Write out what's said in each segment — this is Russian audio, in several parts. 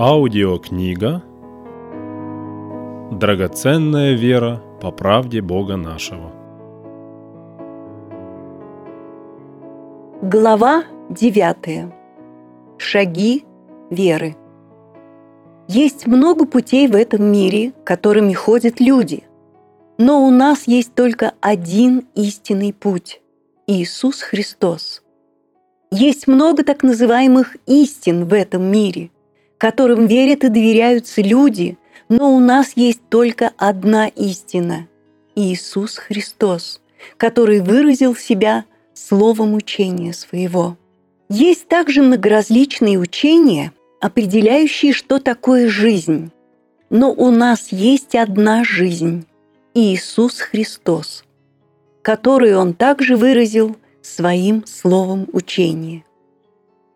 Аудиокнига «Драгоценная вера по правде Бога нашего». Глава 9. Шаги веры. Есть много путей в этом мире, которыми ходят люди. Но у нас есть только один истинный путь – Иисус Христос. Есть много так называемых истин в этом мире – которым верят и доверяются люди, но у нас есть только одна истина – Иисус Христос, который выразил себя словом учения своего. Есть также многоразличные учения, определяющие, что такое жизнь. Но у нас есть одна жизнь – Иисус Христос, который Он также выразил своим словом учения.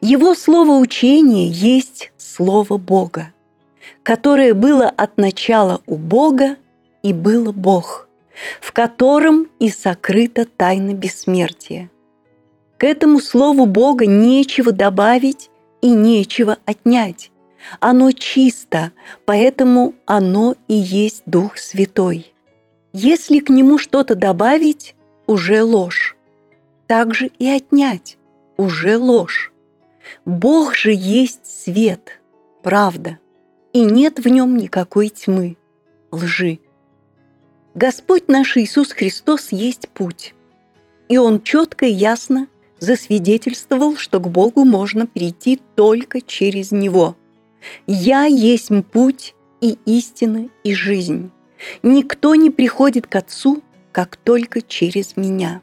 Его слово учение есть слово Бога, которое было от начала у Бога и было Бог, в котором и сокрыта тайна бессмертия. К этому слову Бога нечего добавить и нечего отнять. Оно чисто, поэтому оно и есть Дух Святой. Если к нему что-то добавить, уже ложь. Также и отнять, уже ложь. Бог же есть свет, правда, и нет в нем никакой тьмы, лжи. Господь наш Иисус Христос есть путь, и Он четко и ясно засвидетельствовал, что к Богу можно прийти только через Него. «Я есть путь и истина и жизнь. Никто не приходит к Отцу, как только через Меня».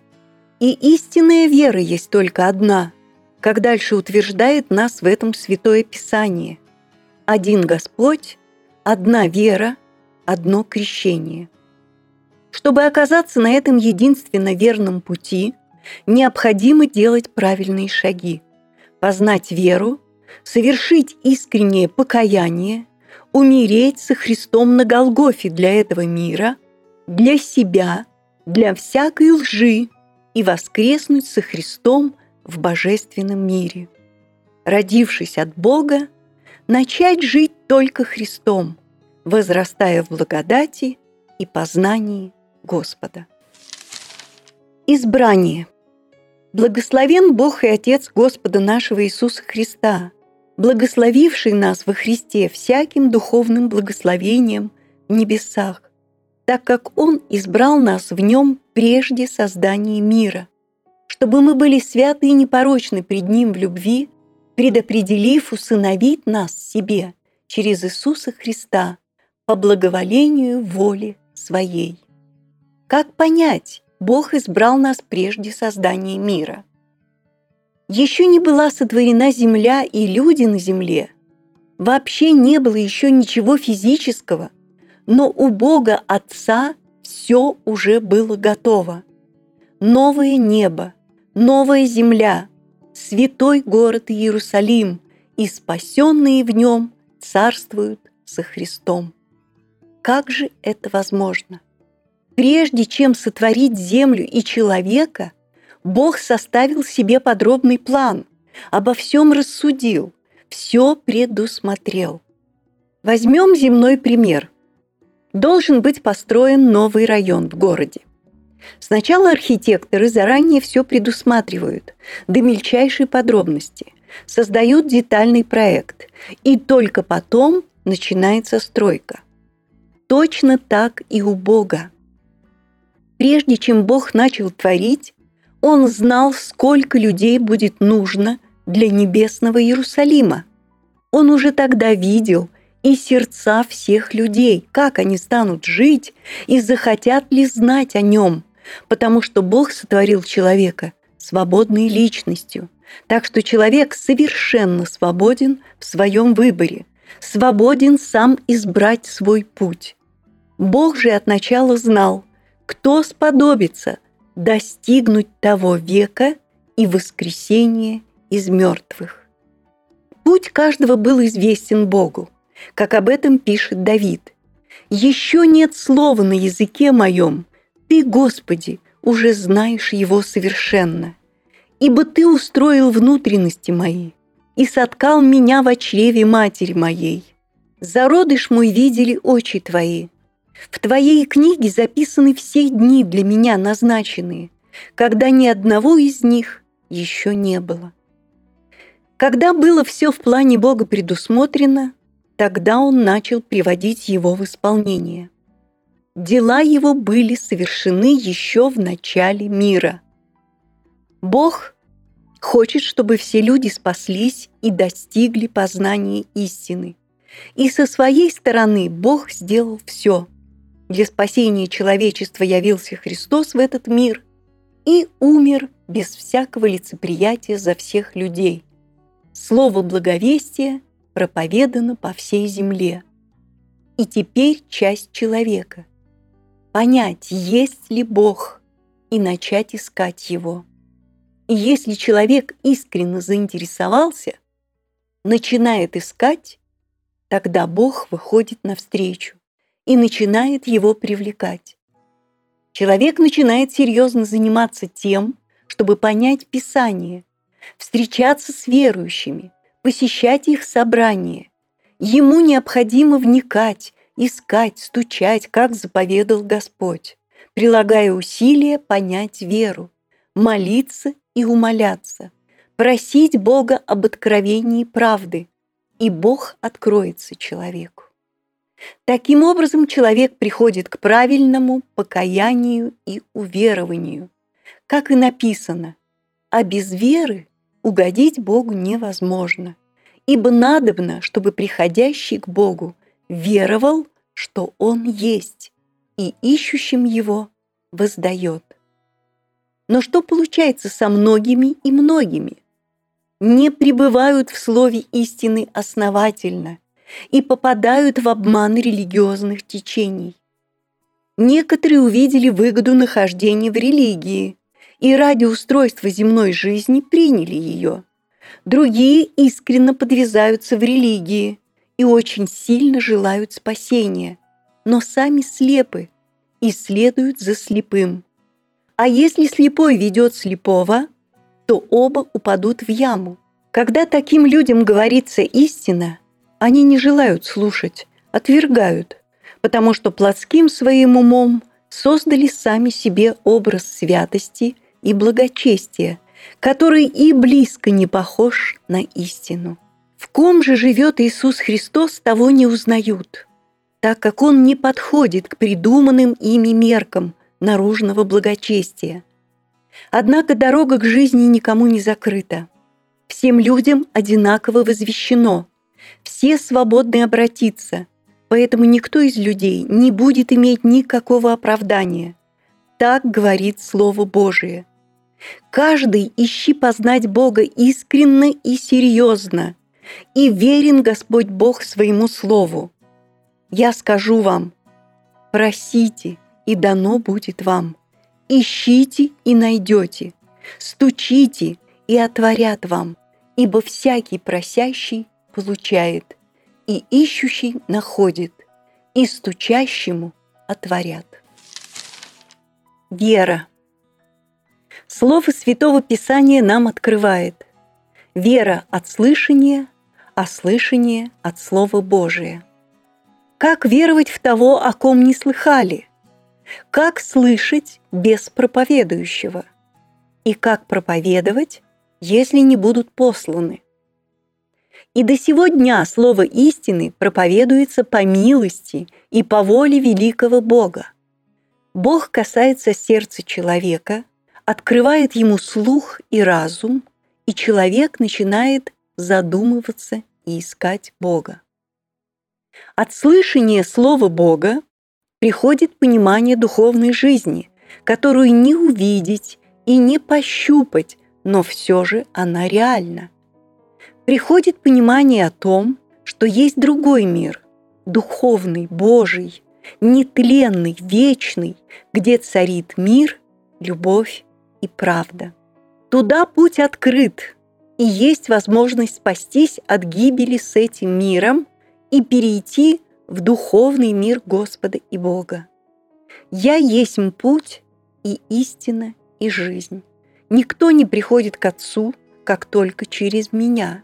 И истинная вера есть только одна – как дальше утверждает нас в этом Святое Писание. Один Господь, одна вера, одно крещение. Чтобы оказаться на этом единственно верном пути, необходимо делать правильные шаги, познать веру, совершить искреннее покаяние, умереть со Христом на Голгофе для этого мира, для себя, для всякой лжи и воскреснуть со Христом в божественном мире. Родившись от Бога, начать жить только Христом, возрастая в благодати и познании Господа. Избрание. Благословен Бог и Отец Господа нашего Иисуса Христа, благословивший нас во Христе всяким духовным благословением в небесах, так как Он избрал нас в Нем прежде создания мира – чтобы мы были святы и непорочны пред Ним в любви, предопределив усыновить нас себе через Иисуса Христа по благоволению воли Своей. Как понять, Бог избрал нас прежде создания мира? Еще не была сотворена земля и люди на земле. Вообще не было еще ничего физического, но у Бога Отца все уже было готово. Новое небо, новая земля, святой город Иерусалим, и спасенные в нем царствуют со Христом. Как же это возможно? Прежде чем сотворить землю и человека, Бог составил себе подробный план, обо всем рассудил, все предусмотрел. Возьмем земной пример. Должен быть построен новый район в городе. Сначала архитекторы заранее все предусматривают, до мельчайшей подробности, создают детальный проект, и только потом начинается стройка. Точно так и у Бога. Прежде чем Бог начал творить, Он знал, сколько людей будет нужно для небесного Иерусалима. Он уже тогда видел и сердца всех людей, как они станут жить и захотят ли знать о нем – потому что Бог сотворил человека свободной личностью, так что человек совершенно свободен в своем выборе, свободен сам избрать свой путь. Бог же от начала знал, кто сподобится достигнуть того века и воскресения из мертвых. Путь каждого был известен Богу, как об этом пишет Давид. «Еще нет слова на языке моем, ты, Господи, уже знаешь его совершенно, ибо Ты устроил внутренности мои. и соткал меня в чреве матери моей. Зародыш мой видели очи твои. В твоей книге записаны все дни для меня назначенные, когда ни одного из них еще не было. Когда было все в плане Бога предусмотрено, тогда он начал приводить его в исполнение. Дела его были совершены еще в начале мира. Бог хочет, чтобы все люди спаслись и достигли познания истины. И со своей стороны Бог сделал все. Для спасения человечества явился Христос в этот мир и умер без всякого лицеприятия за всех людей. Слово благовестия проповедано по всей земле. И теперь часть человека. Понять, есть ли Бог, и начать искать Его. И если человек искренне заинтересовался, начинает искать, тогда Бог выходит навстречу и начинает его привлекать. Человек начинает серьезно заниматься тем, чтобы понять Писание, встречаться с верующими, посещать их собрания. Ему необходимо вникать, искать, стучать, как заповедал Господь, прилагая усилия понять веру, молиться и умоляться, просить Бога об откровении правды, и Бог откроется человеку. Таким образом, человек приходит к правильному покаянию и уверованию. Как и написано, а без веры угодить Богу невозможно, ибо надобно, чтобы приходящий к Богу веровал, что Он есть, и ищущим Его воздает. Но что получается со многими и многими? Не пребывают в слове истины основательно и попадают в обман религиозных течений. Некоторые увидели выгоду нахождения в религии и ради устройства земной жизни приняли ее. Другие искренне подвязаются в религии и очень сильно желают спасения, но сами слепы и следуют за слепым – а если слепой ведет слепого, то оба упадут в яму. Когда таким людям говорится истина, они не желают слушать, отвергают, потому что плотским своим умом создали сами себе образ святости и благочестия, который и близко не похож на истину. В ком же живет Иисус Христос, того не узнают, так как Он не подходит к придуманным ими меркам, наружного благочестия. Однако дорога к жизни никому не закрыта. Всем людям одинаково возвещено. Все свободны обратиться, поэтому никто из людей не будет иметь никакого оправдания. Так говорит Слово Божие. Каждый ищи познать Бога искренне и серьезно, и верен Господь Бог своему Слову. Я скажу вам, просите – и дано будет вам. Ищите и найдете, стучите и отворят вам, ибо всякий просящий получает, и ищущий находит, и стучащему отворят. Вера. Слово Святого Писания нам открывает. Вера от слышания, а слышание от Слова Божия. Как веровать в того, о ком не слыхали? Как слышать без проповедующего? И как проповедовать, если не будут посланы? И до сего дня слово истины проповедуется по милости и по воле великого Бога. Бог касается сердца человека, открывает ему слух и разум, и человек начинает задумываться и искать Бога. От слышания слова Бога приходит понимание духовной жизни, которую не увидеть и не пощупать, но все же она реальна. Приходит понимание о том, что есть другой мир, духовный, Божий, нетленный, вечный, где царит мир, любовь и правда. Туда путь открыт, и есть возможность спастись от гибели с этим миром и перейти в духовный мир Господа и Бога. Я есть путь и истина и жизнь. Никто не приходит к Отцу, как только через меня.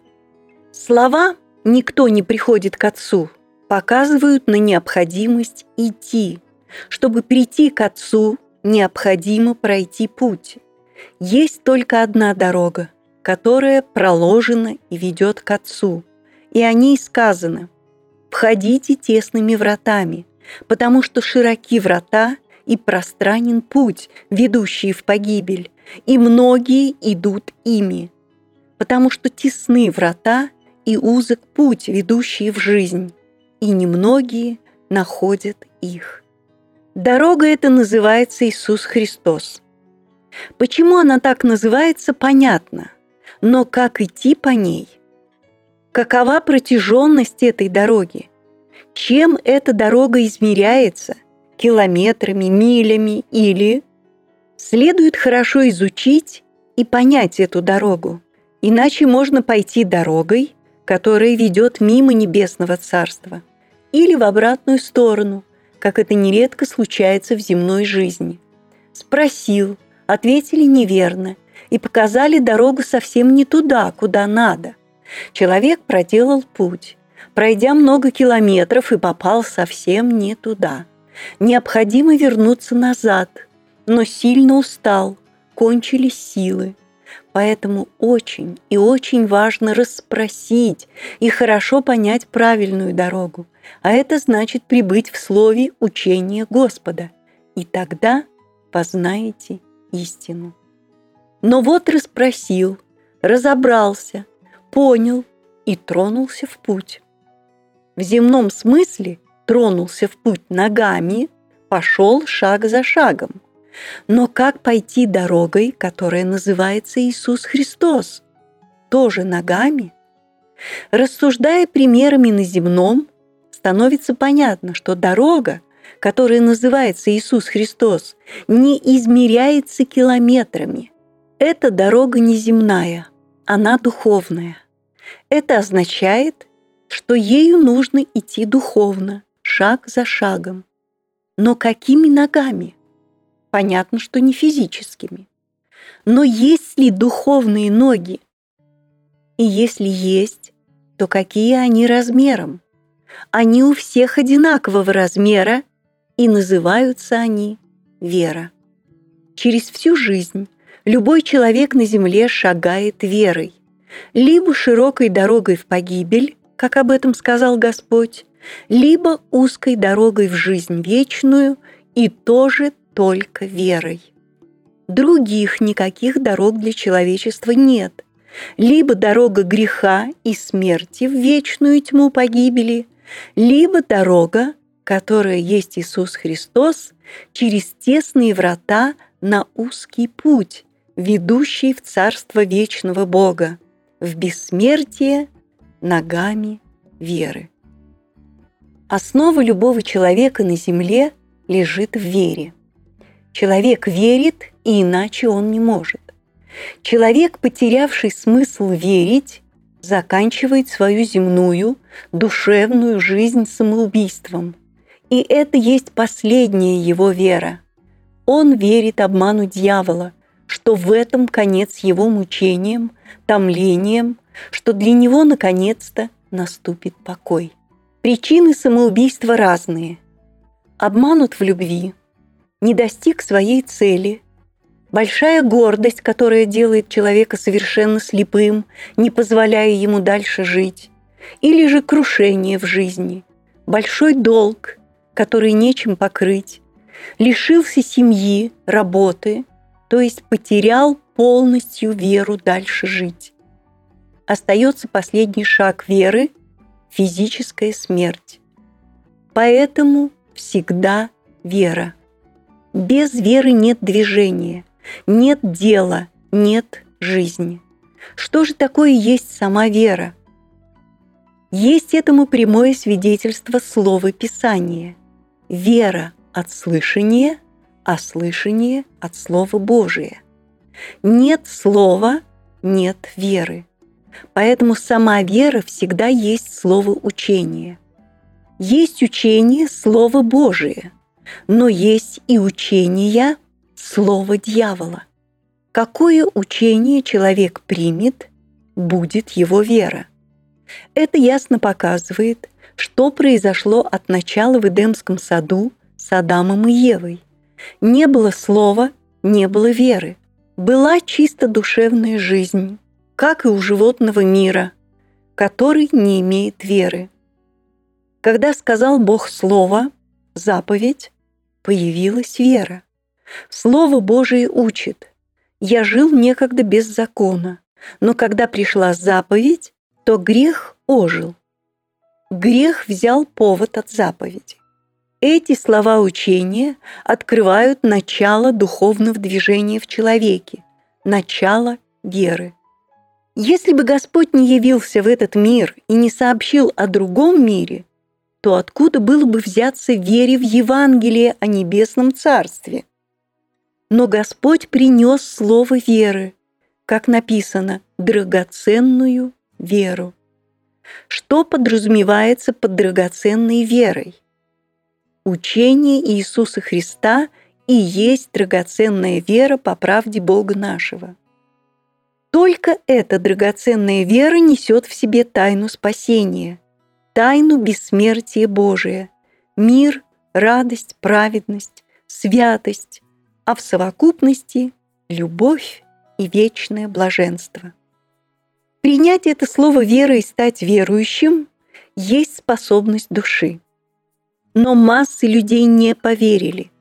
Слова «никто не приходит к Отцу» показывают на необходимость идти. Чтобы прийти к Отцу, необходимо пройти путь. Есть только одна дорога, которая проложена и ведет к Отцу. И о ней сказано «Входите тесными вратами, потому что широки врата и пространен путь, ведущий в погибель, и многие идут ими, потому что тесны врата и узок путь, ведущий в жизнь, и немногие находят их. Дорога эта называется Иисус Христос. Почему она так называется, понятно, но как идти по ней? Какова протяженность этой дороги? Чем эта дорога измеряется? Километрами, милями или... Следует хорошо изучить и понять эту дорогу, иначе можно пойти дорогой, которая ведет мимо Небесного Царства, или в обратную сторону, как это нередко случается в земной жизни. Спросил, ответили неверно и показали дорогу совсем не туда, куда надо. Человек проделал путь, пройдя много километров и попал совсем не туда. Необходимо вернуться назад, но сильно устал, кончились силы – Поэтому очень и очень важно расспросить и хорошо понять правильную дорогу. А это значит прибыть в слове учения Господа. И тогда познаете истину. Но вот расспросил, разобрался, понял и тронулся в путь. В земном смысле тронулся в путь ногами, пошел шаг за шагом. Но как пойти дорогой, которая называется Иисус Христос? Тоже ногами? Рассуждая примерами на земном, становится понятно, что дорога, которая называется Иисус Христос, не измеряется километрами. Эта дорога не земная, она духовная. Это означает, что ею нужно идти духовно, шаг за шагом. Но какими ногами? понятно, что не физическими. Но есть ли духовные ноги? И если есть, то какие они размером? Они у всех одинакового размера, и называются они вера. Через всю жизнь любой человек на земле шагает верой, либо широкой дорогой в погибель, как об этом сказал Господь, либо узкой дорогой в жизнь вечную и тоже только верой. Других никаких дорог для человечества нет. Либо дорога греха и смерти в вечную тьму погибели, либо дорога, которая есть Иисус Христос, через тесные врата на узкий путь, ведущий в Царство вечного Бога, в бессмертие ногами веры. Основа любого человека на земле лежит в вере – Человек верит, и иначе он не может. Человек, потерявший смысл верить, заканчивает свою земную, душевную жизнь самоубийством. И это есть последняя его вера. Он верит обману дьявола, что в этом конец его мучениям, томлениям, что для него наконец-то наступит покой. Причины самоубийства разные. Обманут в любви – не достиг своей цели. Большая гордость, которая делает человека совершенно слепым, не позволяя ему дальше жить. Или же крушение в жизни. Большой долг, который нечем покрыть. Лишился семьи, работы, то есть потерял полностью веру дальше жить. Остается последний шаг веры – физическая смерть. Поэтому всегда вера – без веры нет движения, нет дела, нет жизни. Что же такое есть сама вера? Есть этому прямое свидетельство слова Писания. Вера от слышания, а слышание от Слова Божия. Нет слова, нет веры. Поэтому сама вера всегда есть слово учения. Есть учение Слово Божие – но есть и учения слова дьявола. Какое учение человек примет, будет его вера. Это ясно показывает, что произошло от начала в Эдемском саду с Адамом и Евой. Не было слова, не было веры. Была чисто душевная жизнь, как и у животного мира, который не имеет веры. Когда сказал Бог Слово, заповедь, появилась вера. Слово Божие учит. Я жил некогда без закона, но когда пришла заповедь, то грех ожил. Грех взял повод от заповеди. Эти слова учения открывают начало духовного движения в человеке, начало веры. Если бы Господь не явился в этот мир и не сообщил о другом мире, то откуда было бы взяться вере в Евангелие о Небесном Царстве? Но Господь принес слово веры, как написано, драгоценную веру. Что подразумевается под драгоценной верой? Учение Иисуса Христа и есть драгоценная вера по правде Бога нашего. Только эта драгоценная вера несет в себе тайну спасения, тайну бессмертия Божия, мир, радость, праведность, святость, а в совокупности – любовь и вечное блаженство. Принять это слово веры и стать верующим есть способность души. Но массы людей не поверили,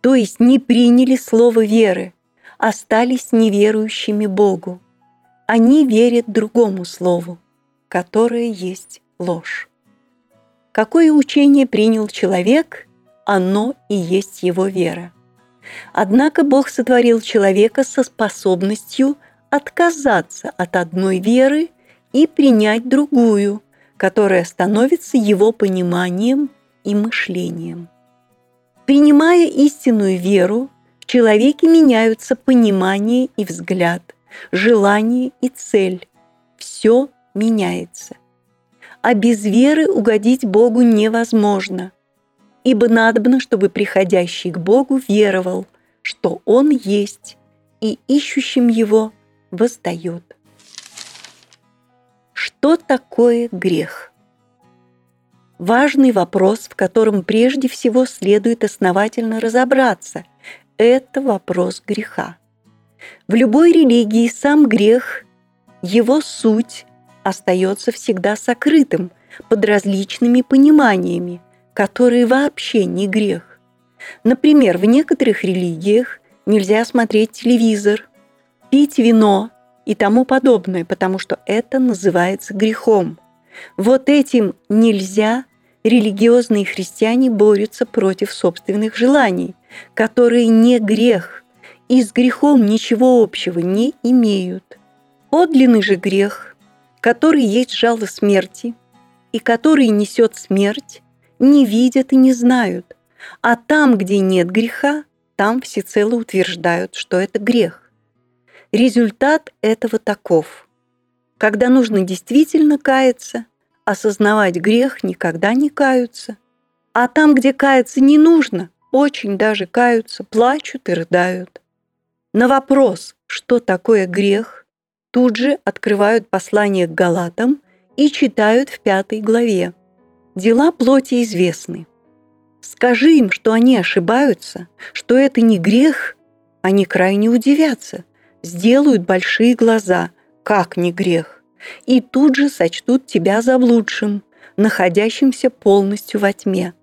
то есть не приняли слово веры, остались неверующими Богу. Они верят другому слову, которое есть ложь. Какое учение принял человек, оно и есть его вера. Однако Бог сотворил человека со способностью отказаться от одной веры и принять другую, которая становится его пониманием и мышлением. Принимая истинную веру, в человеке меняются понимание и взгляд, желание и цель. Все меняется. А без веры угодить Богу невозможно, ибо надобно, чтобы приходящий к Богу веровал, что Он есть, и ищущим Его – воздает. Что такое грех? Важный вопрос, в котором прежде всего следует основательно разобраться. Это вопрос греха. В любой религии сам грех, его суть остается всегда сокрытым под различными пониманиями, которые вообще не грех. Например, в некоторых религиях нельзя смотреть телевизор, пить вино и тому подобное, потому что это называется грехом. Вот этим нельзя религиозные христиане борются против собственных желаний, которые не грех и с грехом ничего общего не имеют. Подлинный же грех, который есть жало смерти и который несет смерть, не видят и не знают, а там, где нет греха, там всецело утверждают, что это грех. Результат этого таков. Когда нужно действительно каяться, осознавать грех никогда не каются. А там, где каяться не нужно, очень даже каются, плачут и рыдают. На вопрос, что такое грех, тут же открывают послание к Галатам и читают в пятой главе. Дела плоти известны. Скажи им, что они ошибаются, что это не грех, они крайне удивятся – сделают большие глаза, как не грех, и тут же сочтут тебя заблудшим, находящимся полностью во тьме.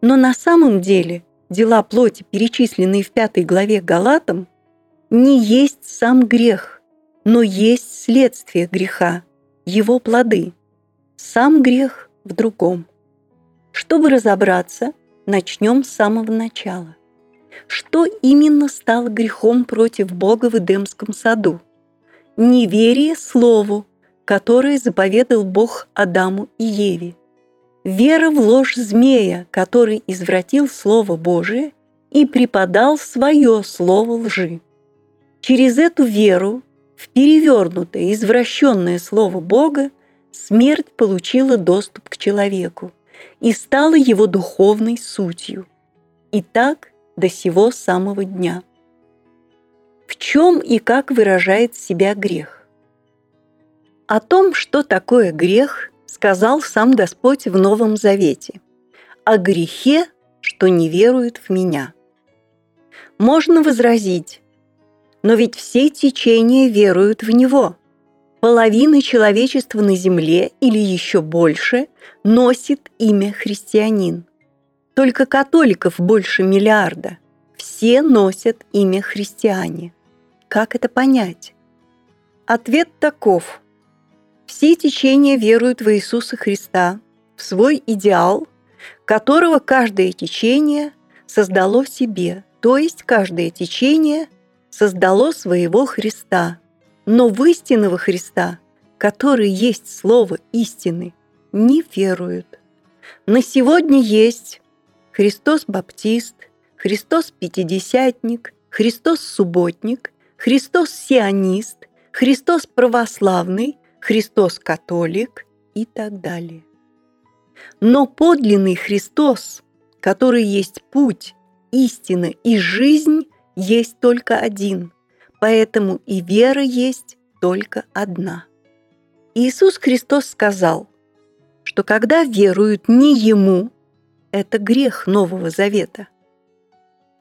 Но на самом деле дела плоти, перечисленные в пятой главе Галатам, не есть сам грех, но есть следствие греха, его плоды. Сам грех в другом. Чтобы разобраться, начнем с самого начала – что именно стало грехом против Бога в Эдемском саду? Неверие Слову, которое заповедал Бог Адаму и Еве. Вера в ложь змея, который извратил Слово Божие и преподал свое слово лжи. Через эту веру в перевернутое, извращенное Слово Бога смерть получила доступ к человеку и стала его духовной сутью. Итак, до сего самого дня. В чем и как выражает себя грех? О том, что такое грех, сказал сам Господь в Новом Завете, о грехе, что не веруют в меня. Можно возразить, но ведь все течения веруют в Него. Половина человечества на Земле или еще больше носит имя христианин. Только католиков больше миллиарда. Все носят имя христиане. Как это понять? Ответ таков. Все течения веруют в Иисуса Христа, в свой идеал, которого каждое течение создало в себе, то есть каждое течение создало своего Христа. Но в истинного Христа, который есть Слово истины, не веруют. На сегодня есть Христос Баптист, Христос Пятидесятник, Христос Субботник, Христос Сионист, Христос Православный, Христос Католик и так далее. Но подлинный Христос, который есть путь, истина и жизнь, есть только один, поэтому и вера есть только одна. Иисус Христос сказал, что когда веруют не Ему, это грех Нового Завета.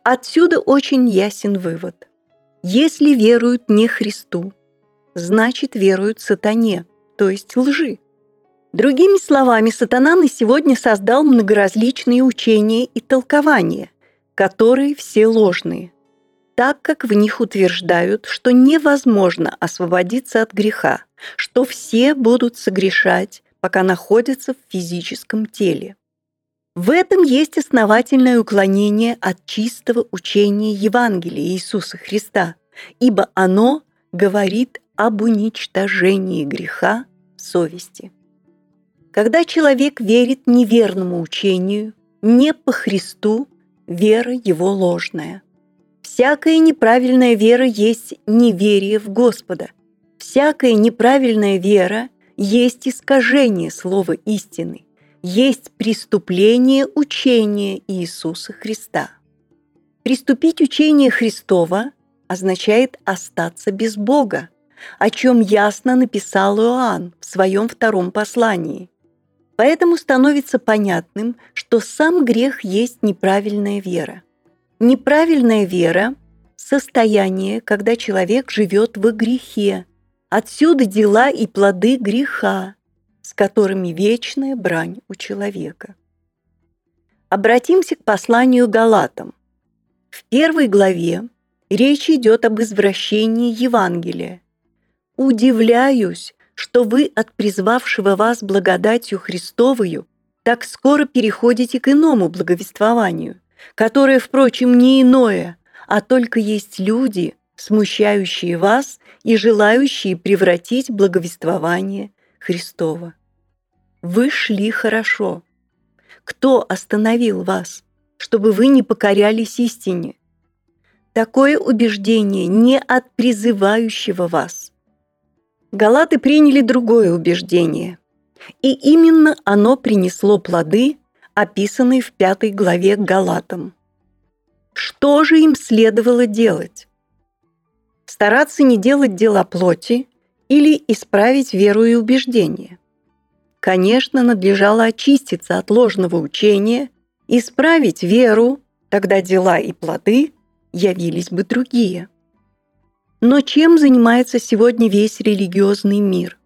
Отсюда очень ясен вывод. Если веруют не Христу, значит веруют сатане, то есть лжи. Другими словами, сатана на сегодня создал многоразличные учения и толкования, которые все ложные так как в них утверждают, что невозможно освободиться от греха, что все будут согрешать, пока находятся в физическом теле. В этом есть основательное уклонение от чистого учения Евангелия Иисуса Христа, ибо оно говорит об уничтожении греха совести. Когда человек верит неверному учению, не по Христу, вера его ложная. Всякая неправильная вера есть неверие в Господа. Всякая неправильная вера есть искажение слова истины, есть преступление учения Иисуса Христа. Приступить учение Христова означает остаться без Бога, о чем ясно написал Иоанн в своем втором послании. Поэтому становится понятным, что сам грех есть неправильная вера. Неправильная вера – состояние, когда человек живет в грехе. Отсюда дела и плоды греха, с которыми вечная брань у человека. Обратимся к посланию Галатам. В первой главе речь идет об извращении Евангелия. «Удивляюсь, что вы от призвавшего вас благодатью Христовую так скоро переходите к иному благовествованию, которое, впрочем, не иное, а только есть люди, смущающие вас и желающие превратить благовествование Христова. Вы шли хорошо. Кто остановил вас, чтобы вы не покорялись истине? Такое убеждение не от призывающего вас. Галаты приняли другое убеждение, и именно оно принесло плоды описанный в пятой главе Галатам. Что же им следовало делать? Стараться не делать дела плоти или исправить веру и убеждения? Конечно, надлежало очиститься от ложного учения, исправить веру, тогда дела и плоды явились бы другие. Но чем занимается сегодня весь религиозный мир?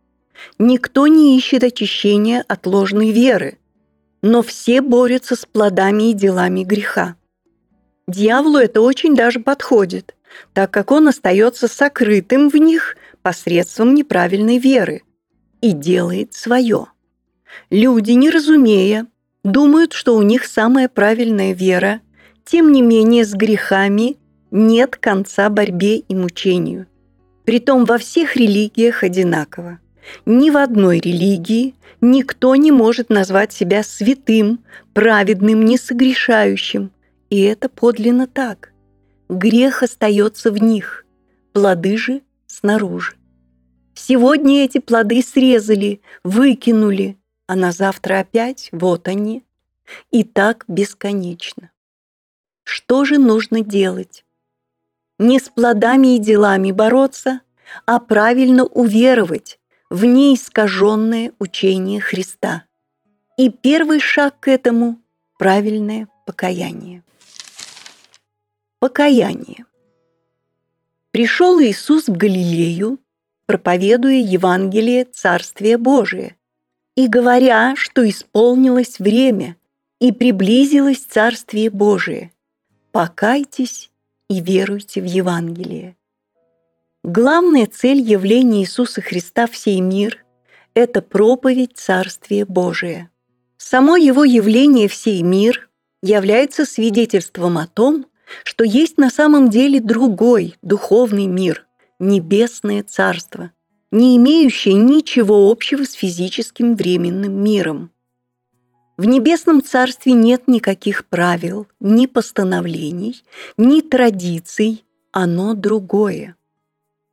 Никто не ищет очищения от ложной веры, но все борются с плодами и делами греха. Дьяволу это очень даже подходит, так как он остается сокрытым в них посредством неправильной веры и делает свое. Люди, не разумея, думают, что у них самая правильная вера, тем не менее с грехами нет конца борьбе и мучению. Притом во всех религиях одинаково. Ни в одной религии никто не может назвать себя святым, праведным, несогрешающим. И это подлинно так. Грех остается в них, плоды же снаружи. Сегодня эти плоды срезали, выкинули, а на завтра опять вот они. И так бесконечно. Что же нужно делать? Не с плодами и делами бороться, а правильно уверовать, в неискаженное учение Христа. И первый шаг к этому – правильное покаяние. Покаяние. Пришел Иисус в Галилею, проповедуя Евангелие Царствия Божия и говоря, что исполнилось время и приблизилось Царствие Божие. Покайтесь и веруйте в Евангелие. Главная цель явления Иисуса Христа в сей мир – это проповедь Царствия Божия. Само его явление в сей мир является свидетельством о том, что есть на самом деле другой духовный мир, небесное царство, не имеющее ничего общего с физическим временным миром. В небесном царстве нет никаких правил, ни постановлений, ни традиций, оно другое.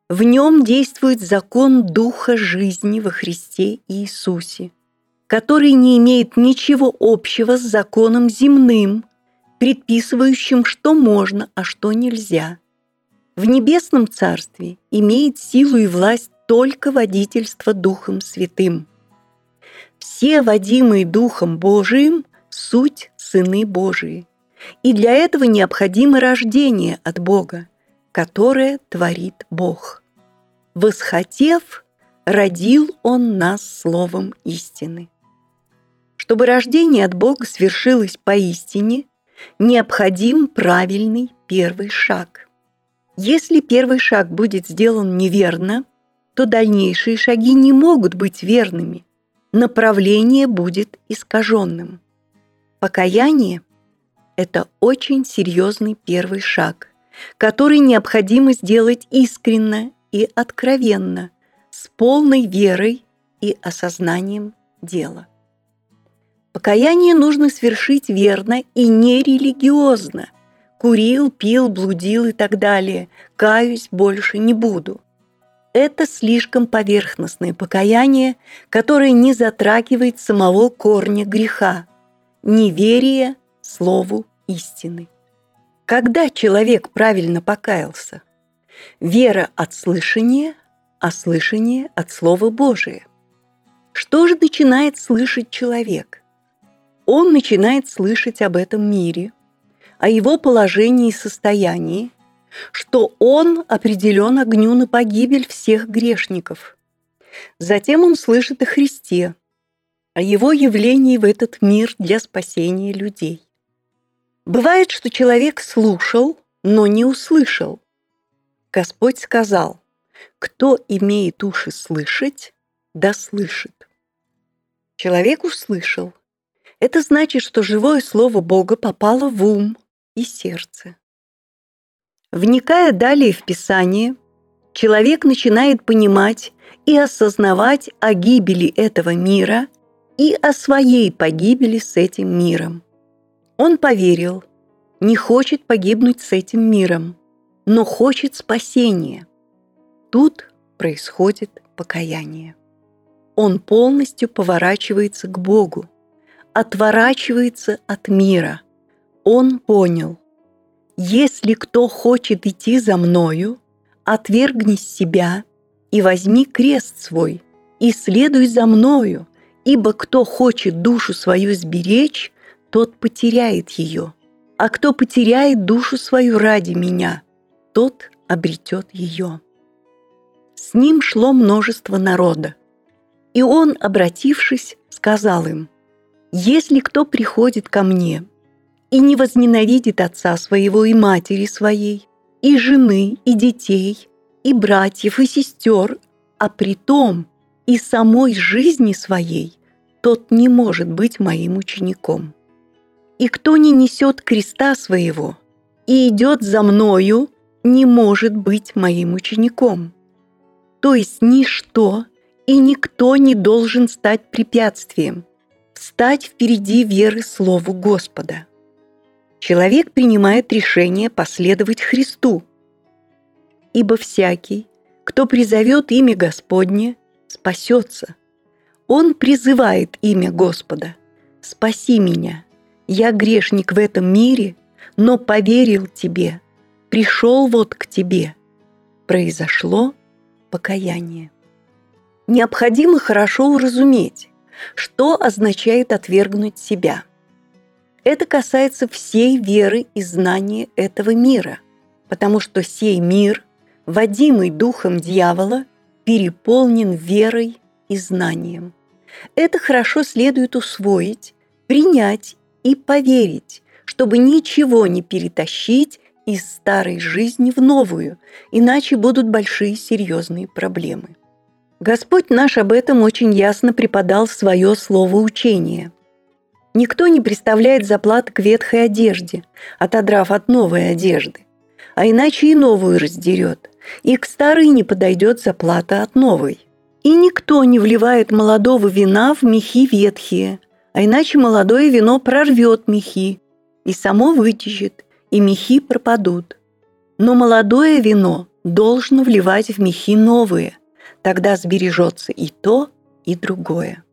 В нем действует закон Духа жизни во Христе Иисусе, который не имеет ничего общего с законом земным, предписывающим, что можно, а что нельзя. В небесном царстве имеет силу и власть только водительство Духом Святым. Все водимые Духом Божиим – суть сыны Божии. И для этого необходимо рождение от Бога, которое творит Бог. Восхотев, родил Он нас словом истины. Чтобы рождение от Бога свершилось поистине, необходим правильный первый шаг. Если первый шаг будет сделан неверно, то дальнейшие шаги не могут быть верными. Направление будет искаженным. Покаяние – это очень серьезный первый шаг, который необходимо сделать искренно и откровенно, с полной верой и осознанием дела. Покаяние нужно свершить верно и нерелигиозно. Курил, пил, блудил и так далее. Каюсь больше не буду. Это слишком поверхностное покаяние, которое не затрагивает самого корня греха – неверие слову истины. Когда человек правильно покаялся? Вера от слышания, а слышание от Слова Божия. Что же начинает слышать человек – он начинает слышать об этом мире, о его положении и состоянии, что он определен огню на погибель всех грешников. Затем он слышит о Христе, о его явлении в этот мир для спасения людей. Бывает, что человек слушал, но не услышал. Господь сказал, кто имеет уши слышать, да слышит. Человек услышал – это значит, что живое слово Бога попало в ум и сердце. Вникая далее в Писание, человек начинает понимать и осознавать о гибели этого мира и о своей погибели с этим миром. Он поверил, не хочет погибнуть с этим миром, но хочет спасения. Тут происходит покаяние. Он полностью поворачивается к Богу – отворачивается от мира. Он понял, если кто хочет идти за мною, отвергни себя и возьми крест свой, и следуй за мною, ибо кто хочет душу свою сберечь, тот потеряет ее, а кто потеряет душу свою ради меня, тот обретет ее. С ним шло множество народа, и он, обратившись, сказал им – если кто приходит ко мне и не возненавидит отца своего и матери своей, и жены, и детей, и братьев, и сестер, а при том и самой жизни своей, тот не может быть моим учеником. И кто не несет креста своего и идет за мною, не может быть моим учеником. То есть ничто и никто не должен стать препятствием – встать впереди веры Слову Господа. Человек принимает решение последовать Христу. Ибо всякий, кто призовет имя Господне, спасется. Он призывает имя Господа. «Спаси меня, я грешник в этом мире, но поверил Тебе, пришел вот к Тебе». Произошло покаяние. необходимо хорошо уразуметь, что означает отвергнуть себя. Это касается всей веры и знания этого мира, потому что сей мир, водимый духом дьявола, переполнен верой и знанием. Это хорошо следует усвоить, принять и поверить, чтобы ничего не перетащить из старой жизни в новую, иначе будут большие серьезные проблемы. Господь наш об этом очень ясно преподал свое слово учение. Никто не представляет заплат к ветхой одежде, отодрав от новой одежды, а иначе и новую раздерет, и к старой не подойдет заплата от новой. И никто не вливает молодого вина в мехи ветхие, а иначе молодое вино прорвет мехи, и само вытечет, и мехи пропадут. Но молодое вино должно вливать в мехи новые – Тогда сбережется и то, и другое.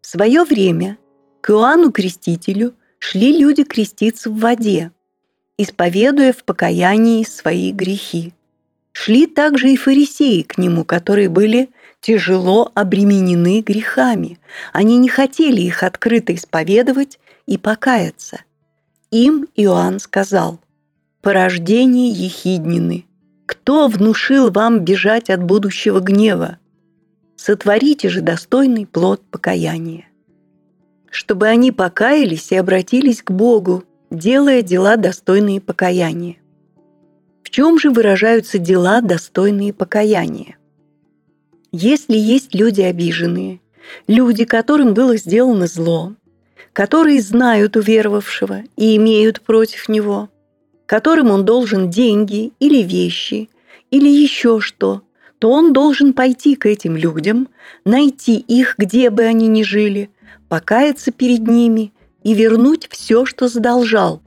В свое время к Иоанну Крестителю шли люди креститься в воде, исповедуя в покаянии свои грехи. Шли также и фарисеи к нему, которые были тяжело обременены грехами. Они не хотели их открыто исповедовать и покаяться. Им Иоанн сказал, «Порождение ехиднины, кто внушил вам бежать от будущего гнева? Сотворите же достойный плод покаяния. Чтобы они покаялись и обратились к Богу, делая дела, достойные покаяния. В чем же выражаются дела, достойные покаяния? Если есть люди обиженные, люди, которым было сделано зло, которые знают уверовавшего и имеют против него – которым он должен деньги или вещи, или еще что, то он должен пойти к этим людям, найти их, где бы они ни жили, покаяться перед ними и вернуть все, что задолжал,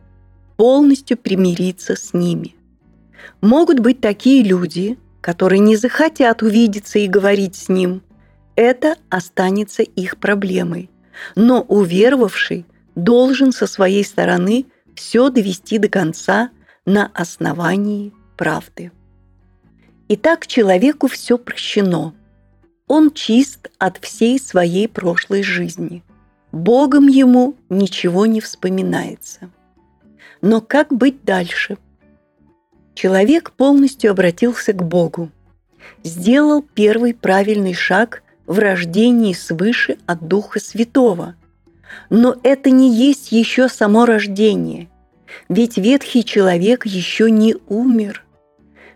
полностью примириться с ними. Могут быть такие люди, которые не захотят увидеться и говорить с ним. Это останется их проблемой. Но уверовавший должен со своей стороны – все довести до конца на основании правды. Итак, человеку все прощено. Он чист от всей своей прошлой жизни. Богом ему ничего не вспоминается. Но как быть дальше? Человек полностью обратился к Богу, сделал первый правильный шаг в рождении свыше от Духа Святого – но это не есть еще само рождение, ведь ветхий человек еще не умер.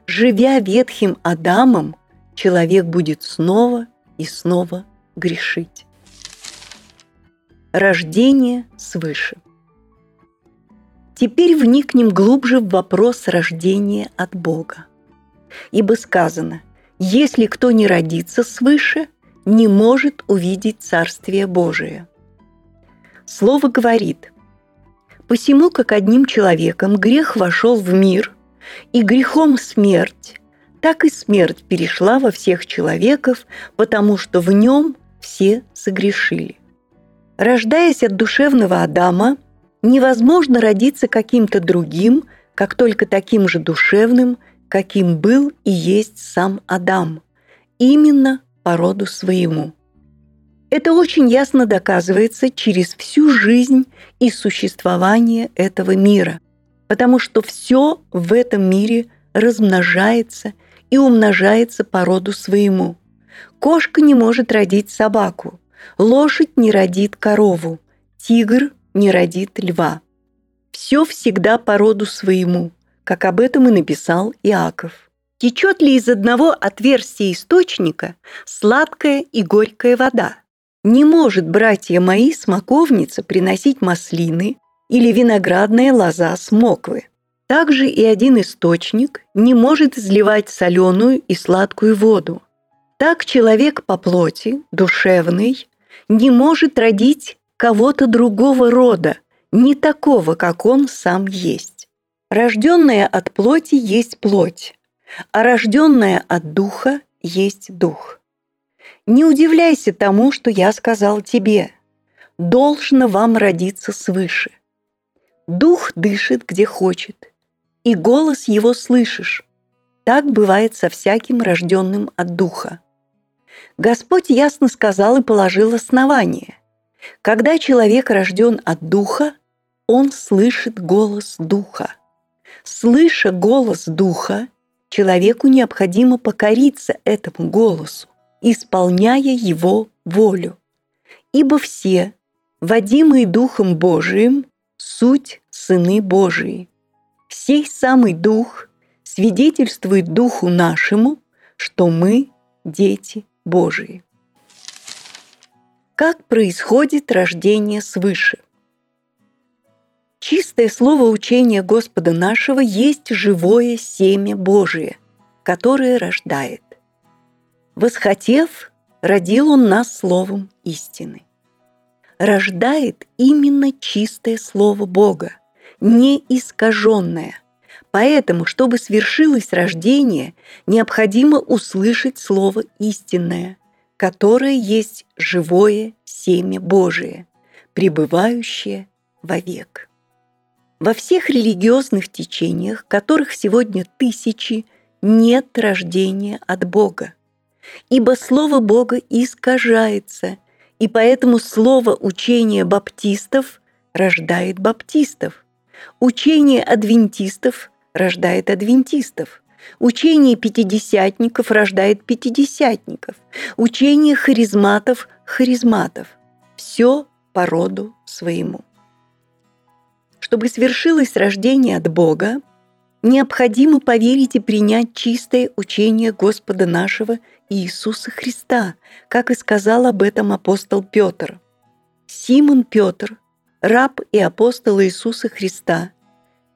Живя ветхим Адамом, человек будет снова и снова грешить. Рождение свыше. Теперь вникнем глубже в вопрос рождения от Бога. Ибо сказано, если кто не родится свыше, не может увидеть Царствие Божие – Слово говорит, «Посему, как одним человеком грех вошел в мир, и грехом смерть, так и смерть перешла во всех человеков, потому что в нем все согрешили». Рождаясь от душевного Адама, невозможно родиться каким-то другим, как только таким же душевным, каким был и есть сам Адам, именно по роду своему – это очень ясно доказывается через всю жизнь и существование этого мира, потому что все в этом мире размножается и умножается по роду своему. Кошка не может родить собаку, лошадь не родит корову, тигр не родит льва. Все всегда по роду своему, как об этом и написал Иаков. Течет ли из одного отверстия источника сладкая и горькая вода? Не может, братья мои, смоковница приносить маслины или виноградная лоза с моквы. Также и один источник не может изливать соленую и сладкую воду. Так человек по плоти, душевный, не может родить кого-то другого рода, не такого, как он сам есть. Рожденная от плоти есть плоть, а рожденная от духа есть дух. Не удивляйся тому, что я сказал тебе. Должно вам родиться свыше. Дух дышит, где хочет, и голос его слышишь. Так бывает со всяким рожденным от духа. Господь ясно сказал и положил основание. Когда человек рожден от Духа, он слышит голос Духа. Слыша голос Духа, человеку необходимо покориться этому голосу, исполняя его волю. Ибо все, водимые Духом Божиим, суть сыны Божии. Сей самый Дух свидетельствует Духу нашему, что мы дети Божии. Как происходит рождение свыше? Чистое слово учения Господа нашего есть живое семя Божие, которое рождает. Восхотев, родил Он нас словом истины. Рождает именно чистое слово Бога, не искаженное. Поэтому, чтобы свершилось рождение, необходимо услышать слово истинное, которое есть живое семя Божие, пребывающее вовек. Во всех религиозных течениях, которых сегодня тысячи, нет рождения от Бога. Ибо Слово Бога искажается, и поэтому слово учения баптистов рождает баптистов. Учение адвентистов рождает адвентистов. Учение пятидесятников рождает пятидесятников. Учение харизматов – харизматов. Все по роду своему. Чтобы свершилось рождение от Бога, необходимо поверить и принять чистое учение Господа нашего Иисуса Христа, как и сказал об этом апостол Петр. Симон Петр, раб и апостол Иисуса Христа,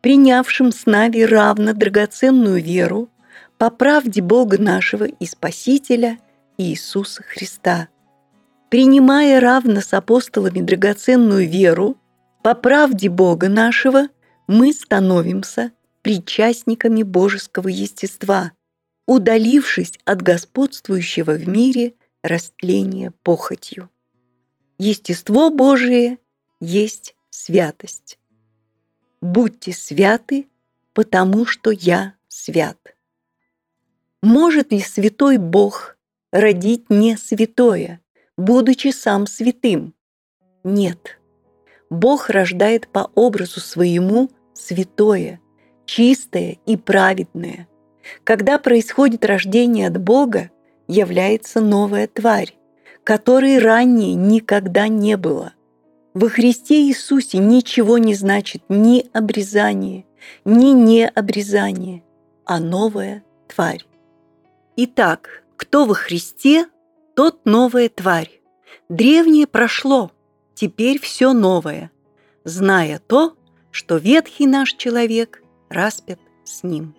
принявшим с нами равно драгоценную веру по правде Бога нашего и Спасителя Иисуса Христа. Принимая равно с апостолами драгоценную веру, по правде Бога нашего мы становимся причастниками божеского естества, удалившись от господствующего в мире растления похотью. Естество Божие есть святость. Будьте святы, потому что я свят. Может ли святой Бог родить не святое, будучи сам святым? Нет. Бог рождает по образу своему святое, чистое и праведное. Когда происходит рождение от Бога, является новая тварь, которой ранее никогда не было. Во Христе Иисусе ничего не значит ни обрезание, ни необрезание, а новая тварь. Итак, кто во Христе, тот новая тварь. Древнее прошло, теперь все новое, зная то, что ветхий наш человек распят с ним.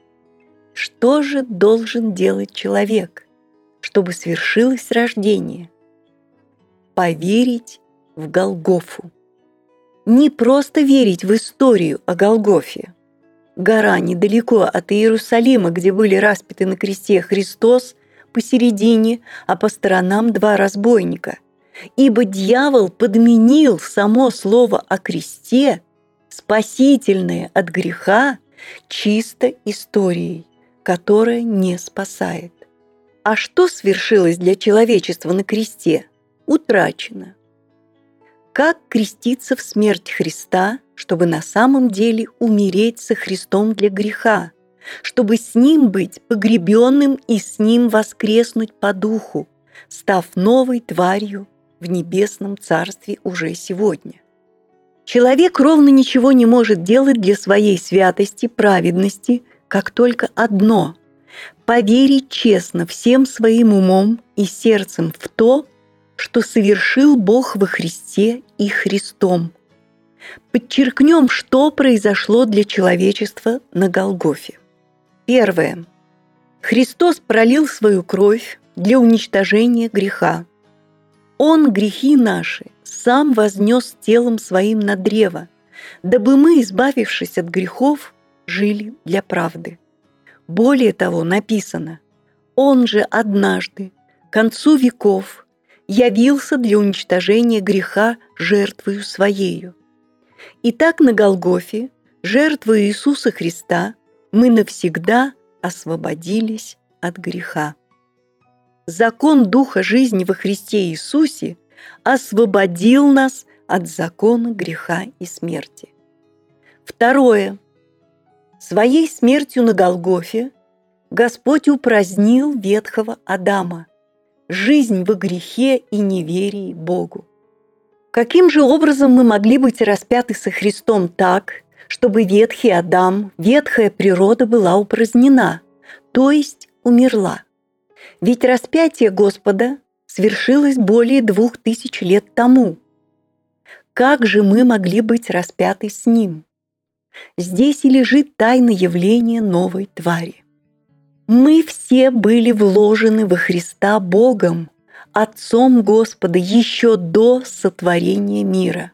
Что же должен делать человек, чтобы свершилось рождение? Поверить в Голгофу. Не просто верить в историю о Голгофе. Гора недалеко от Иерусалима, где были распяты на кресте Христос посередине, а по сторонам два разбойника – ибо дьявол подменил само слово о кресте, спасительное от греха, чисто историей, которая не спасает. А что свершилось для человечества на кресте? Утрачено. Как креститься в смерть Христа, чтобы на самом деле умереть со Христом для греха, чтобы с Ним быть погребенным и с Ним воскреснуть по духу, став новой тварью в небесном царстве уже сегодня. Человек ровно ничего не может делать для своей святости, праведности, как только одно – поверить честно всем своим умом и сердцем в то, что совершил Бог во Христе и Христом. Подчеркнем, что произошло для человечества на Голгофе. Первое. Христос пролил свою кровь для уничтожения греха. Он грехи наши сам вознес телом своим на древо, дабы мы, избавившись от грехов, жили для правды. Более того, написано, Он же однажды, к концу веков, явился для уничтожения греха жертвою Своею. Итак, на Голгофе, жертвою Иисуса Христа, мы навсегда освободились от греха. закон Духа жизни во Христе Иисусе освободил нас от закона греха и смерти. Второе. Своей смертью на Голгофе Господь упразднил ветхого Адама, жизнь во грехе и неверии Богу. Каким же образом мы могли быть распяты со Христом так, чтобы ветхий Адам, ветхая природа была упразднена, то есть умерла? Ведь распятие Господа свершилось более двух тысяч лет тому. Как же мы могли быть распяты с Ним? Здесь и лежит тайна явления новой твари. Мы все были вложены во Христа Богом, Отцом Господа еще до сотворения мира.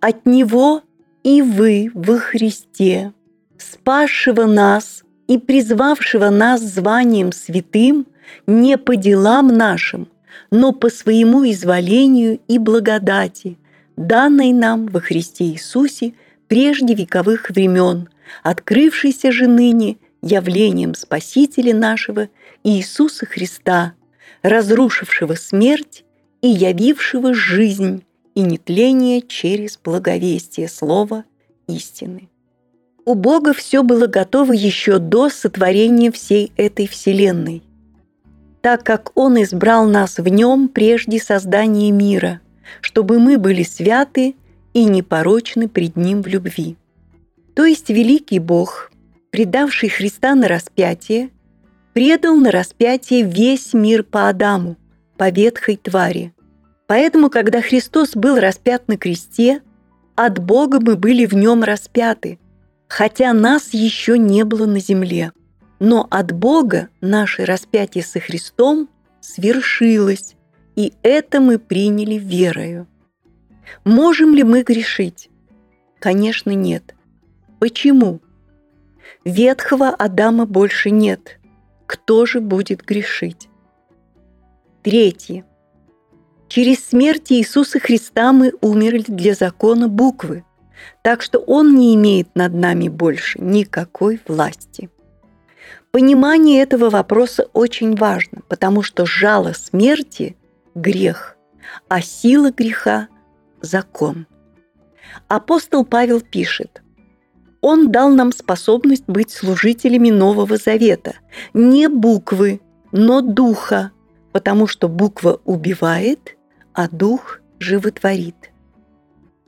От Него и вы во Христе, спасшего нас и призвавшего нас званием святым не по делам нашим, но по своему изволению и благодати, данной нам во Христе Иисусе прежде вековых времен, открывшейся же ныне явлением Спасителя нашего Иисуса Христа, разрушившего смерть и явившего жизнь и нетление через благовестие слова истины. У Бога все было готово еще до сотворения всей этой вселенной, так как Он избрал нас в нем прежде создания мира, чтобы мы были святы и непорочны пред Ним в любви. То есть великий Бог, предавший Христа на распятие, предал на распятие весь мир по Адаму, по ветхой твари. Поэтому, когда Христос был распят на кресте, от Бога мы были в нем распяты, хотя нас еще не было на земле. Но от Бога наше распятие со Христом свершилось, и это мы приняли верою. Можем ли мы грешить? Конечно, нет. Почему? Ветхого Адама больше нет кто же будет грешить. Третье. Через смерть Иисуса Христа мы умерли для закона буквы, так что Он не имеет над нами больше никакой власти. Понимание этого вопроса очень важно, потому что жало смерти – грех, а сила греха – закон. Апостол Павел пишет – он дал нам способность быть служителями Нового Завета. Не буквы, но духа, потому что буква убивает, а дух животворит.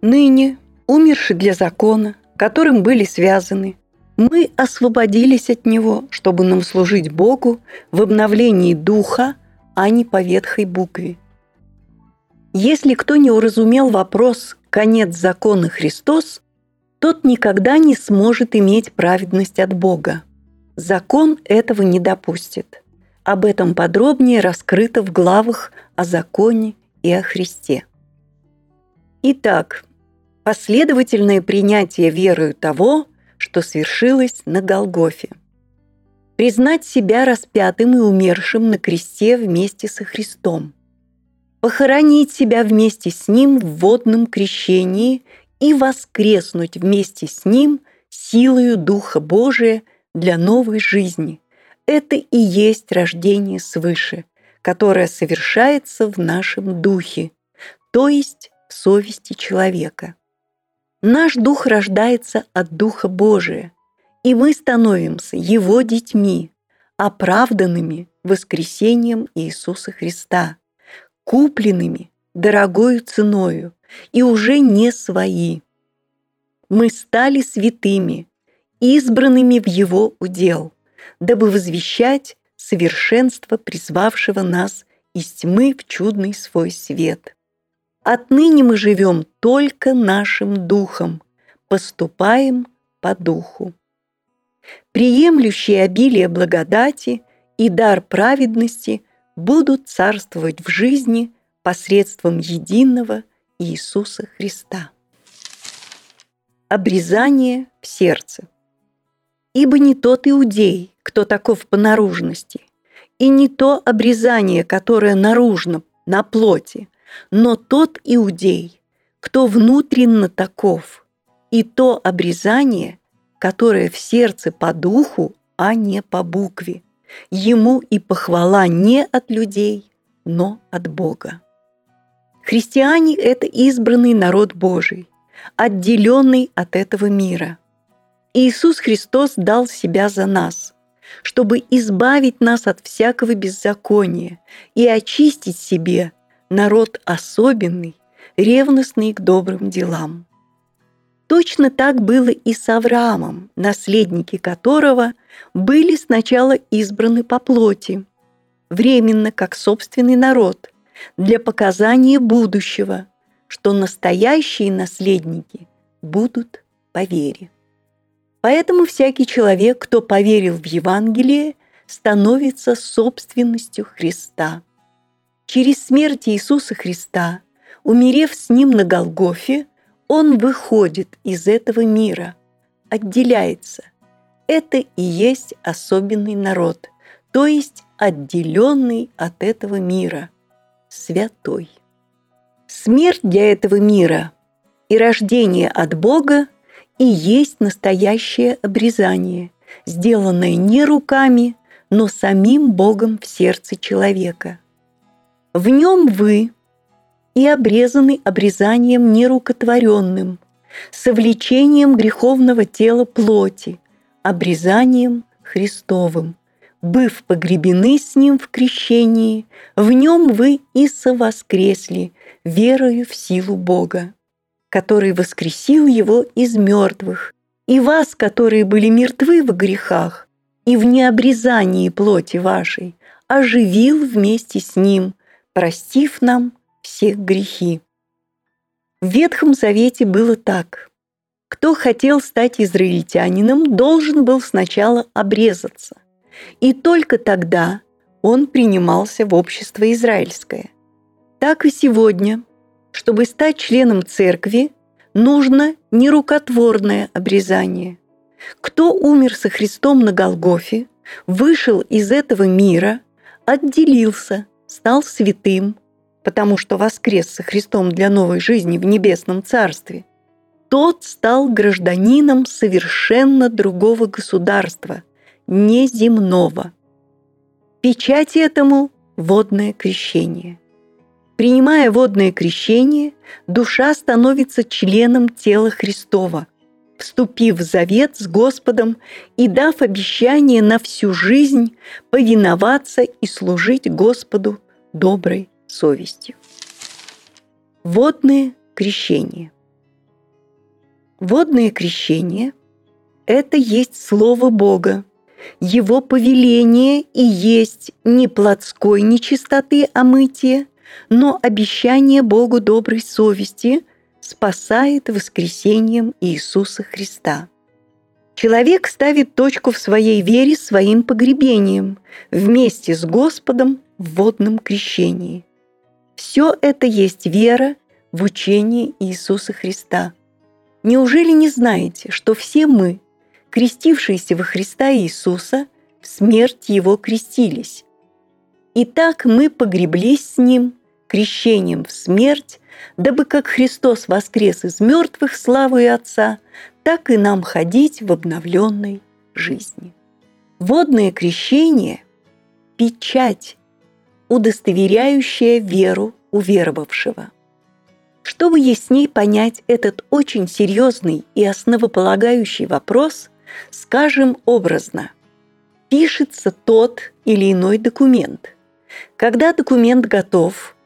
Ныне, умерши для закона, которым были связаны, мы освободились от него, чтобы нам служить Богу в обновлении духа, а не по ветхой букве. Если кто не уразумел вопрос «конец закона Христос», тот никогда не сможет иметь праведность от Бога. Закон этого не допустит. Об этом подробнее раскрыто в главах о законе и о Христе. Итак, последовательное принятие верою того, что свершилось на Голгофе. Признать себя распятым и умершим на кресте вместе со Христом. Похоронить себя вместе с Ним в водном крещении и воскреснуть вместе с Ним силою Духа Божия для новой жизни. Это и есть рождение свыше, которое совершается в нашем духе, то есть в совести человека. Наш дух рождается от Духа Божия, и мы становимся Его детьми, оправданными воскресением Иисуса Христа, купленными дорогою ценою, и уже не свои. Мы стали святыми, избранными в Его удел, дабы возвещать совершенство призвавшего нас из тьмы в чудный свой свет. Отныне мы живем только нашим духом, поступаем по духу. Приемлющие обилие благодати и дар праведности будут царствовать в жизни посредством единого Иисуса Христа. Обрезание в сердце. Ибо не тот иудей, кто таков по наружности, и не то обрезание, которое наружно, на плоти, но тот иудей, кто внутренно таков, и то обрезание, которое в сердце по духу, а не по букве, ему и похвала не от людей, но от Бога. Христиане – это избранный народ Божий, отделенный от этого мира. Иисус Христос дал себя за нас, чтобы избавить нас от всякого беззакония и очистить себе народ особенный, ревностный к добрым делам. Точно так было и с Авраамом, наследники которого были сначала избраны по плоти, временно как собственный народ, для показания будущего, что настоящие наследники будут по вере. Поэтому всякий человек, кто поверил в Евангелие, становится собственностью Христа. Через смерть Иисуса Христа, умерев с Ним на Голгофе, Он выходит из этого мира, отделяется. Это и есть особенный народ, то есть отделенный от этого мира, святой. Смерть для этого мира и рождение от Бога и есть настоящее обрезание, сделанное не руками, но самим Богом в сердце человека. В нем вы и обрезаны обрезанием нерукотворенным, совлечением греховного тела плоти, обрезанием Христовым, быв погребены с Ним в крещении, в Нем вы и совоскресли, верою в силу Бога который воскресил его из мертвых, и вас, которые были мертвы в грехах и в необрезании плоти вашей, оживил вместе с ним, простив нам всех грехи. В Ветхом Завете было так. Кто хотел стать израильтянином, должен был сначала обрезаться. И только тогда он принимался в общество израильское. Так и сегодня чтобы стать членом церкви, нужно нерукотворное обрезание. Кто умер со Христом на Голгофе, вышел из этого мира, отделился, стал святым, потому что воскрес со Христом для новой жизни в небесном царстве, тот стал гражданином совершенно другого государства, неземного. Печать этому – водное крещение – Принимая водное крещение, душа становится членом тела Христова, вступив в завет с Господом и дав обещание на всю жизнь повиноваться и служить Господу доброй совестью. Водное крещение. Водное крещение – это есть Слово Бога, Его повеление и есть не плотской нечистоты омытия, но обещание Богу доброй совести спасает воскресением Иисуса Христа. Человек ставит точку в своей вере своим погребением вместе с Господом в водном крещении. Все это есть вера в учение Иисуса Христа. Неужели не знаете, что все мы, крестившиеся во Христа Иисуса, в смерть Его крестились? Итак, мы погреблись с Ним крещением в смерть, дабы как Христос воскрес из мертвых славы Отца, так и нам ходить в обновленной жизни. Водное крещение – печать, удостоверяющая веру уверовавшего. Чтобы ясней понять этот очень серьезный и основополагающий вопрос, скажем образно. Пишется тот или иной документ. Когда документ готов,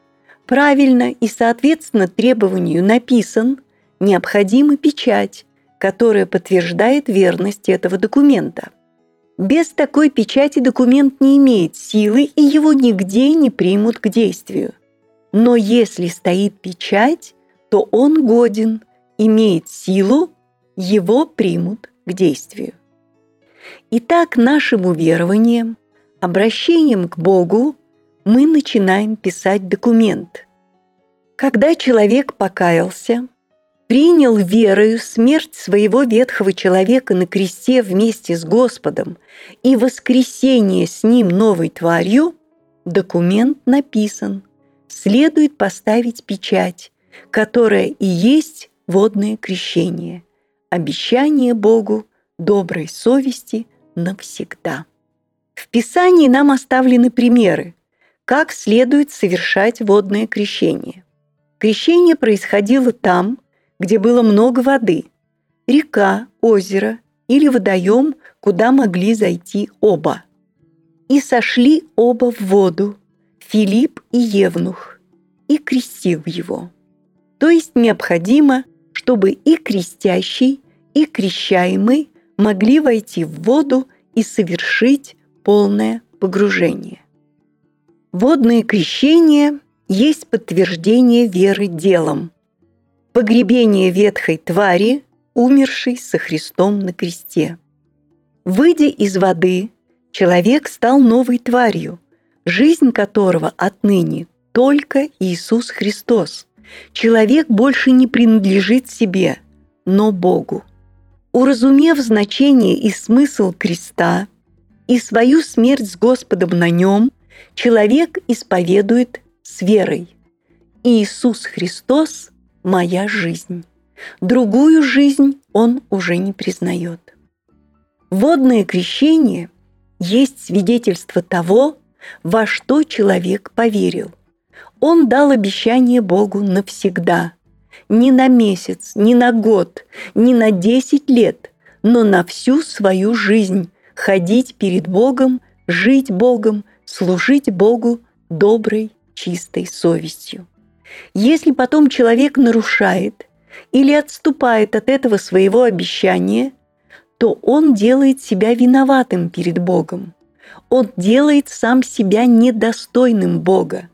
правильно и соответственно требованию написан, необходима печать, которая подтверждает верность этого документа. Без такой печати документ не имеет силы и его нигде не примут к действию. Но если стоит печать, то он годен, имеет силу, его примут к действию. Итак, нашим уверованием, обращением к Богу мы начинаем писать документ. Когда человек покаялся, принял верою смерть своего ветхого человека на кресте вместе с Господом и воскресение с ним новой тварью, документ написан. Следует поставить печать, которая и есть водное крещение, обещание Богу доброй совести навсегда. В Писании нам оставлены примеры, как следует совершать водное крещение. Крещение происходило там, где было много воды – река, озеро или водоем, куда могли зайти оба. И сошли оба в воду, Филипп и Евнух, и крестил его. То есть необходимо, чтобы и крестящий, и крещаемый могли войти в воду и совершить полное погружение. Водное крещение есть подтверждение веры делом. Погребение ветхой твари, умершей со Христом на кресте. Выйдя из воды, человек стал новой тварью, жизнь которого отныне только Иисус Христос. Человек больше не принадлежит себе, но Богу. Уразумев значение и смысл креста и свою смерть с Господом на нем, человек исповедует с верой. Иисус Христос – моя жизнь. Другую жизнь он уже не признает. Водное крещение есть свидетельство того, во что человек поверил. Он дал обещание Богу навсегда. Не на месяц, не на год, не на десять лет, но на всю свою жизнь ходить перед Богом, жить Богом, служить Богу доброй, чистой совестью. Если потом человек нарушает или отступает от этого своего обещания, то он делает себя виноватым перед Богом он делает сам себя недостойным Бога,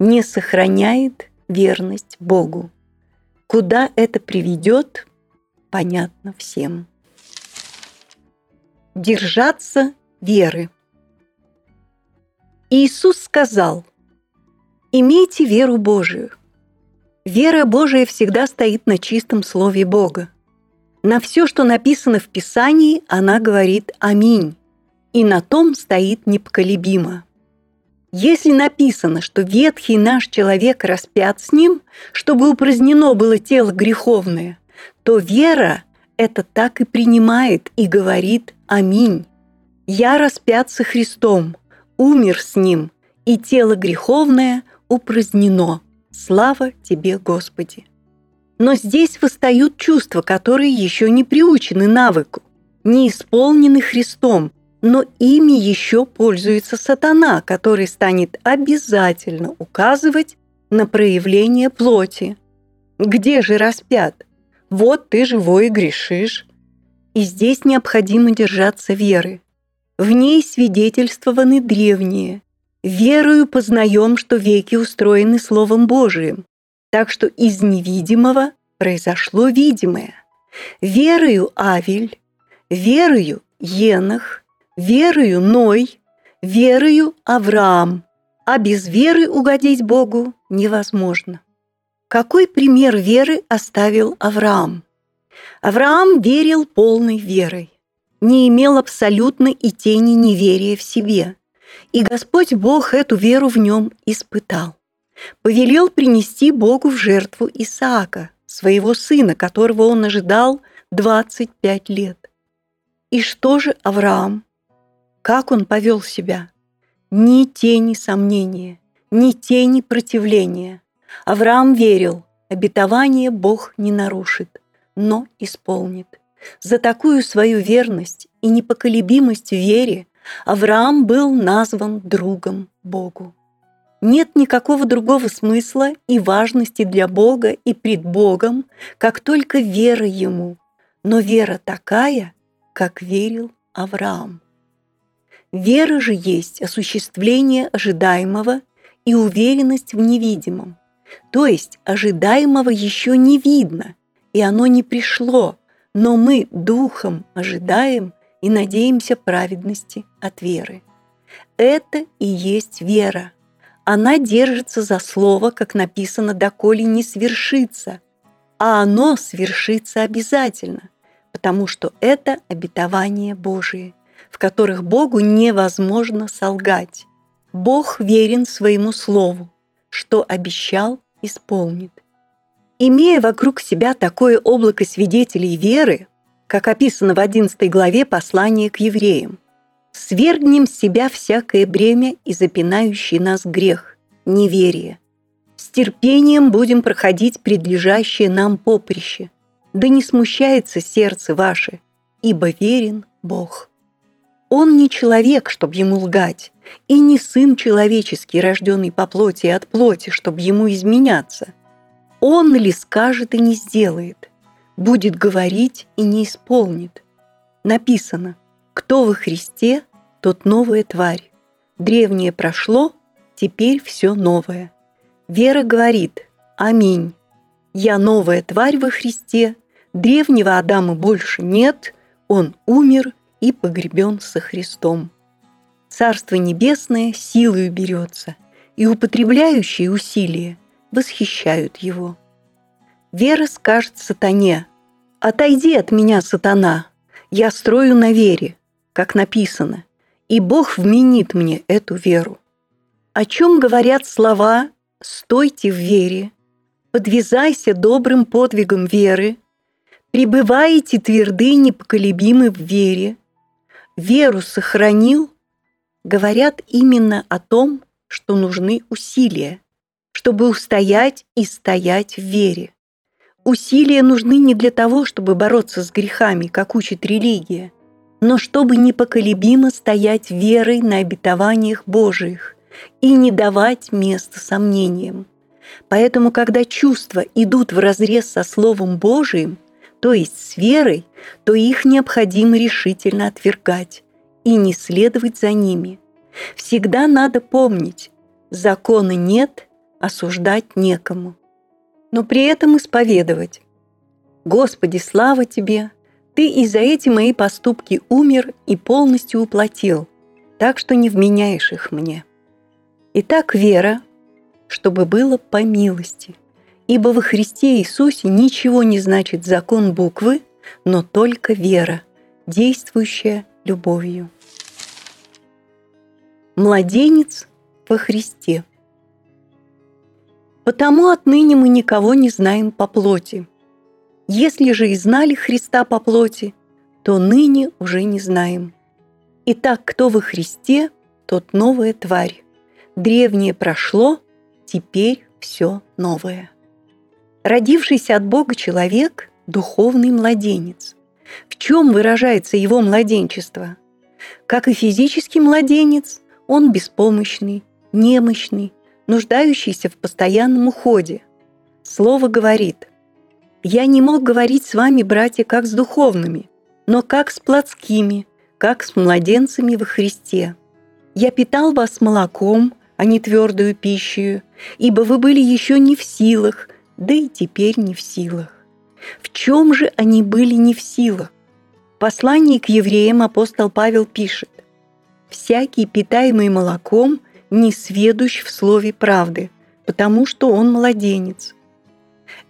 не сохраняет верность Богу. Куда это приведет, понятно всем. Держаться веры. Иисус сказал, «Имейте веру Божию». Вера Божия всегда стоит на чистом слове Бога. На все, что написано в Писании, она говорит «Аминь» и на том стоит непоколебимо. Если написано, что ветхий наш человек распят с ним, чтобы упразднено было тело греховное, то вера это так и принимает и говорит «Аминь». «Я распят со Христом, умер с Ним, и тело греховное упразднено. Слава Тебе, Господи!» Но здесь восстают чувства, которые еще не приучены навыку, не исполнены Христом, но ими еще пользуется сатана, который станет обязательно указывать на проявление плоти. Где же распят? Вот ты живой и грешишь. И здесь необходимо держаться веры. В ней свидетельствованы древние. Верою познаем, что веки устроены Словом Божиим, так что из невидимого произошло видимое. Верою Авель, верою Енах, верою Ной, верою Авраам, а без веры угодить Богу невозможно. Какой пример веры оставил Авраам? Авраам верил полной верой, не имел абсолютно и тени неверия в себе, и Господь Бог эту веру в нем испытал. Повелел принести Богу в жертву Исаака, своего сына, которого он ожидал 25 лет. И что же Авраам? Как он повел себя? Ни тени сомнения, ни тени противления. Авраам верил, обетование Бог не нарушит, но исполнит. За такую свою верность и непоколебимость в вере Авраам был назван другом Богу. Нет никакого другого смысла и важности для Бога и пред Богом, как только вера Ему, но вера такая, как верил Авраам. Вера же есть осуществление ожидаемого и уверенность в невидимом. То есть ожидаемого еще не видно, и оно не пришло, но мы духом ожидаем и надеемся праведности от веры. Это и есть вера. Она держится за слово, как написано, доколе не свершится, а оно свершится обязательно, потому что это обетование Божие – в которых Богу невозможно солгать. Бог верен своему слову, что обещал, исполнит. Имея вокруг себя такое облако свидетелей веры, как описано в 11 главе послания к евреям, Свергнем с себя всякое бремя и запинающий нас грех, неверие. С терпением будем проходить предлежащее нам поприще. Да не смущается сердце ваше, ибо верен Бог. Он не человек, чтобы ему лгать, и не сын человеческий, рожденный по плоти и от плоти, чтобы ему изменяться. Он ли скажет и не сделает, будет говорить и не исполнит. Написано, кто во Христе, тот новая тварь. Древнее прошло, теперь все новое. Вера говорит «Аминь». Я новая тварь во Христе, древнего Адама больше нет, он умер и погребен со Христом. Царство Небесное силою берется, и употребляющие усилия восхищают его. Вера скажет сатане «Отойди от меня, сатана, я строю на вере, как написано, и Бог вменит мне эту веру». О чем говорят слова «стойте в вере», «подвязайся добрым подвигом веры», «пребываете тверды непоколебимы в вере», «веру сохранил», говорят именно о том, что нужны усилия, чтобы устоять и стоять в вере. Усилия нужны не для того, чтобы бороться с грехами, как учит религия, но чтобы непоколебимо стоять верой на обетованиях Божиих и не давать места сомнениям. Поэтому, когда чувства идут вразрез со Словом Божиим, то есть с верой, то их необходимо решительно отвергать и не следовать за ними. Всегда надо помнить, закона нет, осуждать некому но при этом исповедовать. Господи, слава Тебе! Ты и за эти мои поступки умер и полностью уплатил, так что не вменяешь их мне. Итак, вера, чтобы было по милости, ибо во Христе Иисусе ничего не значит закон буквы, но только вера, действующая любовью. Младенец во Христе – Потому отныне мы никого не знаем по плоти. Если же и знали Христа по плоти, то ныне уже не знаем. Итак, кто во Христе, тот новая тварь. Древнее прошло, теперь все новое. Родившийся от Бога человек – духовный младенец. В чем выражается его младенчество? Как и физический младенец, он беспомощный, немощный, нуждающийся в постоянном уходе. Слово говорит, «Я не мог говорить с вами, братья, как с духовными, но как с плотскими, как с младенцами во Христе. Я питал вас молоком, а не твердую пищу, ибо вы были еще не в силах, да и теперь не в силах. В чем же они были не в силах? В послании к евреям апостол Павел пишет, «Всякий, питаемый молоком, не сведущ в слове правды, потому что он младенец.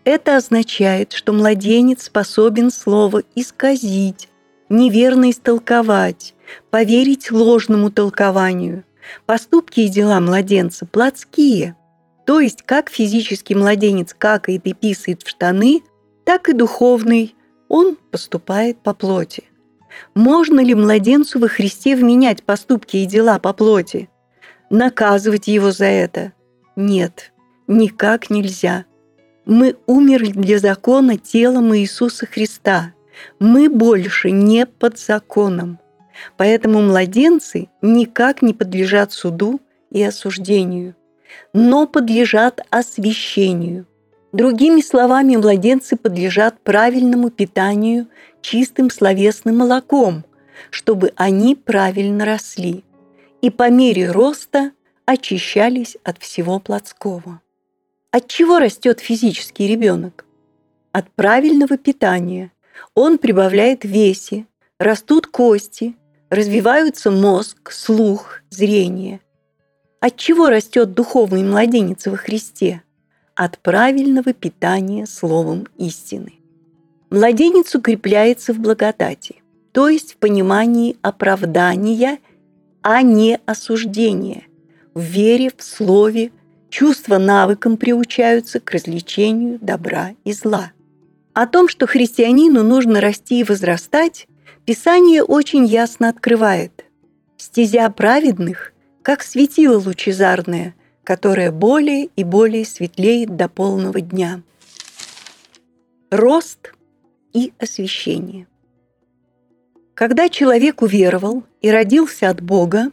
Это означает, что младенец способен слово исказить, неверно истолковать, поверить ложному толкованию. Поступки и дела младенца плотские, то есть как физический младенец какает и писает в штаны, так и духовный, он поступает по плоти. Можно ли младенцу во Христе вменять поступки и дела по плоти? наказывать его за это. Нет, никак нельзя. Мы умерли для закона телом Иисуса Христа. Мы больше не под законом. Поэтому младенцы никак не подлежат суду и осуждению, но подлежат освящению. Другими словами, младенцы подлежат правильному питанию чистым словесным молоком, чтобы они правильно росли и по мере роста очищались от всего плотского. От чего растет физический ребенок? От правильного питания. Он прибавляет весе, растут кости, развиваются мозг, слух, зрение. От чего растет духовный младенец во Христе? От правильного питания словом истины. Младенец укрепляется в благодати, то есть в понимании оправдания а не осуждение. В вере, в слове, чувства навыкам приучаются к развлечению добра и зла. О том, что христианину нужно расти и возрастать, Писание очень ясно открывает. Стезя праведных, как светило лучезарное, которое более и более светлеет до полного дня. Рост и освящение. Когда человек уверовал и родился от Бога,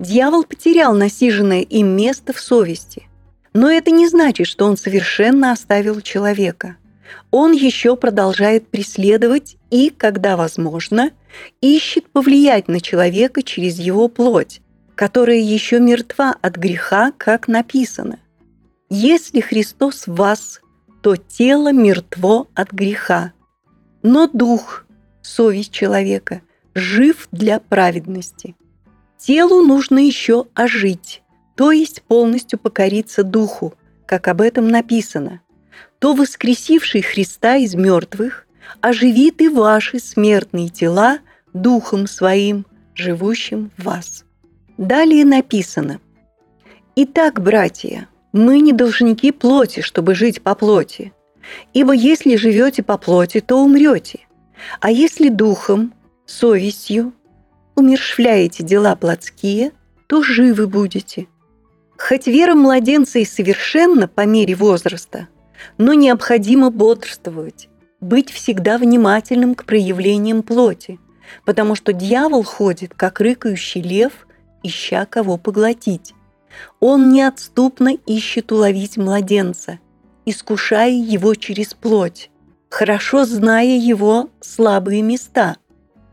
дьявол потерял насиженное им место в совести. Но это не значит, что он совершенно оставил человека. Он еще продолжает преследовать и, когда возможно, ищет повлиять на человека через его плоть, которая еще мертва от греха, как написано. Если Христос в вас, то тело мертво от греха, но дух, совесть человека, жив для праведности. Телу нужно еще ожить, то есть полностью покориться духу, как об этом написано. То воскресивший Христа из мертвых оживит и ваши смертные тела духом своим, живущим в вас. Далее написано «Итак, братья, мы не должники плоти, чтобы жить по плоти. Ибо если живете по плоти, то умрете. А если духом, совестью, умершвляете дела плотские, то живы будете. Хоть вера младенца и совершенна по мере возраста, но необходимо бодрствовать, быть всегда внимательным к проявлениям плоти, потому что дьявол ходит, как рыкающий лев, ища кого поглотить. Он неотступно ищет уловить младенца, искушая его через плоть, хорошо зная его слабые места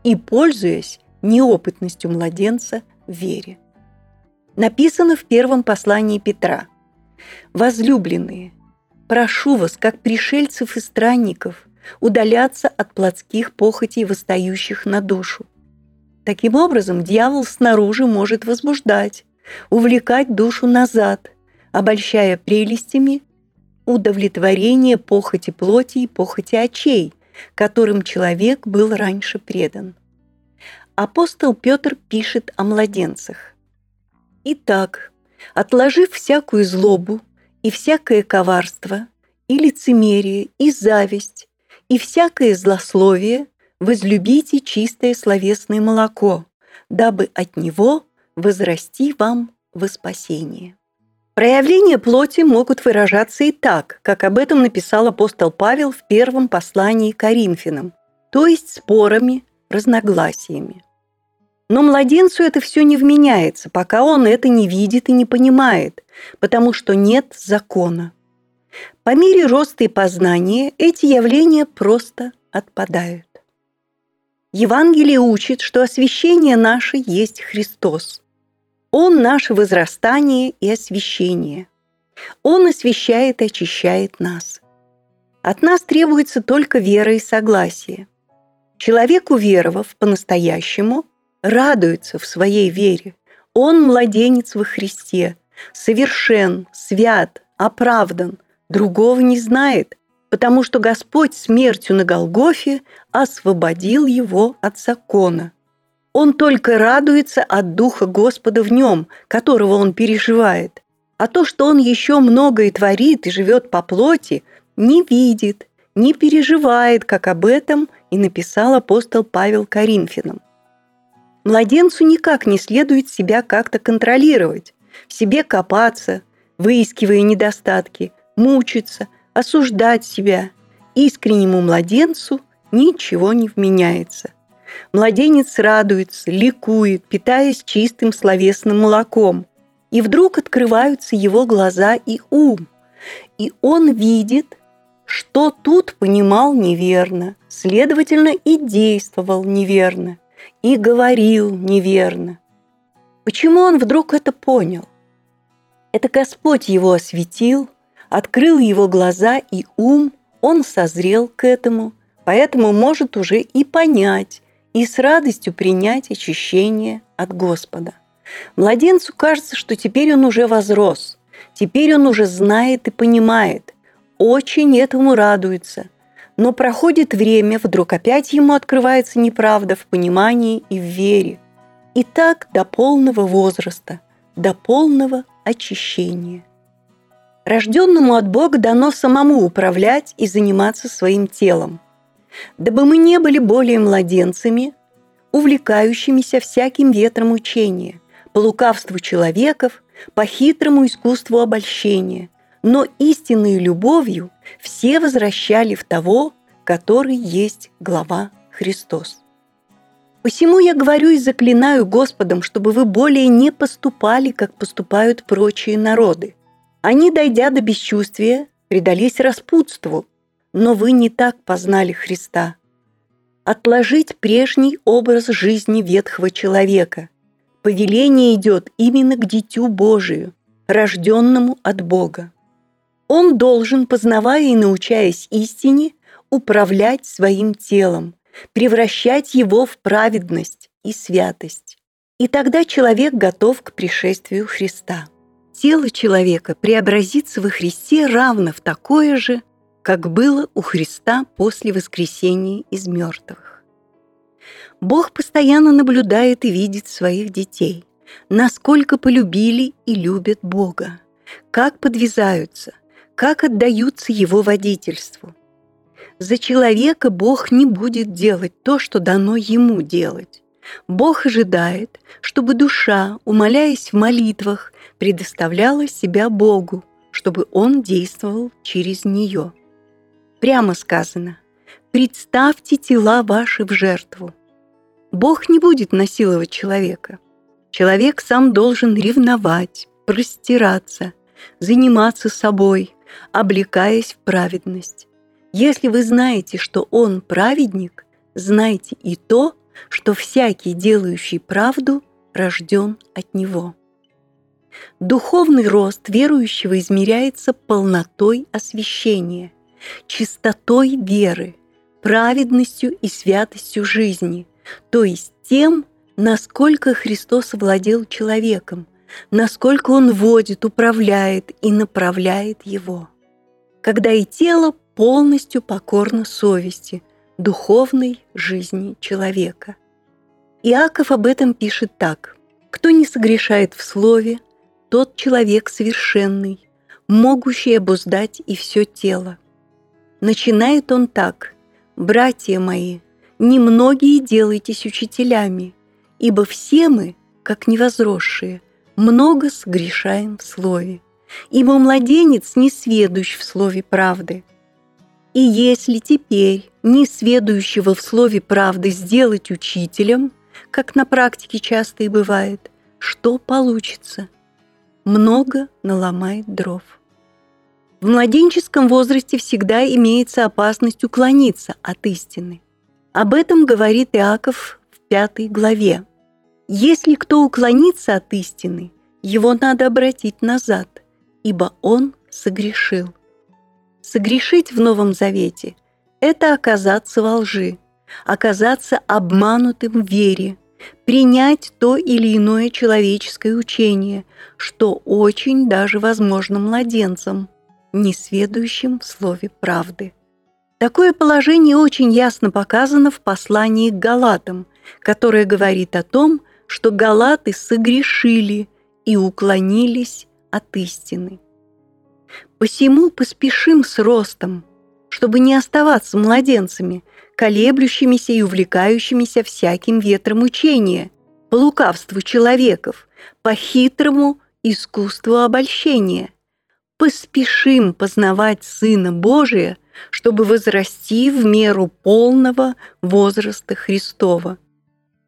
и пользуясь неопытностью младенца в вере. Написано в первом послании Петра. «Возлюбленные, прошу вас, как пришельцев и странников, удаляться от плотских похотей, восстающих на душу. Таким образом, дьявол снаружи может возбуждать, увлекать душу назад, обольщая прелестями удовлетворение похоти плоти и похоти очей, которым человек был раньше предан. Апостол Петр пишет о младенцах. «Итак, отложив всякую злобу и всякое коварство, и лицемерие, и зависть, и всякое злословие, возлюбите чистое словесное молоко, дабы от него возрасти вам во спасение. Проявления плоти могут выражаться и так, как об этом написал апостол Павел в первом послании к Коринфянам, то есть спорами, разногласиями. Но младенцу это все не вменяется, пока он это не видит и не понимает, потому что нет закона. По мере роста и познания эти явления просто отпадают. Евангелие учит, что освящение наше есть Христос. Он наше возрастание и освящение. Он освящает и очищает нас. От нас требуется только вера и согласие. Человек, уверовав по-настоящему, радуется в своей вере. Он младенец во Христе, совершен, свят, оправдан, другого не знает, потому что Господь смертью на Голгофе освободил его от закона. Он только радуется от Духа Господа в нем, которого он переживает. А то, что он еще многое творит и живет по плоти, не видит, не переживает, как об этом и написал апостол Павел Коринфянам. Младенцу никак не следует себя как-то контролировать, в себе копаться, выискивая недостатки, мучиться – осуждать себя. Искреннему младенцу ничего не вменяется. Младенец радуется, ликует, питаясь чистым словесным молоком. И вдруг открываются его глаза и ум. И он видит, что тут понимал неверно, следовательно, и действовал неверно, и говорил неверно. Почему он вдруг это понял? Это Господь его осветил, открыл его глаза и ум, он созрел к этому, поэтому может уже и понять, и с радостью принять очищение от Господа. Младенцу кажется, что теперь он уже возрос, теперь он уже знает и понимает, очень этому радуется. Но проходит время, вдруг опять ему открывается неправда в понимании и в вере. И так до полного возраста, до полного очищения. Рожденному от Бога дано самому управлять и заниматься своим телом. Дабы мы не были более младенцами, увлекающимися всяким ветром учения, по лукавству человеков, по хитрому искусству обольщения, но истинной любовью все возвращали в того, который есть глава Христос. Посему я говорю и заклинаю Господом, чтобы вы более не поступали, как поступают прочие народы. Они, дойдя до бесчувствия, предались распутству, но вы не так познали Христа. Отложить прежний образ жизни ветхого человека. Повеление идет именно к Дитю Божию, рожденному от Бога. Он должен, познавая и научаясь истине, управлять своим телом, превращать его в праведность и святость. И тогда человек готов к пришествию Христа. Тело человека преобразится во Христе равно в такое же, как было у Христа после воскресения из мертвых. Бог постоянно наблюдает и видит своих детей, насколько полюбили и любят Бога, как подвязаются, как отдаются его водительству. За человека Бог не будет делать то, что дано ему делать. Бог ожидает, чтобы душа, умоляясь в молитвах, предоставляла себя Богу, чтобы Он действовал через нее. Прямо сказано, представьте тела ваши в жертву. Бог не будет насиловать человека. Человек сам должен ревновать, простираться, заниматься собой, облекаясь в праведность. Если вы знаете, что Он праведник, знайте и то, что всякий, делающий правду, рожден от Него. Духовный рост верующего измеряется полнотой освящения, чистотой веры, праведностью и святостью жизни, то есть тем, насколько Христос овладел человеком, насколько Он водит, управляет и направляет его. Когда и тело полностью покорно совести, духовной жизни человека. Иаков об этом пишет так. «Кто не согрешает в слове, тот человек совершенный, могущий обуздать и все тело». Начинает он так. «Братья мои, немногие делайтесь учителями, ибо все мы, как невозросшие, много согрешаем в слове, ибо младенец не сведущ в слове правды, и если теперь несведущего в слове правды сделать учителем, как на практике часто и бывает, что получится? Много наломает дров. В младенческом возрасте всегда имеется опасность уклониться от истины. Об этом говорит Иаков в пятой главе. Если кто уклонится от истины, его надо обратить назад, ибо он согрешил. Согрешить в Новом Завете – это оказаться во лжи, оказаться обманутым в вере, принять то или иное человеческое учение, что очень даже возможно младенцам, несведущим в слове правды. Такое положение очень ясно показано в послании к Галатам, которое говорит о том, что галаты согрешили и уклонились от истины. Посему поспешим с ростом, чтобы не оставаться младенцами, колеблющимися и увлекающимися всяким ветром учения, по лукавству человеков, по хитрому искусству обольщения. Поспешим познавать Сына Божия, чтобы возрасти в меру полного возраста Христова.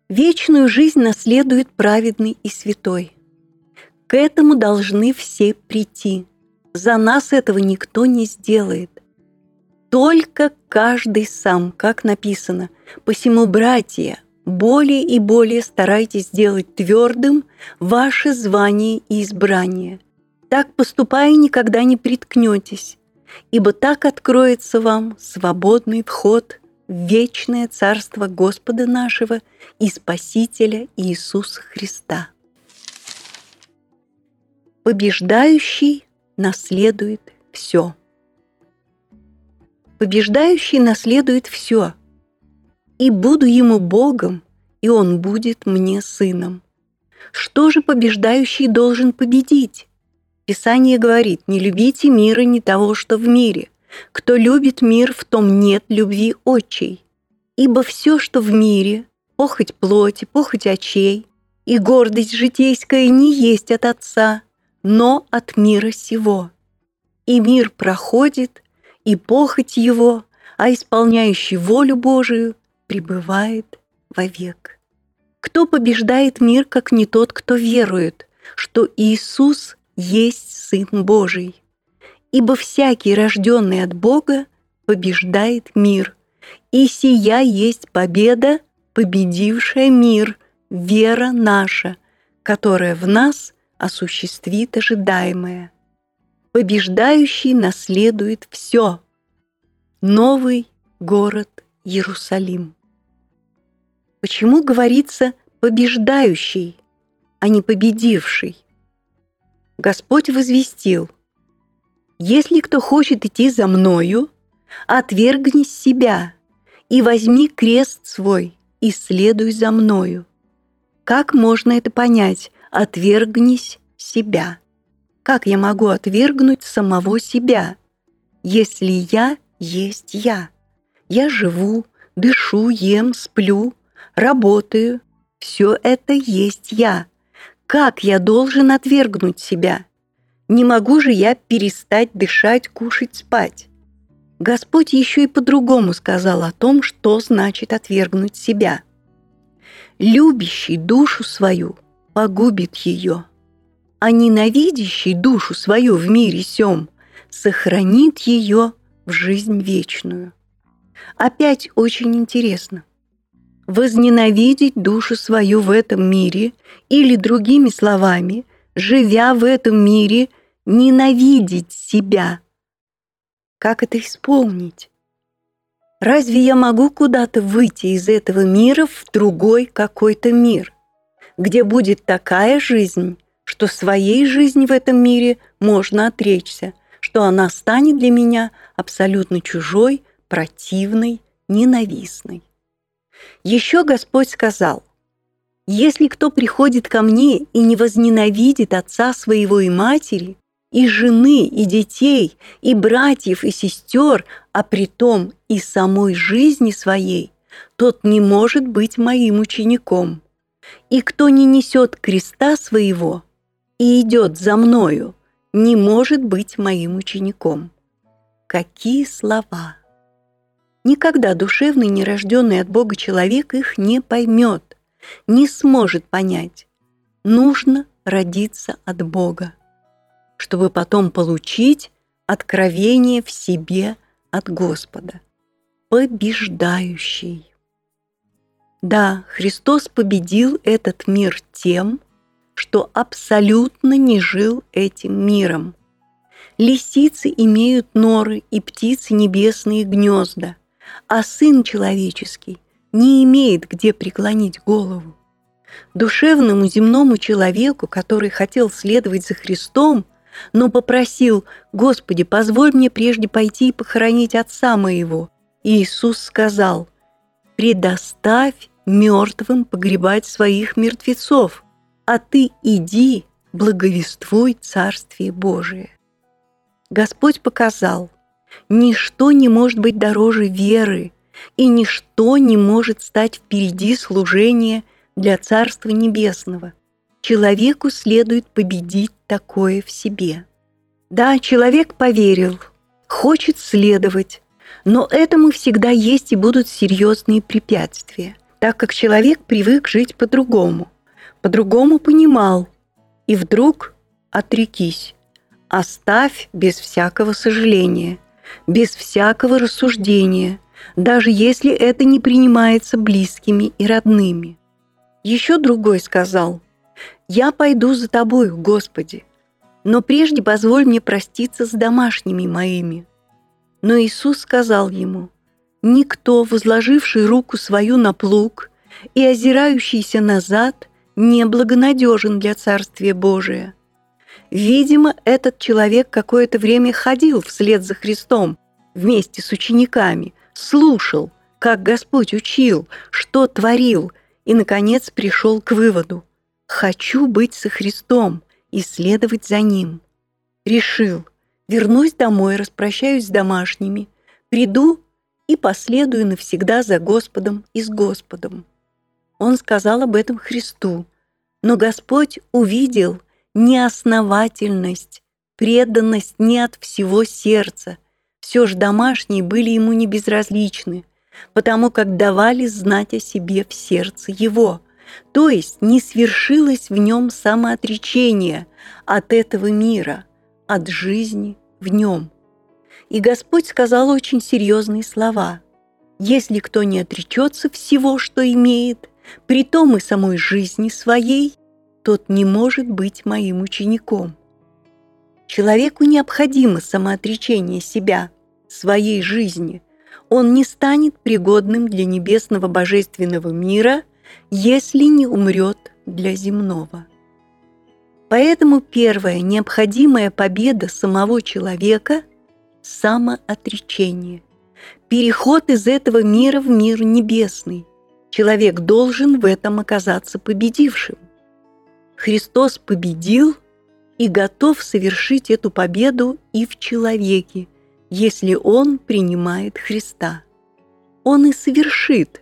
Вечную жизнь наследует праведный и святой. К этому должны все прийти – за нас этого никто не сделает. Только каждый сам, как написано. Посему, братья, более и более старайтесь сделать твердым ваше звание и избрание. Так поступая, никогда не приткнетесь, ибо так откроется вам свободный вход в вечное царство Господа нашего и Спасителя Иисуса Христа. Побеждающий наследует все. Побеждающий наследует все. И буду ему Богом, и он будет мне сыном. Что же побеждающий должен победить? Писание говорит, не любите мира ни того, что в мире. Кто любит мир, в том нет любви отчей. Ибо все, что в мире, похоть плоти, похоть очей, и гордость житейская не есть от Отца, но от мира сего. И мир проходит, и похоть его, а исполняющий волю Божию пребывает вовек. Кто побеждает мир, как не тот, кто верует, что Иисус есть Сын Божий? Ибо всякий, рожденный от Бога, побеждает мир, и сия есть победа, победившая мир, вера наша, которая в нас осуществит ожидаемое. Побеждающий наследует все. Новый город Иерусалим. Почему говорится «побеждающий», а не «победивший»? Господь возвестил, «Если кто хочет идти за Мною, отвергни себя и возьми крест свой и следуй за Мною». Как можно это понять? Отвергнись себя. Как я могу отвергнуть самого себя, если я есть я? Я живу, дышу, ем, сплю, работаю. Все это есть я. Как я должен отвергнуть себя? Не могу же я перестать дышать, кушать, спать. Господь еще и по-другому сказал о том, что значит отвергнуть себя. Любящий душу свою погубит ее, а ненавидящий душу свою в мире сем сохранит ее в жизнь вечную. Опять очень интересно. Возненавидеть душу свою в этом мире или, другими словами, живя в этом мире, ненавидеть себя. Как это исполнить? Разве я могу куда-то выйти из этого мира в другой какой-то мир, где будет такая жизнь, что своей жизни в этом мире можно отречься, что она станет для меня абсолютно чужой, противной, ненавистной. Еще Господь сказал, «Если кто приходит ко мне и не возненавидит отца своего и матери, и жены, и детей, и братьев, и сестер, а притом и самой жизни своей, тот не может быть моим учеником. И кто не несет креста своего и идет за мною, не может быть моим учеником. Какие слова! Никогда душевный, нерожденный от Бога человек их не поймет, не сможет понять. Нужно родиться от Бога, чтобы потом получить откровение в себе от Господа. Побеждающий. Да, Христос победил этот мир тем, что абсолютно не жил этим миром. Лисицы имеют норы и птицы небесные гнезда – а Сын Человеческий не имеет где преклонить голову. Душевному земному человеку, который хотел следовать за Христом, но попросил, «Господи, позволь мне прежде пойти и похоронить отца моего», Иисус сказал, «Предоставь мертвым погребать своих мертвецов, а ты иди, благовествуй Царствие Божие». Господь показал, Ничто не может быть дороже веры, и ничто не может стать впереди служения для Царства Небесного. Человеку следует победить такое в себе. Да, человек поверил, хочет следовать, но этому всегда есть и будут серьезные препятствия, так как человек привык жить по-другому, по-другому понимал, и вдруг отрекись, оставь без всякого сожаления – без всякого рассуждения, даже если это не принимается близкими и родными. Еще другой сказал, «Я пойду за тобою, Господи, но прежде позволь мне проститься с домашними моими». Но Иисус сказал ему, «Никто, возложивший руку свою на плуг и озирающийся назад, не благонадежен для Царствия Божия». Видимо, этот человек какое-то время ходил вслед за Христом вместе с учениками, слушал, как Господь учил, что творил, и, наконец, пришел к выводу «Хочу быть со Христом и следовать за Ним». Решил, вернусь домой, распрощаюсь с домашними, приду и последую навсегда за Господом и с Господом. Он сказал об этом Христу. Но Господь увидел неосновательность, преданность не от всего сердца. Все же домашние были ему не безразличны, потому как давали знать о себе в сердце его. То есть не свершилось в нем самоотречение от этого мира, от жизни в нем. И Господь сказал очень серьезные слова. «Если кто не отречется всего, что имеет, при том и самой жизни своей, тот не может быть моим учеником». Человеку необходимо самоотречение себя, своей жизни. Он не станет пригодным для небесного божественного мира, если не умрет для земного. Поэтому первая необходимая победа самого человека – самоотречение. Переход из этого мира в мир небесный. Человек должен в этом оказаться победившим. Христос победил и готов совершить эту победу и в человеке, если он принимает Христа. Он и совершит,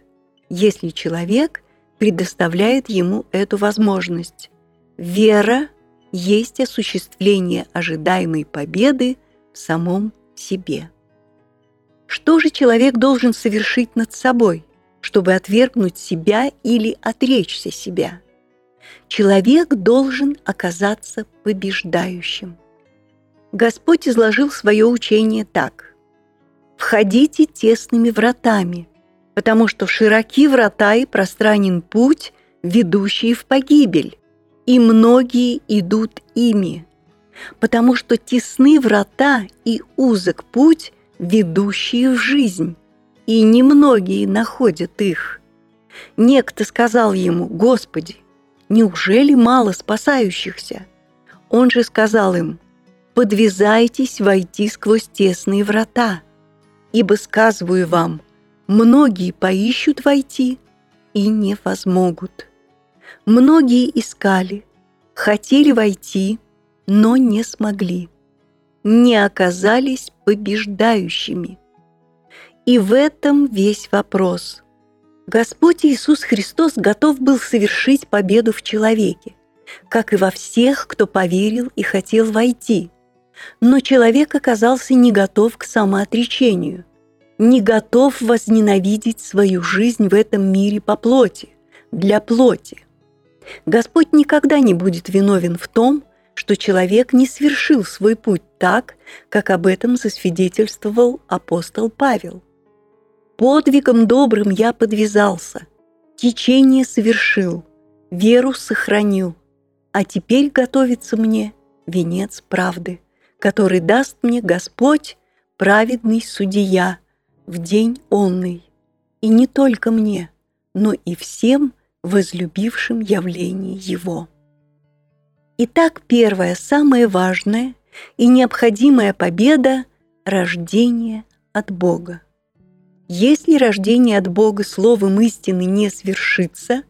если человек предоставляет ему эту возможность. Вера есть осуществление ожидаемой победы в самом себе. Что же человек должен совершить над собой, чтобы отвергнуть себя или отречься себя? Человек должен оказаться побеждающим. Господь изложил свое учение так. «Входите тесными вратами, потому что широки врата и пространен путь, ведущий в погибель, и многие идут ими, потому что тесны врата и узок путь, ведущие в жизнь, и немногие находят их. Некто сказал ему, «Господи, неужели мало спасающихся?» Он же сказал им, «Подвязайтесь войти сквозь тесные врата, ибо, сказываю вам, многие поищут войти и не возмогут». Многие искали, хотели войти, но не смогли, не оказались побеждающими. И в этом весь вопрос. Господь Иисус Христос готов был совершить победу в человеке, как и во всех, кто поверил и хотел войти. Но человек оказался не готов к самоотречению, не готов возненавидеть свою жизнь в этом мире по плоти, для плоти – Господь никогда не будет виновен в том, что человек не свершил свой путь так, как об этом засвидетельствовал апостол Павел. «Подвигом добрым я подвязался, течение совершил, веру сохранил, а теперь готовится мне венец правды, который даст мне Господь, праведный судья, в день онный, и не только мне, но и всем, возлюбившим явление Его. Итак, первая, самая важная и необходимая победа – рождение от Бога. Если рождение от Бога словом истины не свершится,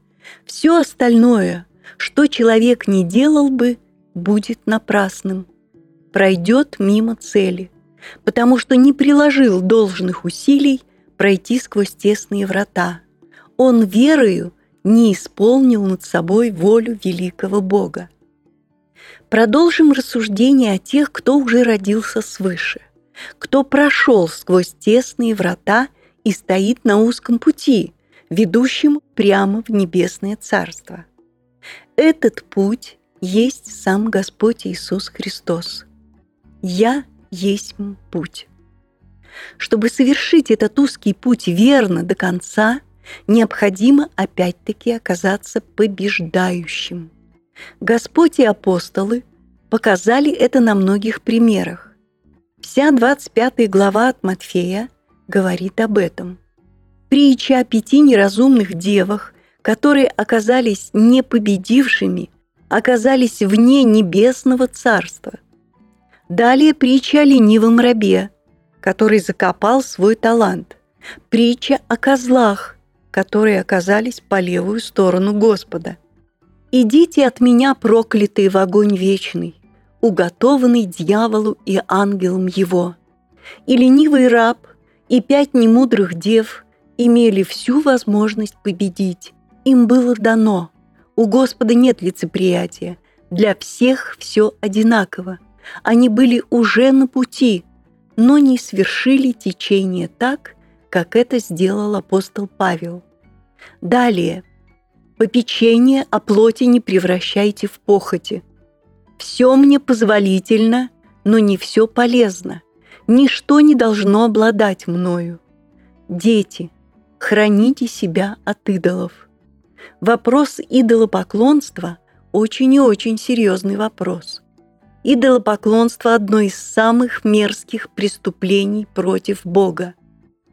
все остальное, что человек не делал бы, будет напрасным, пройдет мимо цели, потому что не приложил должных усилий пройти сквозь тесные врата. Он верою не исполнил над собой волю великого Бога. Продолжим рассуждение о тех, кто уже родился свыше, кто прошел сквозь тесные врата и стоит на узком пути, ведущем прямо в небесное Царство. Этот путь есть сам Господь Иисус Христос. «Я есть путь». Чтобы совершить этот узкий путь верно до конца – необходимо опять-таки оказаться побеждающим. Господь и апостолы показали это на многих примерах. Вся 25 глава от Матфея говорит об этом. Притча о пяти неразумных девах, которые оказались непобедившими, оказались вне небесного царства. Далее притча о ленивом рабе, который закопал свой талант. Притча о козлах, которые оказались по левую сторону Господа. «Идите от меня, проклятые в огонь вечный, уготованный дьяволу и ангелам его». И ленивый раб, и пять немудрых дев имели всю возможность победить, Им было дано. У Господа нет лицеприятия. Для всех все одинаково. Они были уже на пути, но не свершили течение так, как это сделал апостол Павел. Далее. «Попечение о плоти не превращайте в похоти. Все мне позволительно, но не все полезно. Ничто не должно обладать мною. Дети, храните себя от идолов. Вопрос идолопоклонства – очень и очень серьезный вопрос. Идолопоклонство – одно из самых мерзких преступлений против Бога.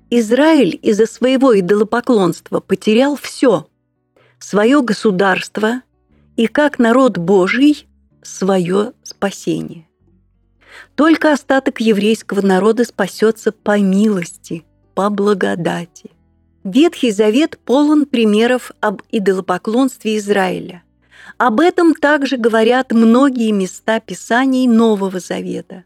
Израиль из-за своего идолопоклонства потерял все – свое государство и, как народ Божий, свое спасение. Только остаток еврейского народа спасется по милости, по благодати. Ветхий Завет полон примеров об идолопоклонстве Израиля. Об этом также говорят многие места Писаний Нового Завета.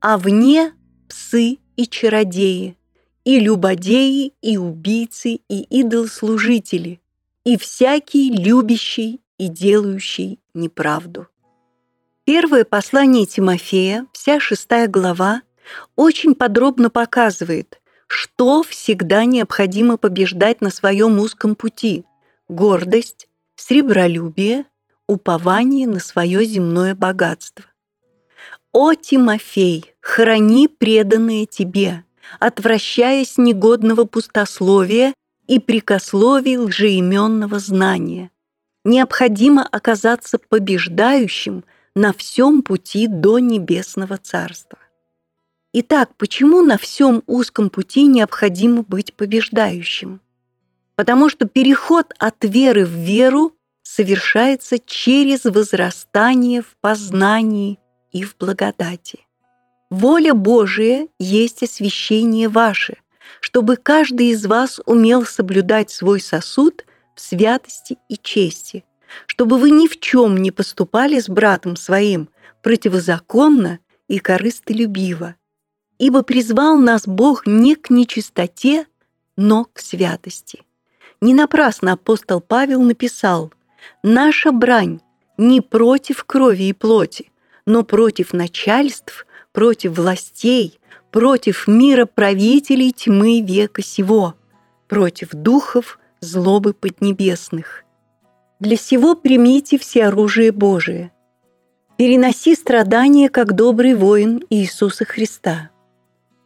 А вне псы и чародеи, и любодеи, и убийцы, и идолслужители, и всякий любящий и делающий неправду. Первое послание Тимофея, вся шестая глава, очень подробно показывает, что всегда необходимо побеждать на своем узком пути – гордость, сребролюбие, упование на свое земное богатство. «О, Тимофей, храни преданное тебе, отвращаясь негодного пустословия и прикословий лжеименного знания. Необходимо оказаться побеждающим на всем пути до небесного царства. Итак, почему на всем узком пути необходимо быть побеждающим? Потому что переход от веры в веру совершается через возрастание в познании и в благодати. Воля Божия есть освящение ваше, чтобы каждый из вас умел соблюдать свой сосуд в святости и чести, чтобы вы ни в чем не поступали с братом своим противозаконно и корыстолюбиво, ибо призвал нас Бог не к нечистоте, но к святости. Не напрасно апостол Павел написал «Наша брань не против крови и плоти, но против начальств, против властей, против мира правителей тьмы века сего, против духов злобы поднебесных. Для сего примите все оружие Божие. Переноси страдания, как добрый воин Иисуса Христа.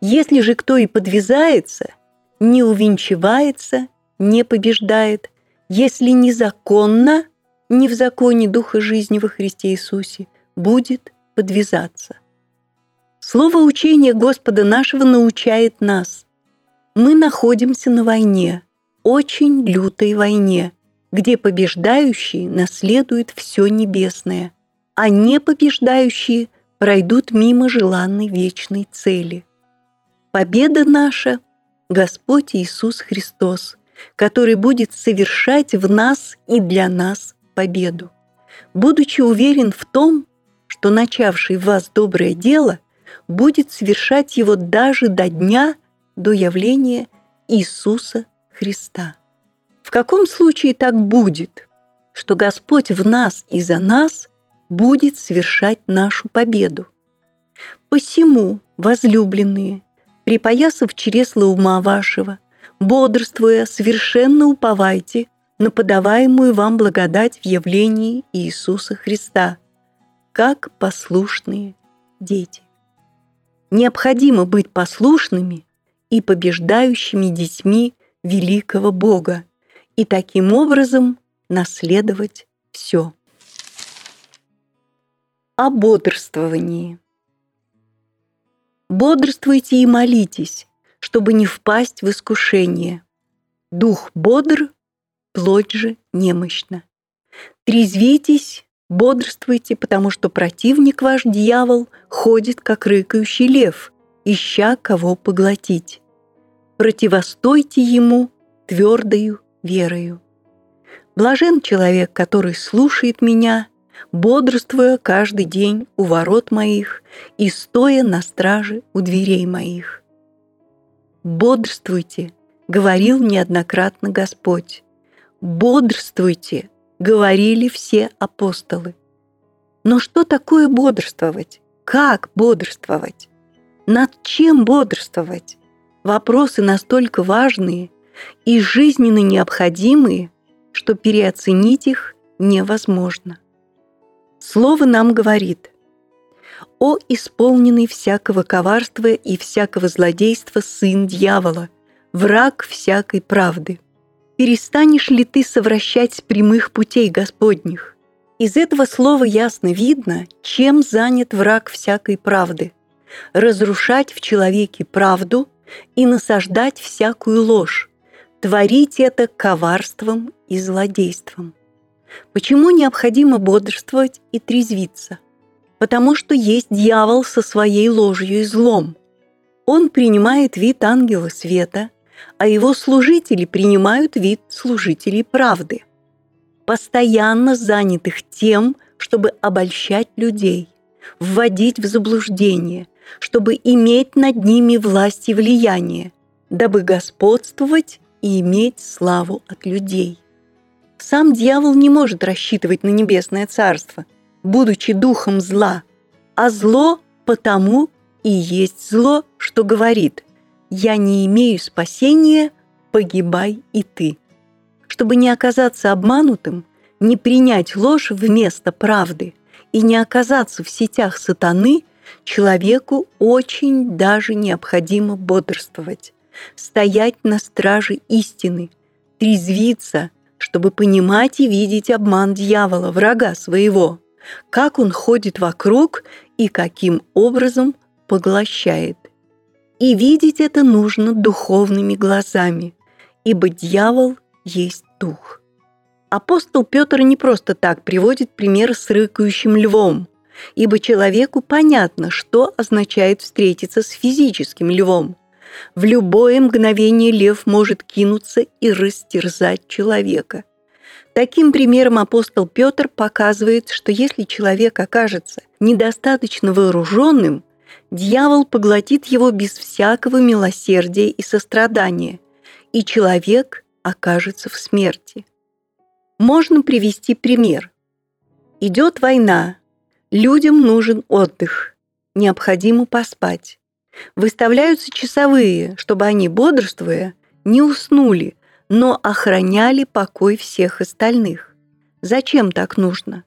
Если же кто и подвязается, не увенчивается, не побеждает, если незаконно, не в законе Духа жизни во Христе Иисусе, будет подвязаться. Слово учения Господа нашего научает нас. Мы находимся на войне, очень лютой войне, где побеждающие наследуют все небесное, а непобеждающие пройдут мимо желанной вечной цели – Победа наша – Господь Иисус Христос, который будет совершать в нас и для нас победу. Будучи уверен в том, что начавший в вас доброе дело будет совершать его даже до дня, до явления Иисуса Христа. В каком случае так будет, что Господь в нас и за нас будет совершать нашу победу? Посему, возлюбленные, припоясав чресла ума вашего, бодрствуя, совершенно уповайте на подаваемую вам благодать в явлении Иисуса Христа, как послушные дети. Необходимо быть послушными и побеждающими детьми великого Бога и таким образом наследовать все. О бодрствовании. Бодрствуйте и молитесь, чтобы не впасть в искушение. Дух бодр, плоть же немощна. Трезвитесь, бодрствуйте, потому что противник ваш, дьявол, ходит, как рыкающий лев, ища кого поглотить. Противостойте ему твердою верою. Блажен человек, который слушает меня бодрствуя каждый день у ворот моих и стоя на страже у дверей моих. «Бодрствуйте», — говорил неоднократно Господь. «Бодрствуйте», говорили все апостолы. Но что такое бодрствовать? Как бодрствовать? Над чем бодрствовать? Вопросы настолько важные и жизненно необходимые, что переоценить их невозможно. Слово нам говорит «О исполненный всякого коварства и всякого злодейства сын дьявола, враг всякой правды». Перестанешь ли ты совращать с прямых путей Господних? Из этого слова ясно видно, чем занят враг всякой правды. Разрушать в человеке правду и насаждать всякую ложь, творить это коварством и злодейством. Почему необходимо бодрствовать и трезвиться? Потому что есть дьявол со своей ложью и злом. Он принимает вид ангела света, а его служители принимают вид служителей правды, постоянно занятых тем, чтобы обольщать людей, вводить в заблуждение, чтобы иметь над ними власть и влияние, дабы господствовать и иметь славу от людей. Сам дьявол не может рассчитывать на небесное царство, будучи духом зла, а зло потому и есть зло, что говорит «Я не имею спасения, погибай и ты». Чтобы не оказаться обманутым, не принять ложь вместо правды и не оказаться в сетях сатаны, человеку очень даже необходимо бодрствовать, стоять на страже истины, трезвиться – чтобы понимать и видеть обман дьявола, врага своего, как он ходит вокруг и каким образом поглощает. И видеть это нужно духовными глазами, ибо дьявол есть дух. Апостол Петр не просто так приводит пример с рыкающим львом, ибо человеку понятно, что означает встретиться с физическим львом – в любое мгновение лев может кинуться и растерзать человека. Таким примером апостол Петр показывает, что если человек окажется недостаточно вооруженным, дьявол поглотит его без всякого милосердия и сострадания, и человек окажется в смерти. Можно привести пример. Идет война, людям нужен отдых, необходимо поспать. Выставляются часовые, чтобы они, бодрствуя, не уснули, но охраняли покой всех остальных. Зачем так нужно?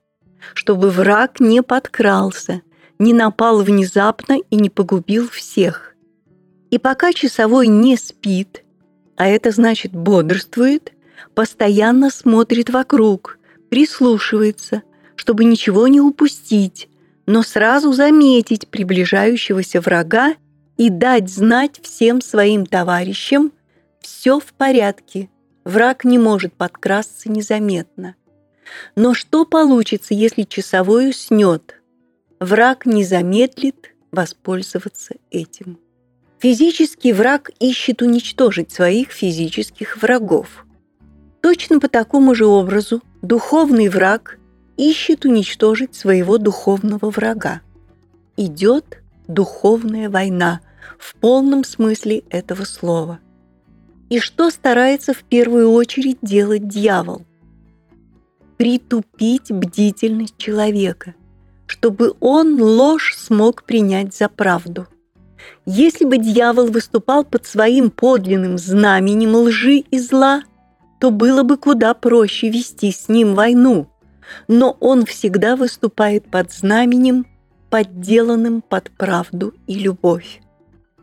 Чтобы враг не подкрался, не напал внезапно и не погубил всех. И пока часовой не спит, а это значит бодрствует, постоянно смотрит вокруг, прислушивается, чтобы ничего не упустить, но сразу заметить приближающегося врага и дать знать всем своим товарищам, все в порядке, враг не может подкрасться незаметно. Но что получится, если часовой уснет? Враг не замедлит воспользоваться этим. Физический враг ищет уничтожить своих физических врагов. Точно по такому же образу духовный враг ищет уничтожить своего духовного врага. Идет духовная война в полном смысле этого слова. И что старается в первую очередь делать дьявол? Притупить бдительность человека, чтобы он ложь смог принять за правду. Если бы дьявол выступал под своим подлинным знаменем лжи и зла, то было бы куда проще вести с ним войну. Но он всегда выступает под знаменем подделанным под правду и любовь.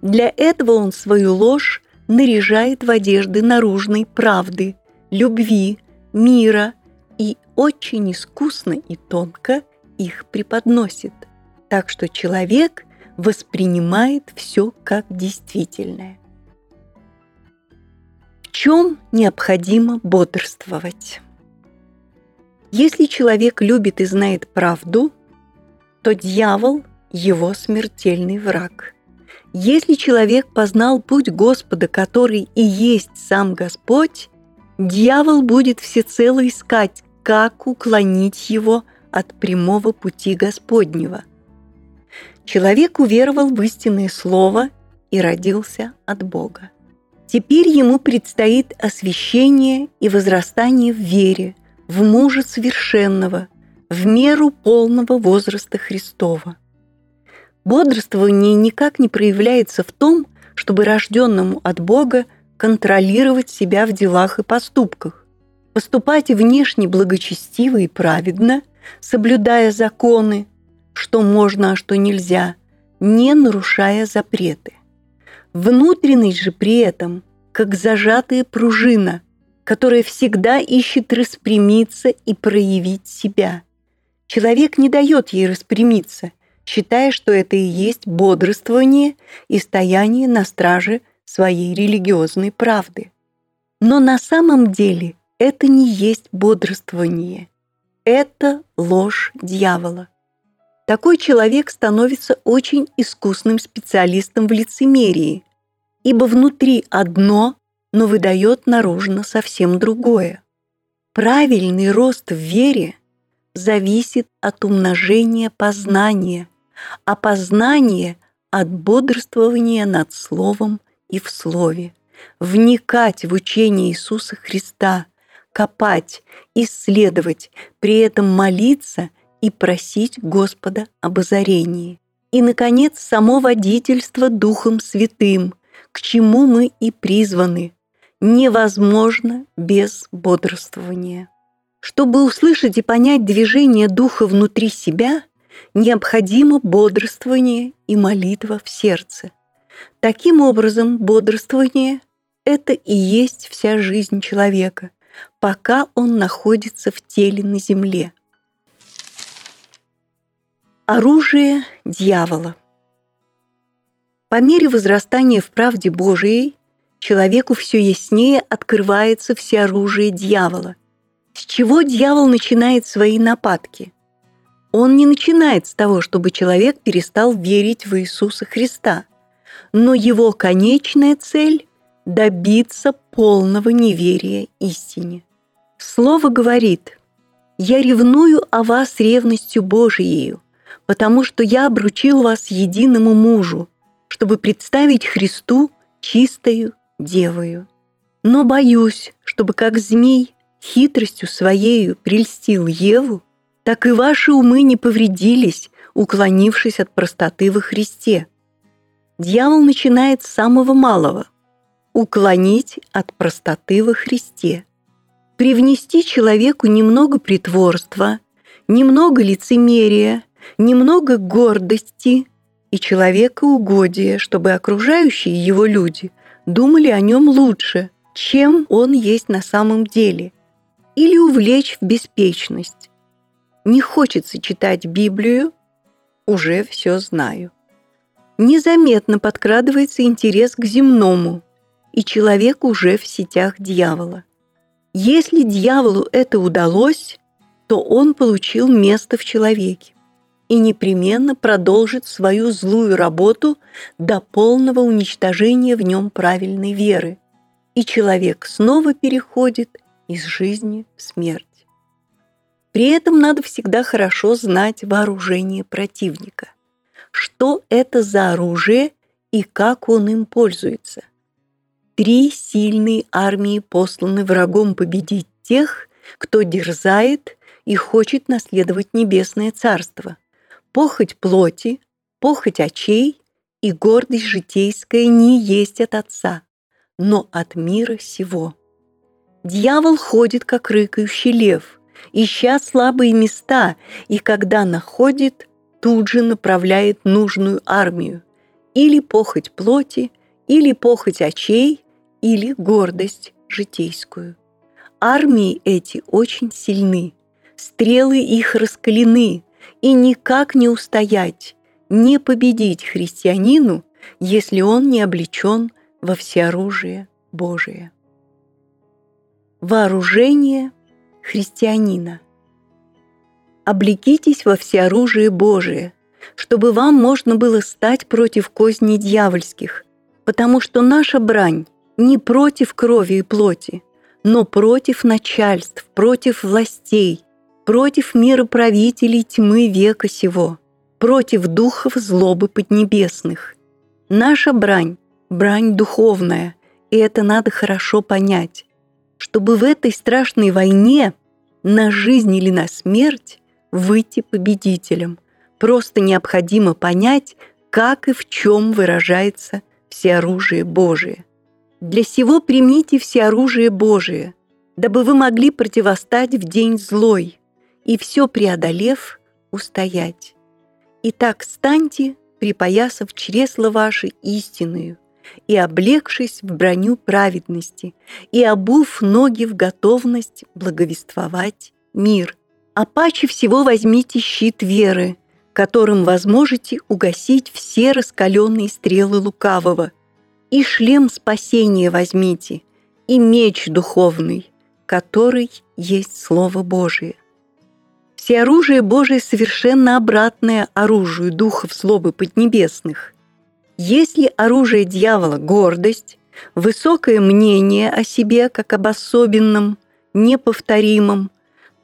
Для этого он свою ложь наряжает в одежды наружной правды, любви, мира и очень искусно и тонко их преподносит, так что человек воспринимает все как действительное. В чем необходимо бодрствовать? Если человек любит и знает правду, то дьявол – его смертельный враг. Если человек познал путь Господа, который и есть сам Господь, дьявол будет всецело искать, как уклонить его от прямого пути Господнего. Человек уверовал в истинное Слово и родился от Бога. Теперь ему предстоит освящение и возрастание в вере, в мужа совершенного, в меру полного возраста Христова. Бодрствование никак не проявляется в том, чтобы рожденному от Бога контролировать себя в делах и поступках, поступать внешне благочестиво и праведно, соблюдая законы, что можно, а что нельзя, не нарушая запреты. Внутренность же при этом, как зажатая пружина, которая всегда ищет распрямиться и проявить себя. Человек не дает ей распрямиться, считая, что это и есть бодрствование и стояние на страже своей религиозной правды. Но на самом деле это не есть бодрствование. Это ложь дьявола. Такой человек становится очень искусным специалистом в лицемерии, ибо внутри одно, но выдает наружно совсем другое. Правильный рост в вере зависит от умножения познания, а познание – от бодрствования над словом и в слове, вникать в учение Иисуса Христа, копать, исследовать, при этом молиться и просить Господа об озарении. И, наконец, само водительство Духом Святым, к чему мы и призваны, невозможно без бодрствования. Чтобы услышать и понять движение Духа внутри себя, необходимо бодрствование и молитва в сердце. Таким образом, бодрствование – это и есть вся жизнь человека, пока он находится в теле на земле. Оружие дьявола – по мере возрастания в правде Божией человеку все яснее открывается всеоружие дьявола. С чего дьявол начинает свои нападки? Он не начинает с того, чтобы человек перестал верить в Иисуса Христа, но его конечная цель – добиться полного неверия истине. Слово говорит «Я ревную о вас ревностью Божией, потому что я обручил вас единому мужу, чтобы представить Христу чистою девою. Но боюсь, чтобы как змей хитростью своею прельстил Еву, так и ваши умы не повредились, уклонившись от простоты во Христе. Дьявол начинает с самого малого – уклонить от простоты во Христе, привнести человеку немного притворства, немного лицемерия, немного гордости, и человека угодие, чтобы окружающие его люди думали о нем лучше, чем он есть на самом деле, или увлечь в беспечность. Не хочется читать Библию, уже все знаю. Незаметно подкрадывается интерес к земному, и человек уже в сетях дьявола. Если дьяволу это удалось, то он получил место в человеке и непременно продолжит свою злую работу до полного уничтожения в нем правильной веры, и человек снова переходит из жизни в смерть. При этом надо всегда хорошо знать вооружение противника. Что это за оружие и как он им пользуется. Три сильные армии посланы врагом победить тех, кто дерзает и хочет наследовать небесное царство похоть плоти, похоть очей и гордость житейская не есть от Отца, но от мира сего. Дьявол ходит, как рыкающий лев, ища слабые места, и когда находит, тут же направляет нужную армию, или похоть плоти, или похоть очей, или гордость житейскую. Армии эти очень сильны, стрелы их раскалены, и никак не устоять, не победить христианину, если он не облечен во всеоружие Божие. Вооружение христианина. Облекитесь во всеоружие Божие, чтобы вам можно было стать против козней дьявольских, потому что наша брань не против крови и плоти, но против начальств, против властей, против мироправителей тьмы века сего, против духов злобы поднебесных. Наша брань – брань духовная, и это надо хорошо понять, чтобы в этой страшной войне на жизнь или на смерть выйти победителем. Просто необходимо понять, как и в чем выражается всеоружие Божие. Для сего примите всеоружие Божие, дабы вы могли противостать в день злой и все преодолев устоять. Итак, станьте, припоясав чресла ваши истинную, и облегшись в броню праведности, и обув ноги в готовность благовествовать мир. А паче всего возьмите щит веры, которым возможете угасить все раскаленные стрелы лукавого, и шлем спасения возьмите, и меч духовный, который есть Слово Божие. Все оружие Божие совершенно обратное оружию духов злобы поднебесных. Если оружие дьявола – гордость, высокое мнение о себе как об особенном, неповторимом,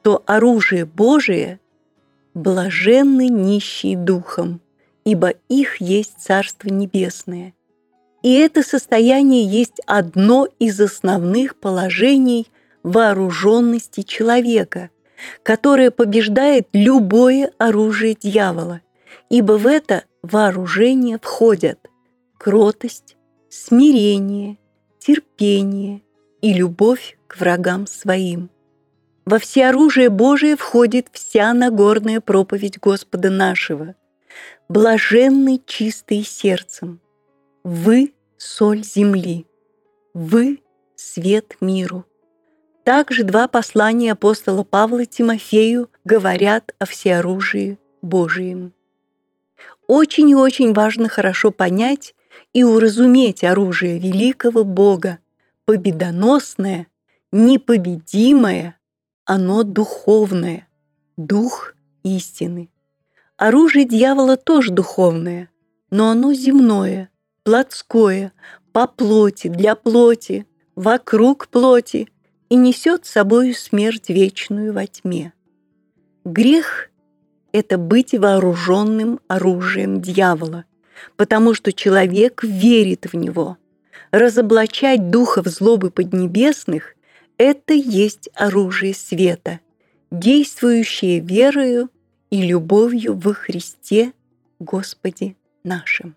то оружие Божие – блаженны нищие духом, ибо их есть Царство Небесное. И это состояние есть одно из основных положений вооруженности человека, которое побеждает любое оружие дьявола, ибо в это вооружение входят кротость, смирение, терпение и любовь к врагам своим. Во всеоружие Божие входит вся Нагорная проповедь Господа нашего. Блаженный чистый сердцем. Вы – соль земли. Вы – свет миру. Также два послания апостола Павла Тимофею говорят о всеоружии Божием. Очень и очень важно хорошо понять и уразуметь оружие великого Бога, победоносное, непобедимое, оно духовное, дух истины. Оружие дьявола тоже духовное, но оно земное, плотское, по плоти, для плоти, вокруг плоти и несет с собой смерть вечную во тьме. Грех – это быть вооруженным оружием дьявола, потому что человек верит в него. Разоблачать духов злобы поднебесных – это есть оружие света, действующее верою и любовью во Христе Господе нашим.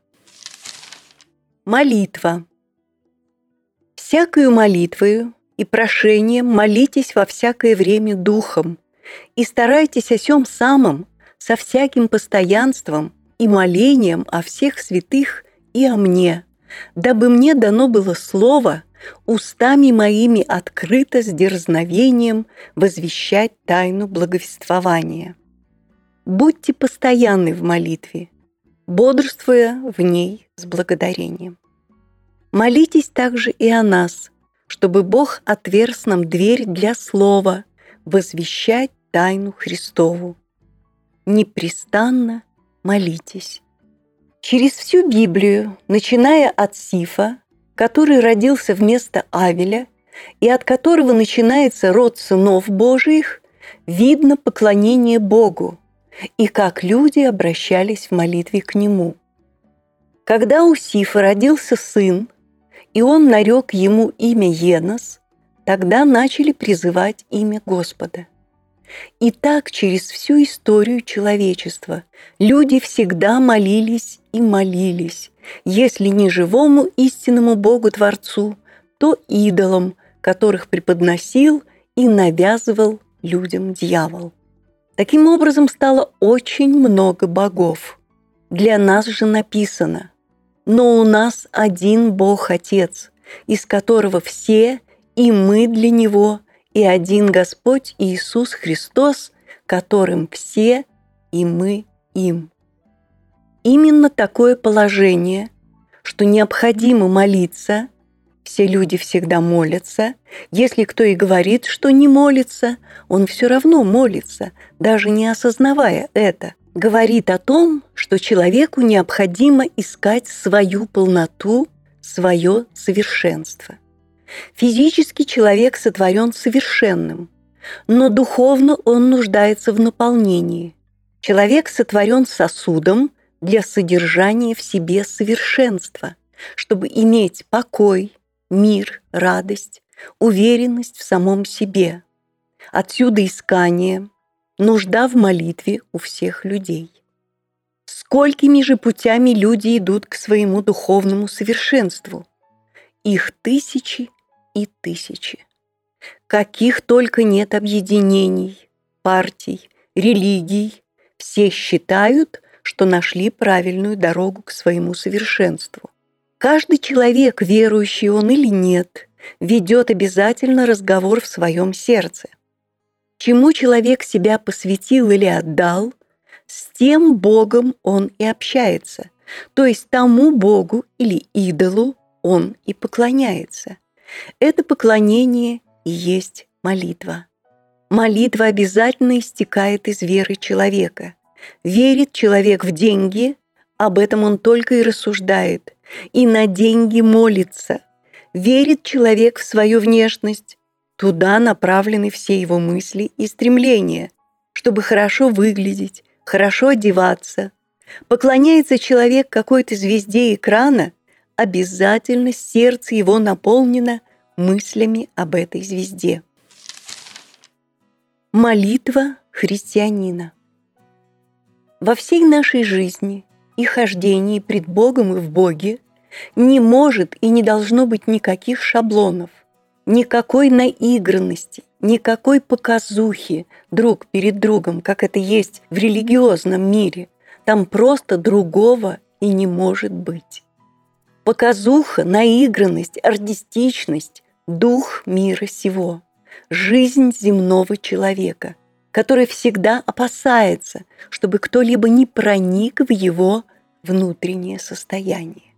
Молитва. Всякою молитвою и прошением молитесь во всякое время духом, и старайтесь о сем самом со всяким постоянством и молением о всех святых и о мне, дабы мне дано было слово устами моими открыто с дерзновением возвещать тайну благовествования. Будьте постоянны в молитве, бодрствуя в ней с благодарением. Молитесь также и о нас, чтобы Бог отверз нам дверь для слова, возвещать тайну Христову. Непрестанно молитесь. Через всю Библию, начиная от Сифа, который родился вместо Авеля, и от которого начинается род сынов Божиих, видно поклонение Богу и как люди обращались в молитве к Нему. Когда у Сифа родился сын, и он нарек ему имя Енос, тогда начали призывать имя Господа. И так через всю историю человечества люди всегда молились и молились, если не живому истинному Богу-творцу, то идолам, которых преподносил и навязывал людям дьявол. Таким образом стало очень много богов. Для нас же написано «Но у нас один Бог-Отец, из которого все, и мы для Него – и один Господь Иисус Христос, которым все и мы им. Именно такое положение, что необходимо молиться, все люди всегда молятся, если кто и говорит, что не молится, он все равно молится, даже не осознавая это, говорит о том, что человеку необходимо искать свою полноту, свое совершенство. Физически человек сотворен совершенным, но духовно он нуждается в наполнении. Человек сотворен сосудом для содержания в себе совершенства, чтобы иметь покой, мир, радость, уверенность в самом себе. Отсюда искание, нужда в молитве у всех людей. Сколькими же путями люди идут к своему духовному совершенству? Их тысячи и тысячи. Каких только нет объединений, партий, религий, все считают, что нашли правильную дорогу к своему совершенству. Каждый человек, верующий он или нет, ведет обязательно разговор в своем сердце. Чему человек себя посвятил или отдал, с тем Богом он и общается, то есть тому Богу или идолу он и поклоняется. Это поклонение и есть молитва. Молитва обязательно истекает из веры человека. Верит человек в деньги, об этом он только и рассуждает, и на деньги молится. Верит человек в свою внешность, туда направлены все его мысли и стремления, чтобы хорошо выглядеть, хорошо одеваться. Поклоняется человек какой-то звезде экрана, обязательно сердце его наполнено мыслями об этой звезде. Молитва христианина. Во всей нашей жизни и хождении пред Богом и в Боге не может и не должно быть никаких шаблонов, никакой наигранности, никакой показухи друг перед другом, как это есть в религиозном мире. Там просто другого и не может быть. Показуха, наигранность, артистичность – дух мира сего – жизнь земного человека, который всегда опасается, чтобы кто-либо не проник в его внутреннее состояние.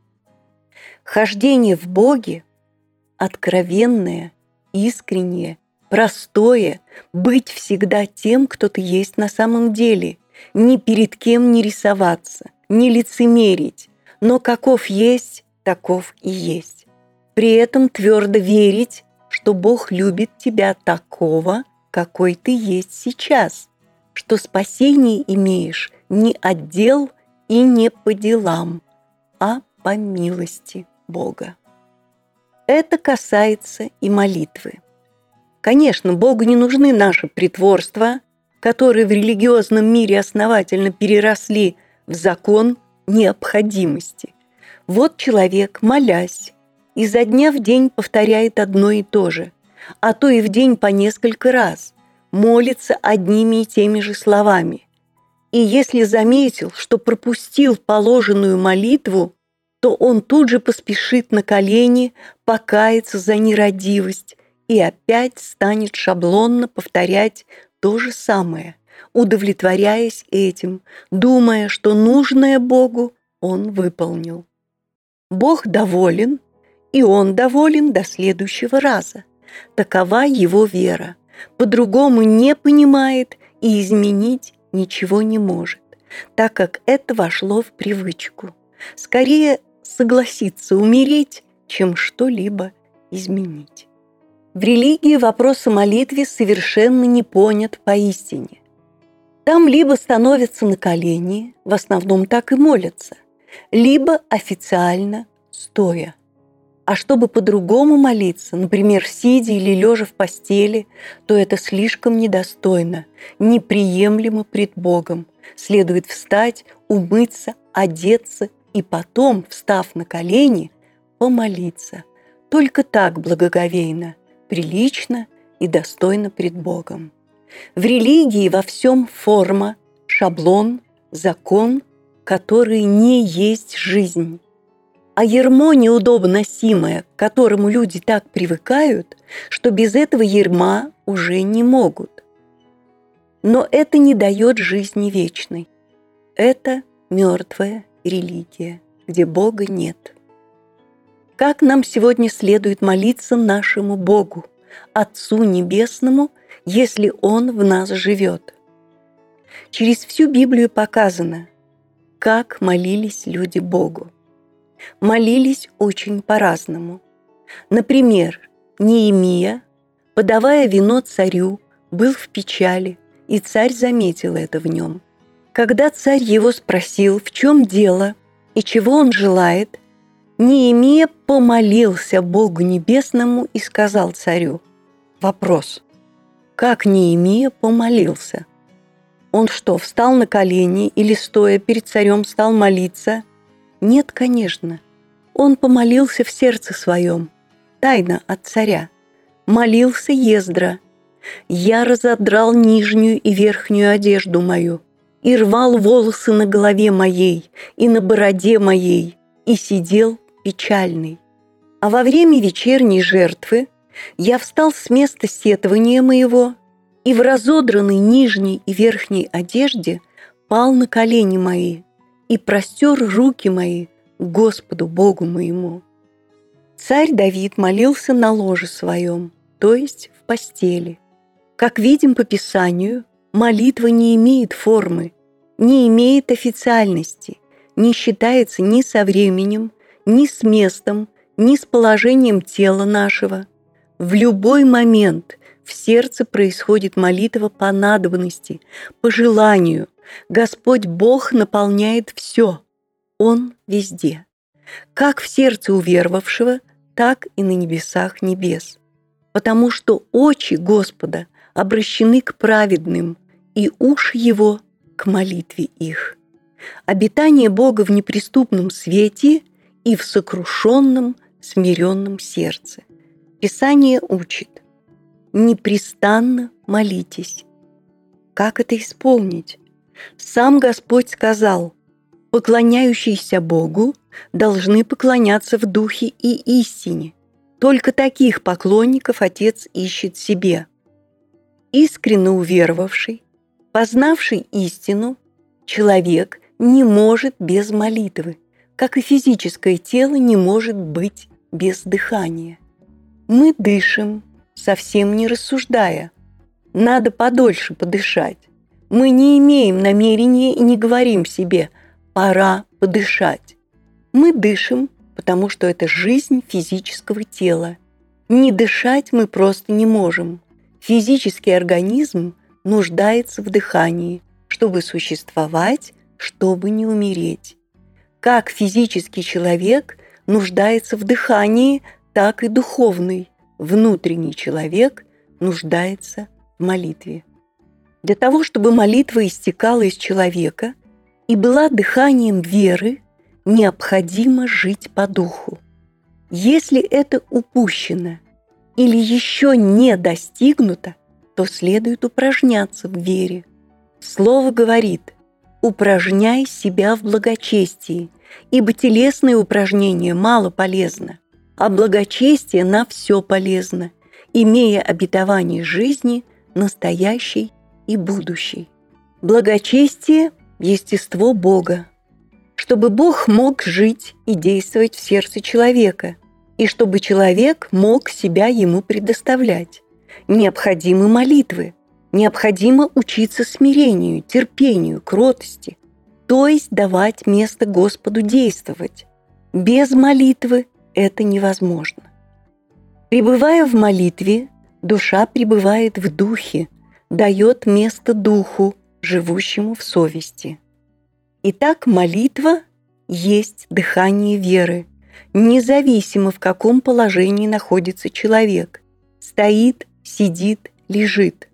Хождение в Боге – откровенное, искреннее, простое, быть всегда тем, кто ты есть на самом деле, ни перед кем не рисоваться, не лицемерить, но каков есть, таков и есть. При этом твердо верить что Бог любит тебя такого, какой ты есть сейчас, что спасение имеешь не от дел и не по делам, а по милости Бога. Это касается и молитвы. Конечно, Богу не нужны наши притворства, которые в религиозном мире основательно переросли в закон необходимости. Вот человек, молясь, изо дня в день повторяет одно и то же, а то и в день по несколько раз, молится одними и теми же словами. И если заметил, что пропустил положенную молитву, то он тут же поспешит на колени покаяться за нерадивость и опять станет шаблонно повторять то же самое, удовлетворяясь этим, думая, что нужное Богу он выполнил. Бог доволен, и он доволен до следующего раза. Такова его вера. По-другому не понимает и изменить ничего не может, так как это вошло в привычку. Скорее согласиться умереть, чем что-либо изменить. В религии вопрос о молитве совершенно не понят поистине. Там либо становятся на колени, в основном так и молятся, либо официально стоя – а чтобы по-другому молиться, например, сидя или лежа в постели, то это слишком недостойно, неприемлемо пред Богом. Следует встать, умыться, одеться и потом, встав на колени, помолиться. Только так благоговейно, прилично и достойно пред Богом. В религии во всем форма, шаблон, закон, который не есть жизнь а ермо неудобно носимое, к которому люди так привыкают, что без этого ерма уже не могут. Но это не дает жизни вечной. Это мертвая религия, где Бога нет. Как нам сегодня следует молиться нашему Богу, Отцу Небесному, если Он в нас живет? Через всю Библию показано, как молились люди Богу молились очень по-разному. Например, Неемия, подавая вино царю, был в печали, и царь заметил это в нем. Когда царь его спросил, в чем дело и чего он желает, Неемия помолился Богу Небесному и сказал царю. Вопрос. Как Неемия помолился? Он что, встал на колени или, стоя перед царем, стал молиться? Нет, конечно. Он помолился в сердце своем, тайно от царя. Молился Ездра. «Я разодрал нижнюю и верхнюю одежду мою, и рвал волосы на голове моей, и на бороде моей, и сидел печальный. А во время вечерней жертвы я встал с места сетования моего и в разодранной нижней и верхней одежде пал на колени мои и простер руки мои Господу Богу моему. Царь Давид молился на ложе своем, то есть в постели. Как видим по Писанию, молитва не имеет формы, не имеет официальности, не считается ни со временем, ни с местом, ни с положением тела нашего. В любой момент в сердце происходит молитва по надобности, по желанию. Господь Бог наполняет все. Он везде. Как в сердце уверовавшего, так и на небесах небес. Потому что очи Господа обращены к праведным, и уши Его к молитве их. Обитание Бога в неприступном свете – и в сокрушенном, смиренном сердце. Писание учит «Непрестанно молитесь». Как это исполнить? Сам Господь сказал, поклоняющиеся Богу должны поклоняться в духе и истине. Только таких поклонников Отец ищет себе. Искренно уверовавший, познавший истину, человек не может без молитвы как и физическое тело не может быть без дыхания. Мы дышим, совсем не рассуждая. Надо подольше подышать. Мы не имеем намерения и не говорим себе «пора подышать». Мы дышим, потому что это жизнь физического тела. Не дышать мы просто не можем. Физический организм нуждается в дыхании, чтобы существовать, чтобы не умереть. Как физический человек нуждается в дыхании, так и духовный, внутренний человек нуждается в молитве. Для того, чтобы молитва истекала из человека и была дыханием веры, необходимо жить по духу. Если это упущено или еще не достигнуто, то следует упражняться в вере. Слово говорит «упражняй себя в благочестии, ибо телесные упражнения мало полезно, а благочестие на все полезно, имея обетование жизни настоящей и будущей. Благочестие – естество Бога, чтобы Бог мог жить и действовать в сердце человека, и чтобы человек мог себя ему предоставлять. Необходимы молитвы, необходимо учиться смирению, терпению, кротости, то есть давать место Господу действовать. Без молитвы это невозможно. Пребывая в молитве, душа пребывает в духе, дает место духу, живущему в совести. Итак, молитва есть дыхание веры, независимо в каком положении находится человек. Стоит, сидит, лежит.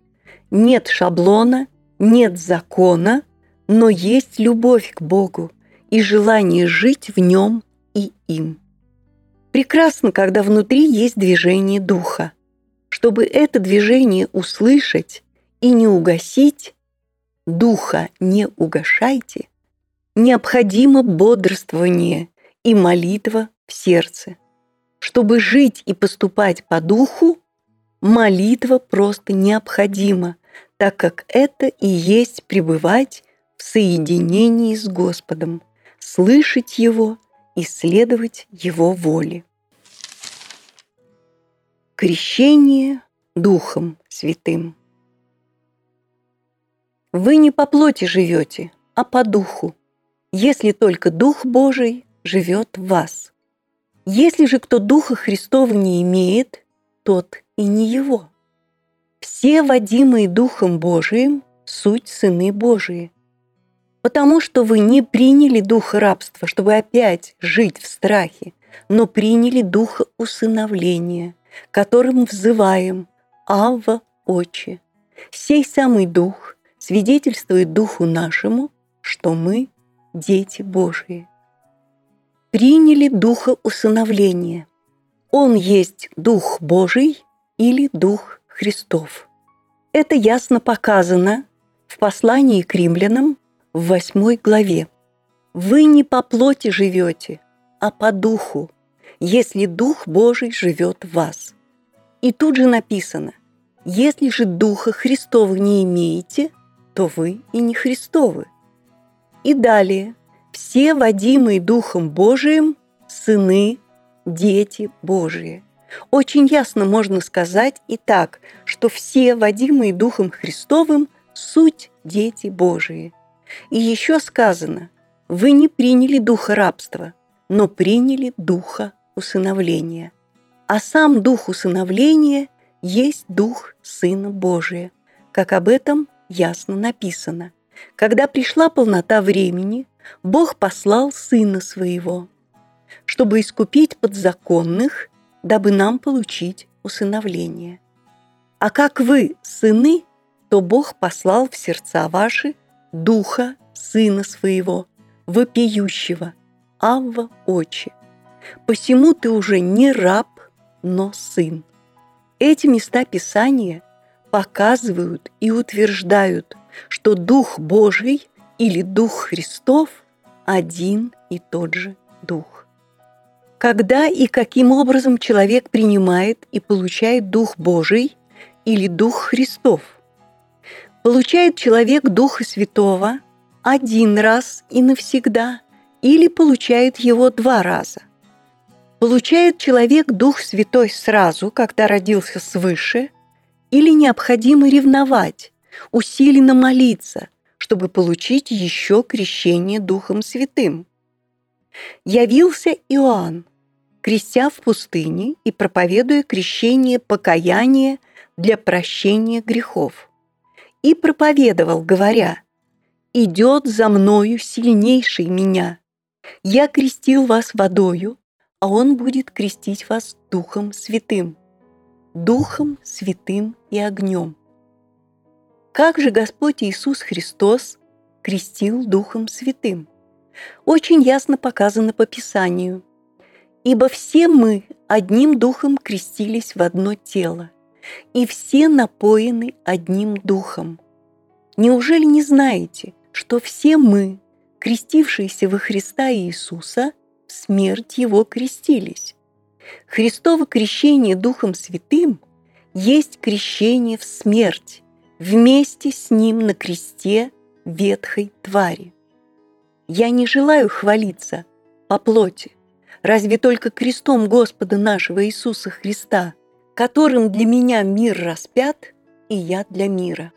Нет шаблона, нет закона – но есть любовь к Богу и желание жить в нем и им. Прекрасно, когда внутри есть движение духа. Чтобы это движение услышать и не угасить, духа не угашайте, необходимо бодрствование и молитва в сердце. Чтобы жить и поступать по духу, молитва просто необходима, так как это и есть пребывать в соединении с Господом, слышать Его и следовать Его воле. Крещение Духом Святым. Вы не по плоти живете, а по духу, если только Дух Божий живет в вас. Если же кто Духа Христова не имеет, тот и не его. Все водимые Духом Божиим – суть сыны Божии – потому что вы не приняли дух рабства, чтобы опять жить в страхе, но приняли духа усыновления, которым взываем «Авва, Отче». Сей самый дух свидетельствует духу нашему, что мы – дети Божии. Приняли духа усыновления. Он есть дух Божий или дух Христов. Это ясно показано в послании к римлянам в восьмой главе. «Вы не по плоти живете, а по духу, если Дух Божий живет в вас». И тут же написано, «Если же Духа Христова не имеете, то вы и не Христовы». И далее, «Все водимые Духом Божиим – сыны, дети Божии». Очень ясно можно сказать и так, что все водимые Духом Христовым – суть дети Божии. И еще сказано, вы не приняли духа рабства, но приняли духа усыновления. А сам дух усыновления есть дух Сына Божия, как об этом ясно написано. Когда пришла полнота времени, Бог послал Сына Своего, чтобы искупить подзаконных, дабы нам получить усыновление. А как вы сыны, то Бог послал в сердца ваши Духа Сына Своего, вопиющего, Авва Очи. Посему ты уже не раб, но сын. Эти места Писания показывают и утверждают, что Дух Божий или Дух Христов один и тот же Дух. Когда и каким образом человек принимает и получает Дух Божий или Дух Христов? Получает человек Духа Святого один раз и навсегда или получает его два раза? Получает человек Дух Святой сразу, когда родился свыше, или необходимо ревновать, усиленно молиться, чтобы получить еще крещение Духом Святым? Явился Иоанн, крестя в пустыне и проповедуя крещение покаяния для прощения грехов. И проповедовал, говоря, «Идет за мною сильнейший меня. Я крестил вас водою, а он будет крестить вас Духом Святым, Духом Святым и огнем». Как же Господь Иисус Христос крестил Духом Святым? Очень ясно показано по Писанию – Ибо все мы одним духом крестились в одно тело, и все напоены одним духом. Неужели не знаете, что все мы, крестившиеся во Христа Иисуса, в смерть Его крестились? Христово крещение Духом Святым есть крещение в смерть вместе с Ним на кресте ветхой твари. Я не желаю хвалиться по плоти, разве только крестом Господа нашего Иисуса Христа, которым для меня мир распят, и я для мира.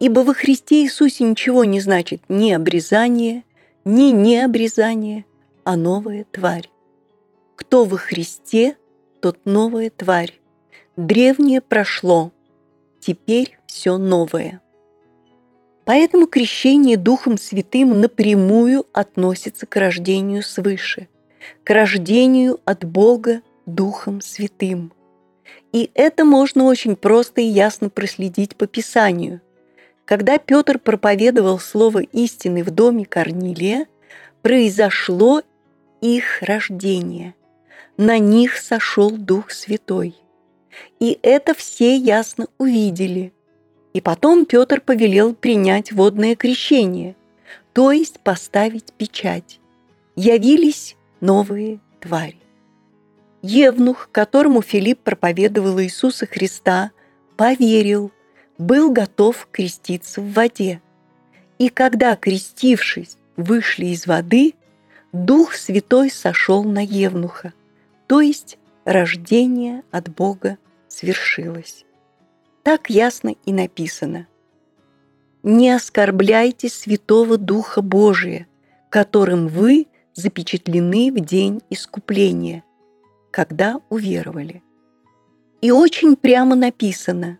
Ибо во Христе Иисусе ничего не значит ни обрезание, ни необрезание, а новая тварь. Кто во Христе, тот новая тварь. Древнее прошло, теперь все новое. Поэтому крещение Духом Святым напрямую относится к рождению свыше – к рождению от Бога Духом Святым. И это можно очень просто и ясно проследить по Писанию. Когда Петр проповедовал слово истины в доме Корнилия, произошло их рождение. На них сошел Дух Святой. И это все ясно увидели. И потом Петр повелел принять водное крещение, то есть поставить печать. Явились новые твари. Евнух, которому Филипп проповедовал Иисуса Христа, поверил, был готов креститься в воде. И когда, крестившись, вышли из воды, Дух Святой сошел на Евнуха, то есть рождение от Бога свершилось. Так ясно и написано. «Не оскорбляйте Святого Духа Божия, которым вы запечатлены в день искупления, когда уверовали. И очень прямо написано,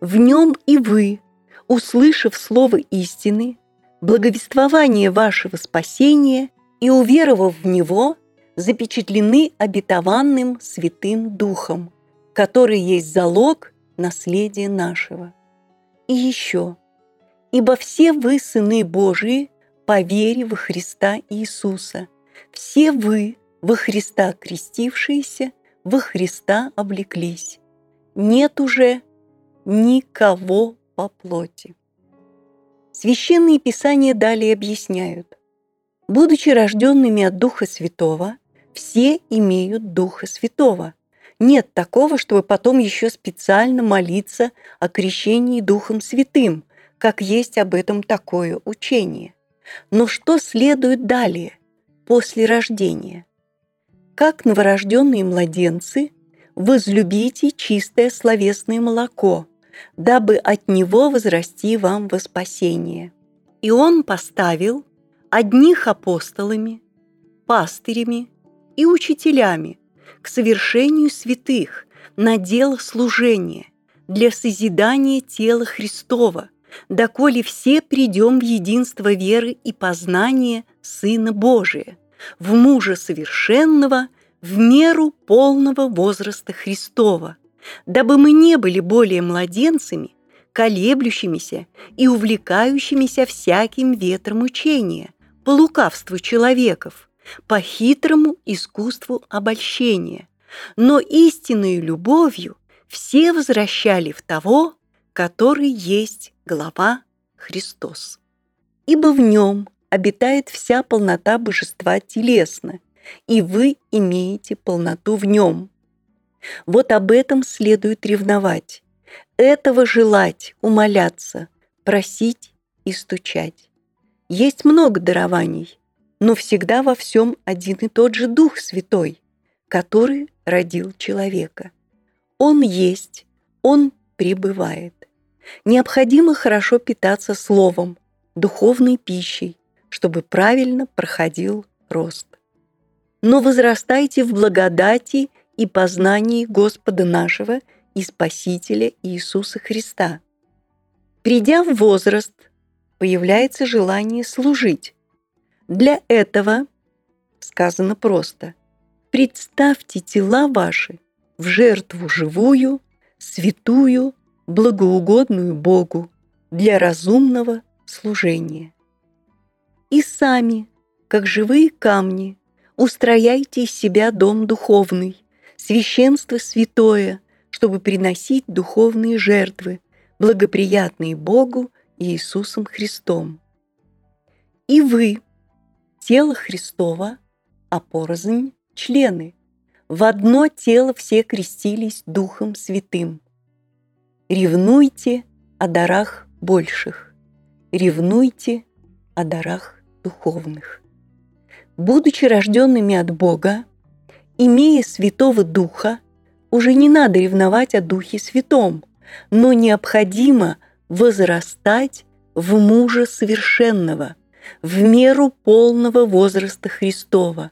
«В нем и вы, услышав слово истины, благовествование вашего спасения и уверовав в него, запечатлены обетованным Святым Духом, который есть залог наследия нашего. И еще, ибо все вы, сыны Божии, по вере во Христа Иисуса, все вы, во Христа крестившиеся, во Христа облеклись. Нет уже никого по плоти. Священные Писания далее объясняют. Будучи рожденными от Духа Святого, все имеют Духа Святого. Нет такого, чтобы потом еще специально молиться о крещении Духом Святым, как есть об этом такое учение. Но что следует далее, после рождения? Как новорожденные младенцы, возлюбите чистое словесное молоко, дабы от него возрасти вам во спасение. И он поставил одних апостолами, пастырями и учителями к совершению святых на дело служения для созидания тела Христова, доколе все придем в единство веры и познания Сына Божия, в мужа совершенного, в меру полного возраста Христова, дабы мы не были более младенцами, колеблющимися и увлекающимися всяким ветром учения, по лукавству человеков, по хитрому искусству обольщения, но истинной любовью все возвращали в того, который есть глава Христос. Ибо в нем обитает вся полнота божества телесно, и вы имеете полноту в нем. Вот об этом следует ревновать, этого желать, умоляться, просить и стучать. Есть много дарований, но всегда во всем один и тот же Дух Святой, который родил человека. Он есть, он пребывает. Необходимо хорошо питаться словом, духовной пищей, чтобы правильно проходил рост. Но возрастайте в благодати и познании Господа нашего и Спасителя Иисуса Христа. Придя в возраст, появляется желание служить. Для этого, сказано просто, представьте тела ваши в жертву живую, святую, благоугодную Богу для разумного служения. И сами, как живые камни, устрояйте из себя дом духовный, священство святое, чтобы приносить духовные жертвы, благоприятные Богу Иисусом Христом. И вы, тело Христова, а порознь – члены. В одно тело все крестились Духом Святым. Ревнуйте о дарах больших, ревнуйте о дарах духовных. Будучи рожденными от Бога, имея Святого Духа, уже не надо ревновать о Духе Святом, но необходимо – возрастать в мужа совершенного, в меру полного возраста Христова,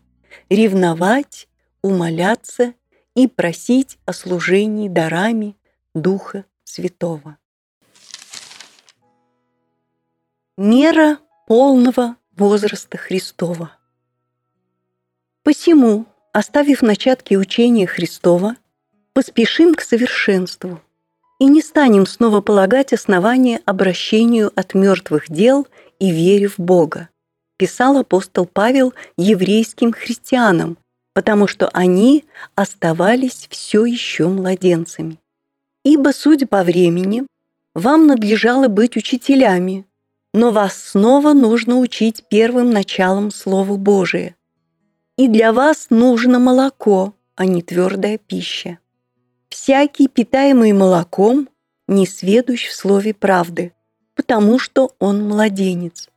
ревновать, умоляться и просить о служении дарами Духа Святого. Мера полного возраста Христова. Посему, оставив начатки учения Христова, поспешим к совершенству – и не станем снова полагать основания обращению от мертвых дел и вере в Бога, писал апостол Павел еврейским христианам, потому что они оставались все еще младенцами. Ибо, судя по времени, вам надлежало быть учителями, но вас снова нужно учить первым началом Слова Божия. И для вас нужно молоко, а не твердая пища. Всякий, питаемый молоком, не сведущ в слове правды, потому что он младенец.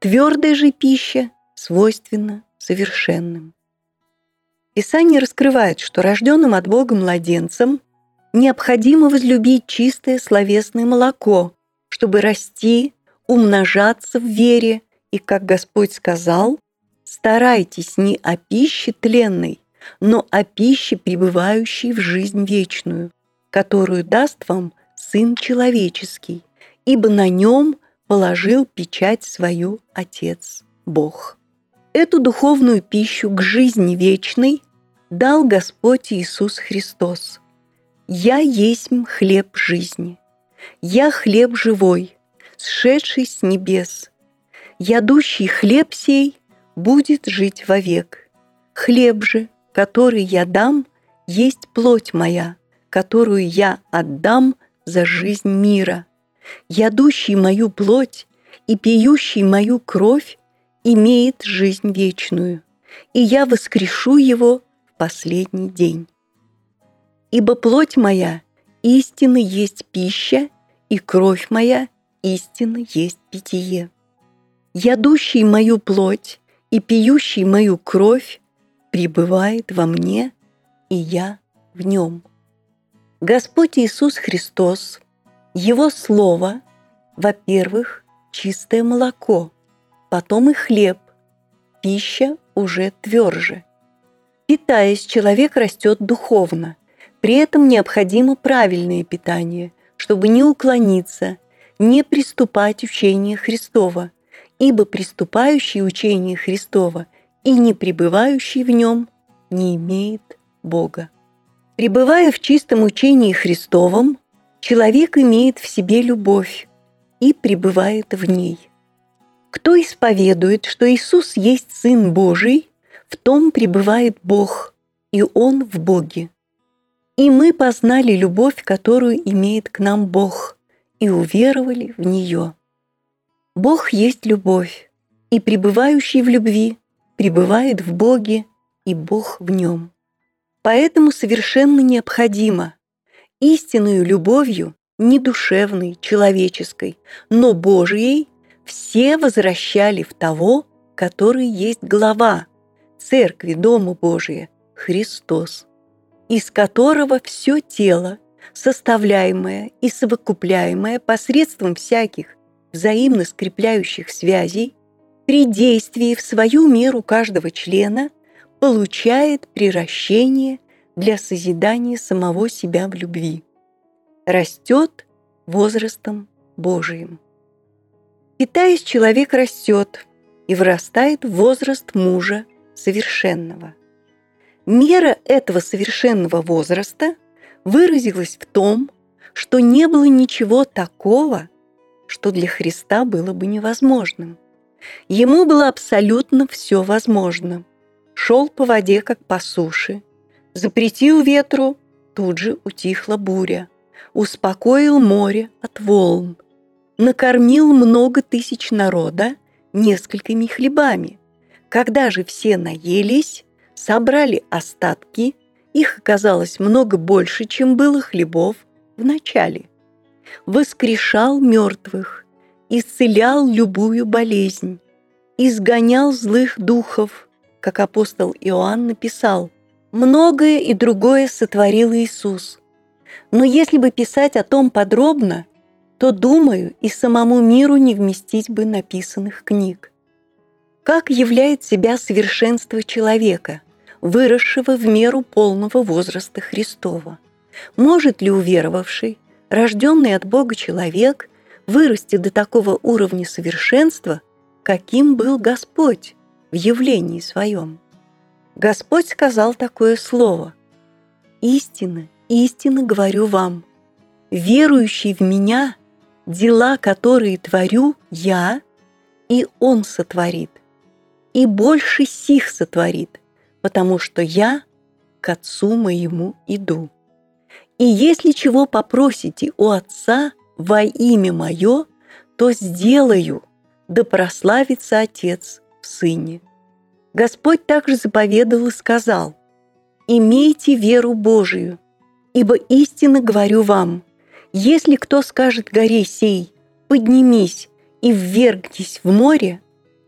Твердая же пища свойственна совершенным. Писание раскрывает, что рожденным от Бога младенцам необходимо возлюбить чистое словесное молоко, чтобы расти, умножаться в вере, и, как Господь сказал, старайтесь не о пище тленной, но о пище, пребывающей в жизнь вечную, которую даст вам Сын Человеческий, ибо на нем положил печать свою Отец Бог. Эту духовную пищу к жизни вечной дал Господь Иисус Христос. «Я есть хлеб жизни, я хлеб живой, сшедший с небес. Ядущий хлеб сей будет жить вовек. Хлеб же, который я дам, есть плоть моя, которую я отдам за жизнь мира. Ядущий мою плоть и пьющий мою кровь имеет жизнь вечную, и я воскрешу его в последний день. Ибо плоть моя истинно есть пища, и кровь моя истинно есть питье. Ядущий мою плоть и пьющий мою кровь пребывает во мне, и я в нем. Господь Иисус Христос, Его Слово, во-первых, чистое молоко, потом и хлеб, пища уже тверже. Питаясь, человек растет духовно, при этом необходимо правильное питание, чтобы не уклониться, не приступать учение Христова, ибо приступающий учение Христова и не пребывающий в нем не имеет Бога. Пребывая в чистом учении Христовом, человек имеет в себе любовь и пребывает в ней. Кто исповедует, что Иисус есть Сын Божий, в том пребывает Бог, и Он в Боге. И мы познали любовь, которую имеет к нам Бог, и уверовали в нее. Бог есть любовь, и пребывающий в любви пребывает в Боге, и Бог в нем. Поэтому совершенно необходимо истинную любовью, не душевной, человеческой, но Божией, все возвращали в того, который есть глава Церкви Дома Божия, Христос, из которого все тело, составляемое и совокупляемое посредством всяких взаимно скрепляющих связей, при действии в свою меру каждого члена – получает приращение для созидания самого себя в любви. Растет возрастом Божиим. Питаясь, человек растет и вырастает в возраст мужа совершенного. Мера этого совершенного возраста выразилась в том, что не было ничего такого, что для Христа было бы невозможным. Ему было абсолютно все возможно – шел по воде, как по суше. Запретил ветру, тут же утихла буря. Успокоил море от волн. Накормил много тысяч народа несколькими хлебами. Когда же все наелись, собрали остатки, их оказалось много больше, чем было хлебов в начале. Воскрешал мертвых, исцелял любую болезнь, изгонял злых духов – как апостол Иоанн написал, «Многое и другое сотворил Иисус». Но если бы писать о том подробно, то, думаю, и самому миру не вместить бы написанных книг. Как являет себя совершенство человека, выросшего в меру полного возраста Христова? Может ли уверовавший, рожденный от Бога человек, вырасти до такого уровня совершенства, каким был Господь? в явлении своем. Господь сказал такое слово. «Истинно, истинно говорю вам, верующий в Меня, дела, которые творю я, и Он сотворит, и больше сих сотворит, потому что я к Отцу моему иду. И если чего попросите у Отца во имя Мое, то сделаю, да прославится Отец в Сыне. Господь также заповедал и сказал, «Имейте веру Божию, ибо истинно говорю вам, если кто скажет горе сей, поднимись и ввергнись в море,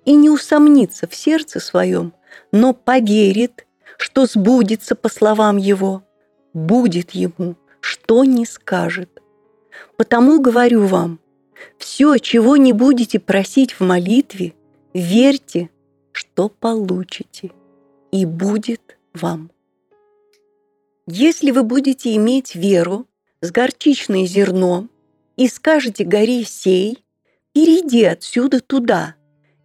и не усомнится в сердце своем, но поверит, что сбудется по словам его, будет ему, что не скажет. Потому говорю вам, все, чего не будете просить в молитве, верьте, что получите, и будет вам. Если вы будете иметь веру с горчичное зерно и скажете горе сей, перейди отсюда туда,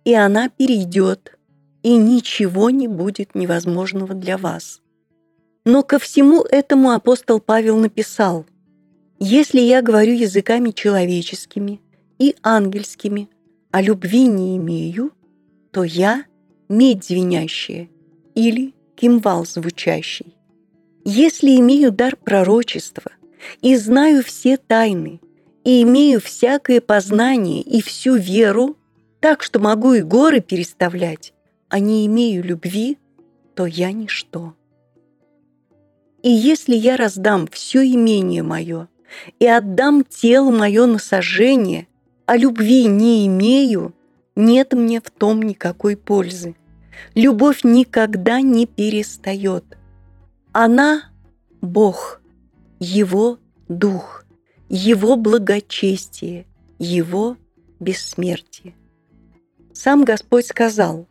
и она перейдет, и ничего не будет невозможного для вас. Но ко всему этому апостол Павел написал, «Если я говорю языками человеческими и ангельскими, а любви не имею, то я – медь звенящая или кимвал звучащий. Если имею дар пророчества и знаю все тайны, и имею всякое познание и всю веру, так что могу и горы переставлять, а не имею любви, то я ничто. И если я раздам все имение мое и отдам тело мое на сожжение, а любви не имею, нет мне в том никакой пользы. Любовь никогда не перестает. Она – Бог, Его Дух, Его благочестие, Его бессмертие. Сам Господь сказал,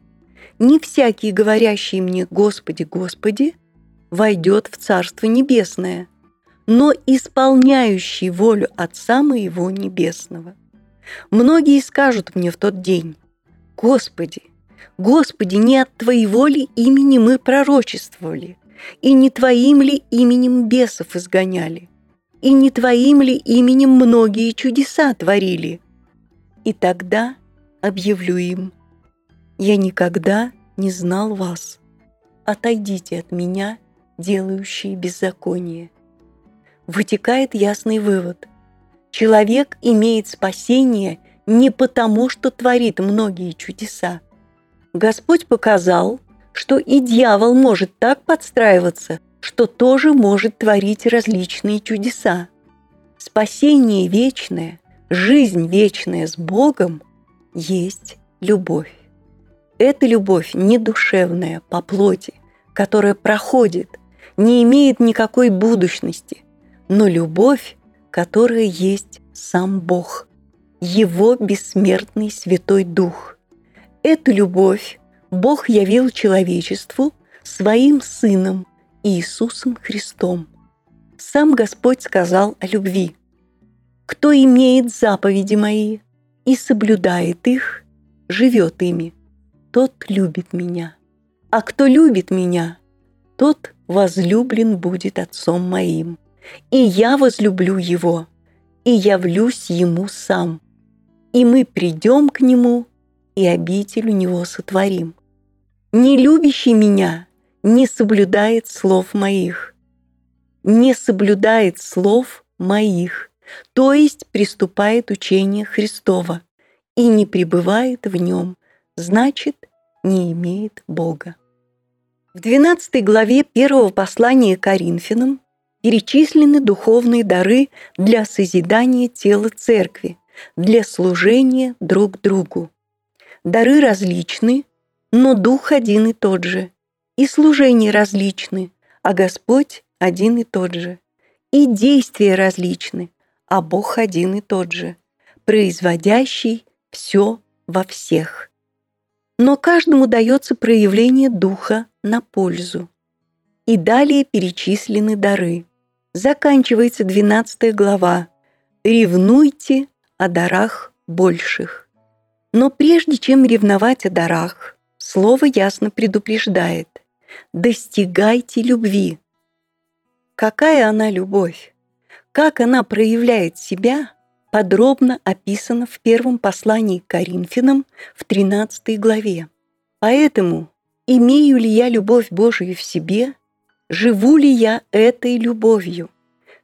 «Не всякий, говорящий мне, Господи, Господи, войдет в Царство Небесное, но исполняющий волю Отца Моего Небесного». Многие скажут мне в тот день, «Господи, Господи, не от Твоего ли имени мы пророчествовали, и не Твоим ли именем бесов изгоняли, и не Твоим ли именем многие чудеса творили?» И тогда объявлю им, «Я никогда не знал вас. Отойдите от меня, делающие беззаконие». Вытекает ясный вывод. Человек имеет спасение не потому, что творит многие чудеса. Господь показал, что и дьявол может так подстраиваться, что тоже может творить различные чудеса. Спасение вечное, жизнь вечная с Богом есть любовь. Это любовь не душевная, по плоти, которая проходит, не имеет никакой будущности, но любовь, которая есть сам Бог, Его бессмертный Святой Дух. Эту любовь Бог явил человечеству своим Сыном Иисусом Христом. Сам Господь сказал о любви. «Кто имеет заповеди мои и соблюдает их, живет ими, тот любит меня. А кто любит меня, тот возлюблен будет Отцом моим. И я возлюблю его, и явлюсь ему сам. И мы придем к нему, и обитель у него сотворим. Не любящий меня не соблюдает слов моих. Не соблюдает слов моих то есть приступает учение Христова и не пребывает в нем, значит, не имеет Бога. В 12 главе первого послания Коринфянам перечислены духовные дары для созидания тела церкви, для служения друг другу. Дары различны, но дух один и тот же, и служения различны, а Господь один и тот же, и действия различны, а Бог один и тот же, производящий все во всех. Но каждому дается проявление Духа на пользу. И далее перечислены дары. Заканчивается 12 глава. «Ревнуйте о дарах больших». Но прежде чем ревновать о дарах, слово ясно предупреждает «достигайте любви». Какая она любовь? Как она проявляет себя, подробно описано в первом послании к Коринфянам в 13 главе. Поэтому, имею ли я любовь Божию в себе, живу ли я этой любовью,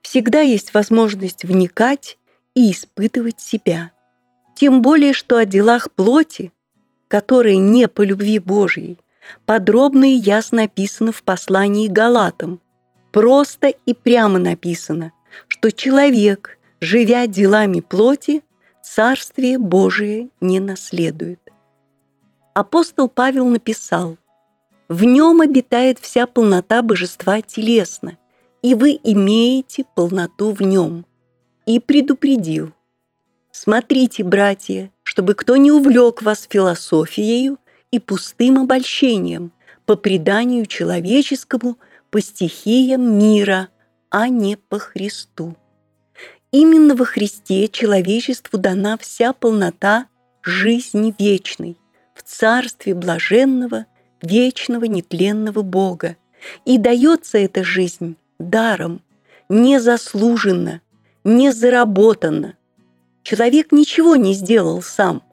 всегда есть возможность вникать и испытывать себя. Тем более, что о делах плоти, которые не по любви Божьей, подробно и ясно описано в послании Галатам. Просто и прямо написано, что человек, живя делами плоти, Царствие Божие не наследует. Апостол Павел написал, «В нем обитает вся полнота божества телесно, и вы имеете полноту в нем». И предупредил, «Смотрите, братья, чтобы кто не увлек вас философией и пустым обольщением, по преданию человеческому, по стихиям мира, а не по Христу. Именно во Христе человечеству дана вся полнота жизни вечной в царстве блаженного вечного нетленного Бога. И дается эта жизнь даром, незаслуженно, не заработано. Человек ничего не сделал сам.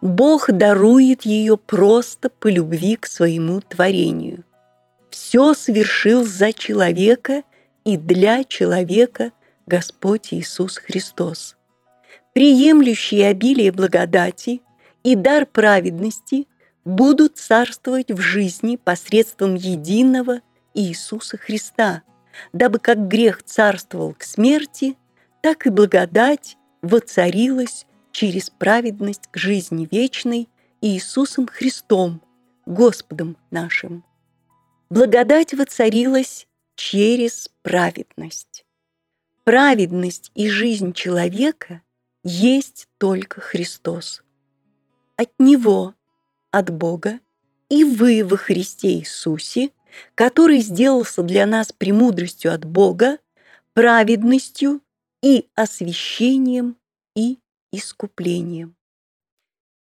Бог дарует ее просто по любви к своему творению. Все совершил за человека и для человека Господь Иисус Христос. Приемлющие обилие благодати и дар праведности будут царствовать в жизни посредством единого Иисуса Христа, дабы как грех царствовал к смерти, так и благодать воцарилась через праведность к жизни вечной Иисусом Христом, Господом нашим. Благодать воцарилась через праведность. Праведность и жизнь человека есть только Христос. От Него, от Бога, и вы во Христе Иисусе, который сделался для нас премудростью от Бога, праведностью и освящением, и искуплением.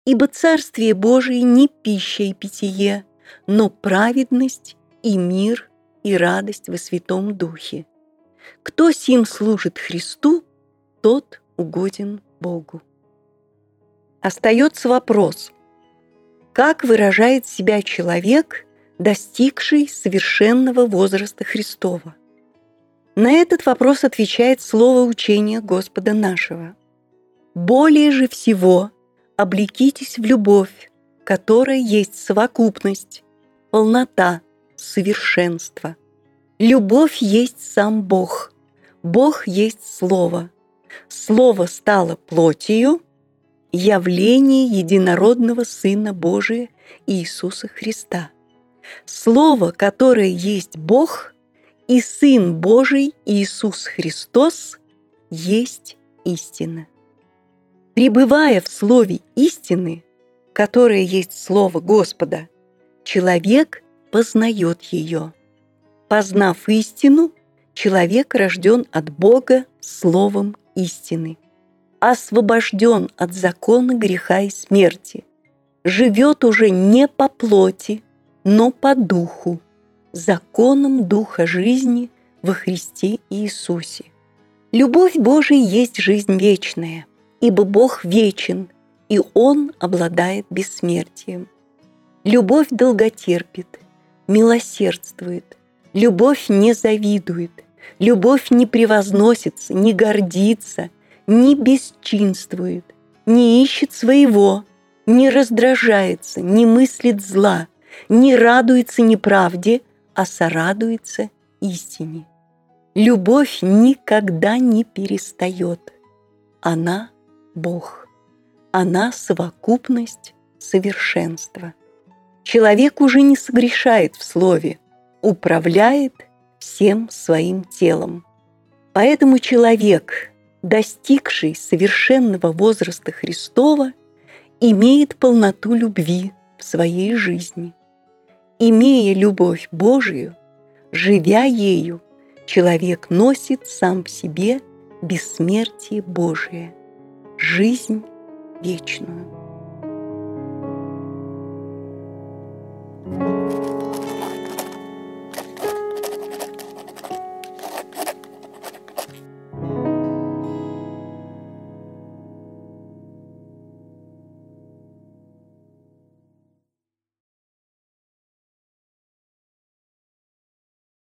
Ибо Царствие Божие не пища и питье, но праведность и мир и радость во Святом Духе. Кто сим служит Христу, тот угоден Богу. Остается вопрос, как выражает себя человек, достигший совершенного возраста Христова? На этот вопрос отвечает слово учения Господа нашего. «Более же всего облекитесь в любовь, которая есть совокупность, полнота, совершенство. Любовь есть сам Бог, Бог есть Слово. Слово стало плотью, явление единородного Сына Божия Иисуса Христа. Слово, которое есть Бог – и Сын Божий Иисус Христос есть истина. Пребывая в слове истины, которое есть слово Господа, человек познает ее. Познав истину, человек рожден от Бога словом истины, освобожден от закона греха и смерти, живет уже не по плоти, но по духу, законом Духа жизни во Христе Иисусе. Любовь Божия есть жизнь вечная, ибо Бог вечен, и Он обладает бессмертием. Любовь долготерпит, милосердствует, любовь не завидует, любовь не превозносится, не гордится, не бесчинствует, не ищет своего, не раздражается, не мыслит зла, не радуется неправде, а сорадуется истине. Любовь никогда не перестает. Она – Бог. Она – совокупность совершенства. Человек уже не согрешает в слове, управляет всем своим телом. Поэтому человек, достигший совершенного возраста Христова, имеет полноту любви в своей жизни – Имея любовь Божию, живя ею, человек носит сам в себе бессмертие Божие, жизнь вечную.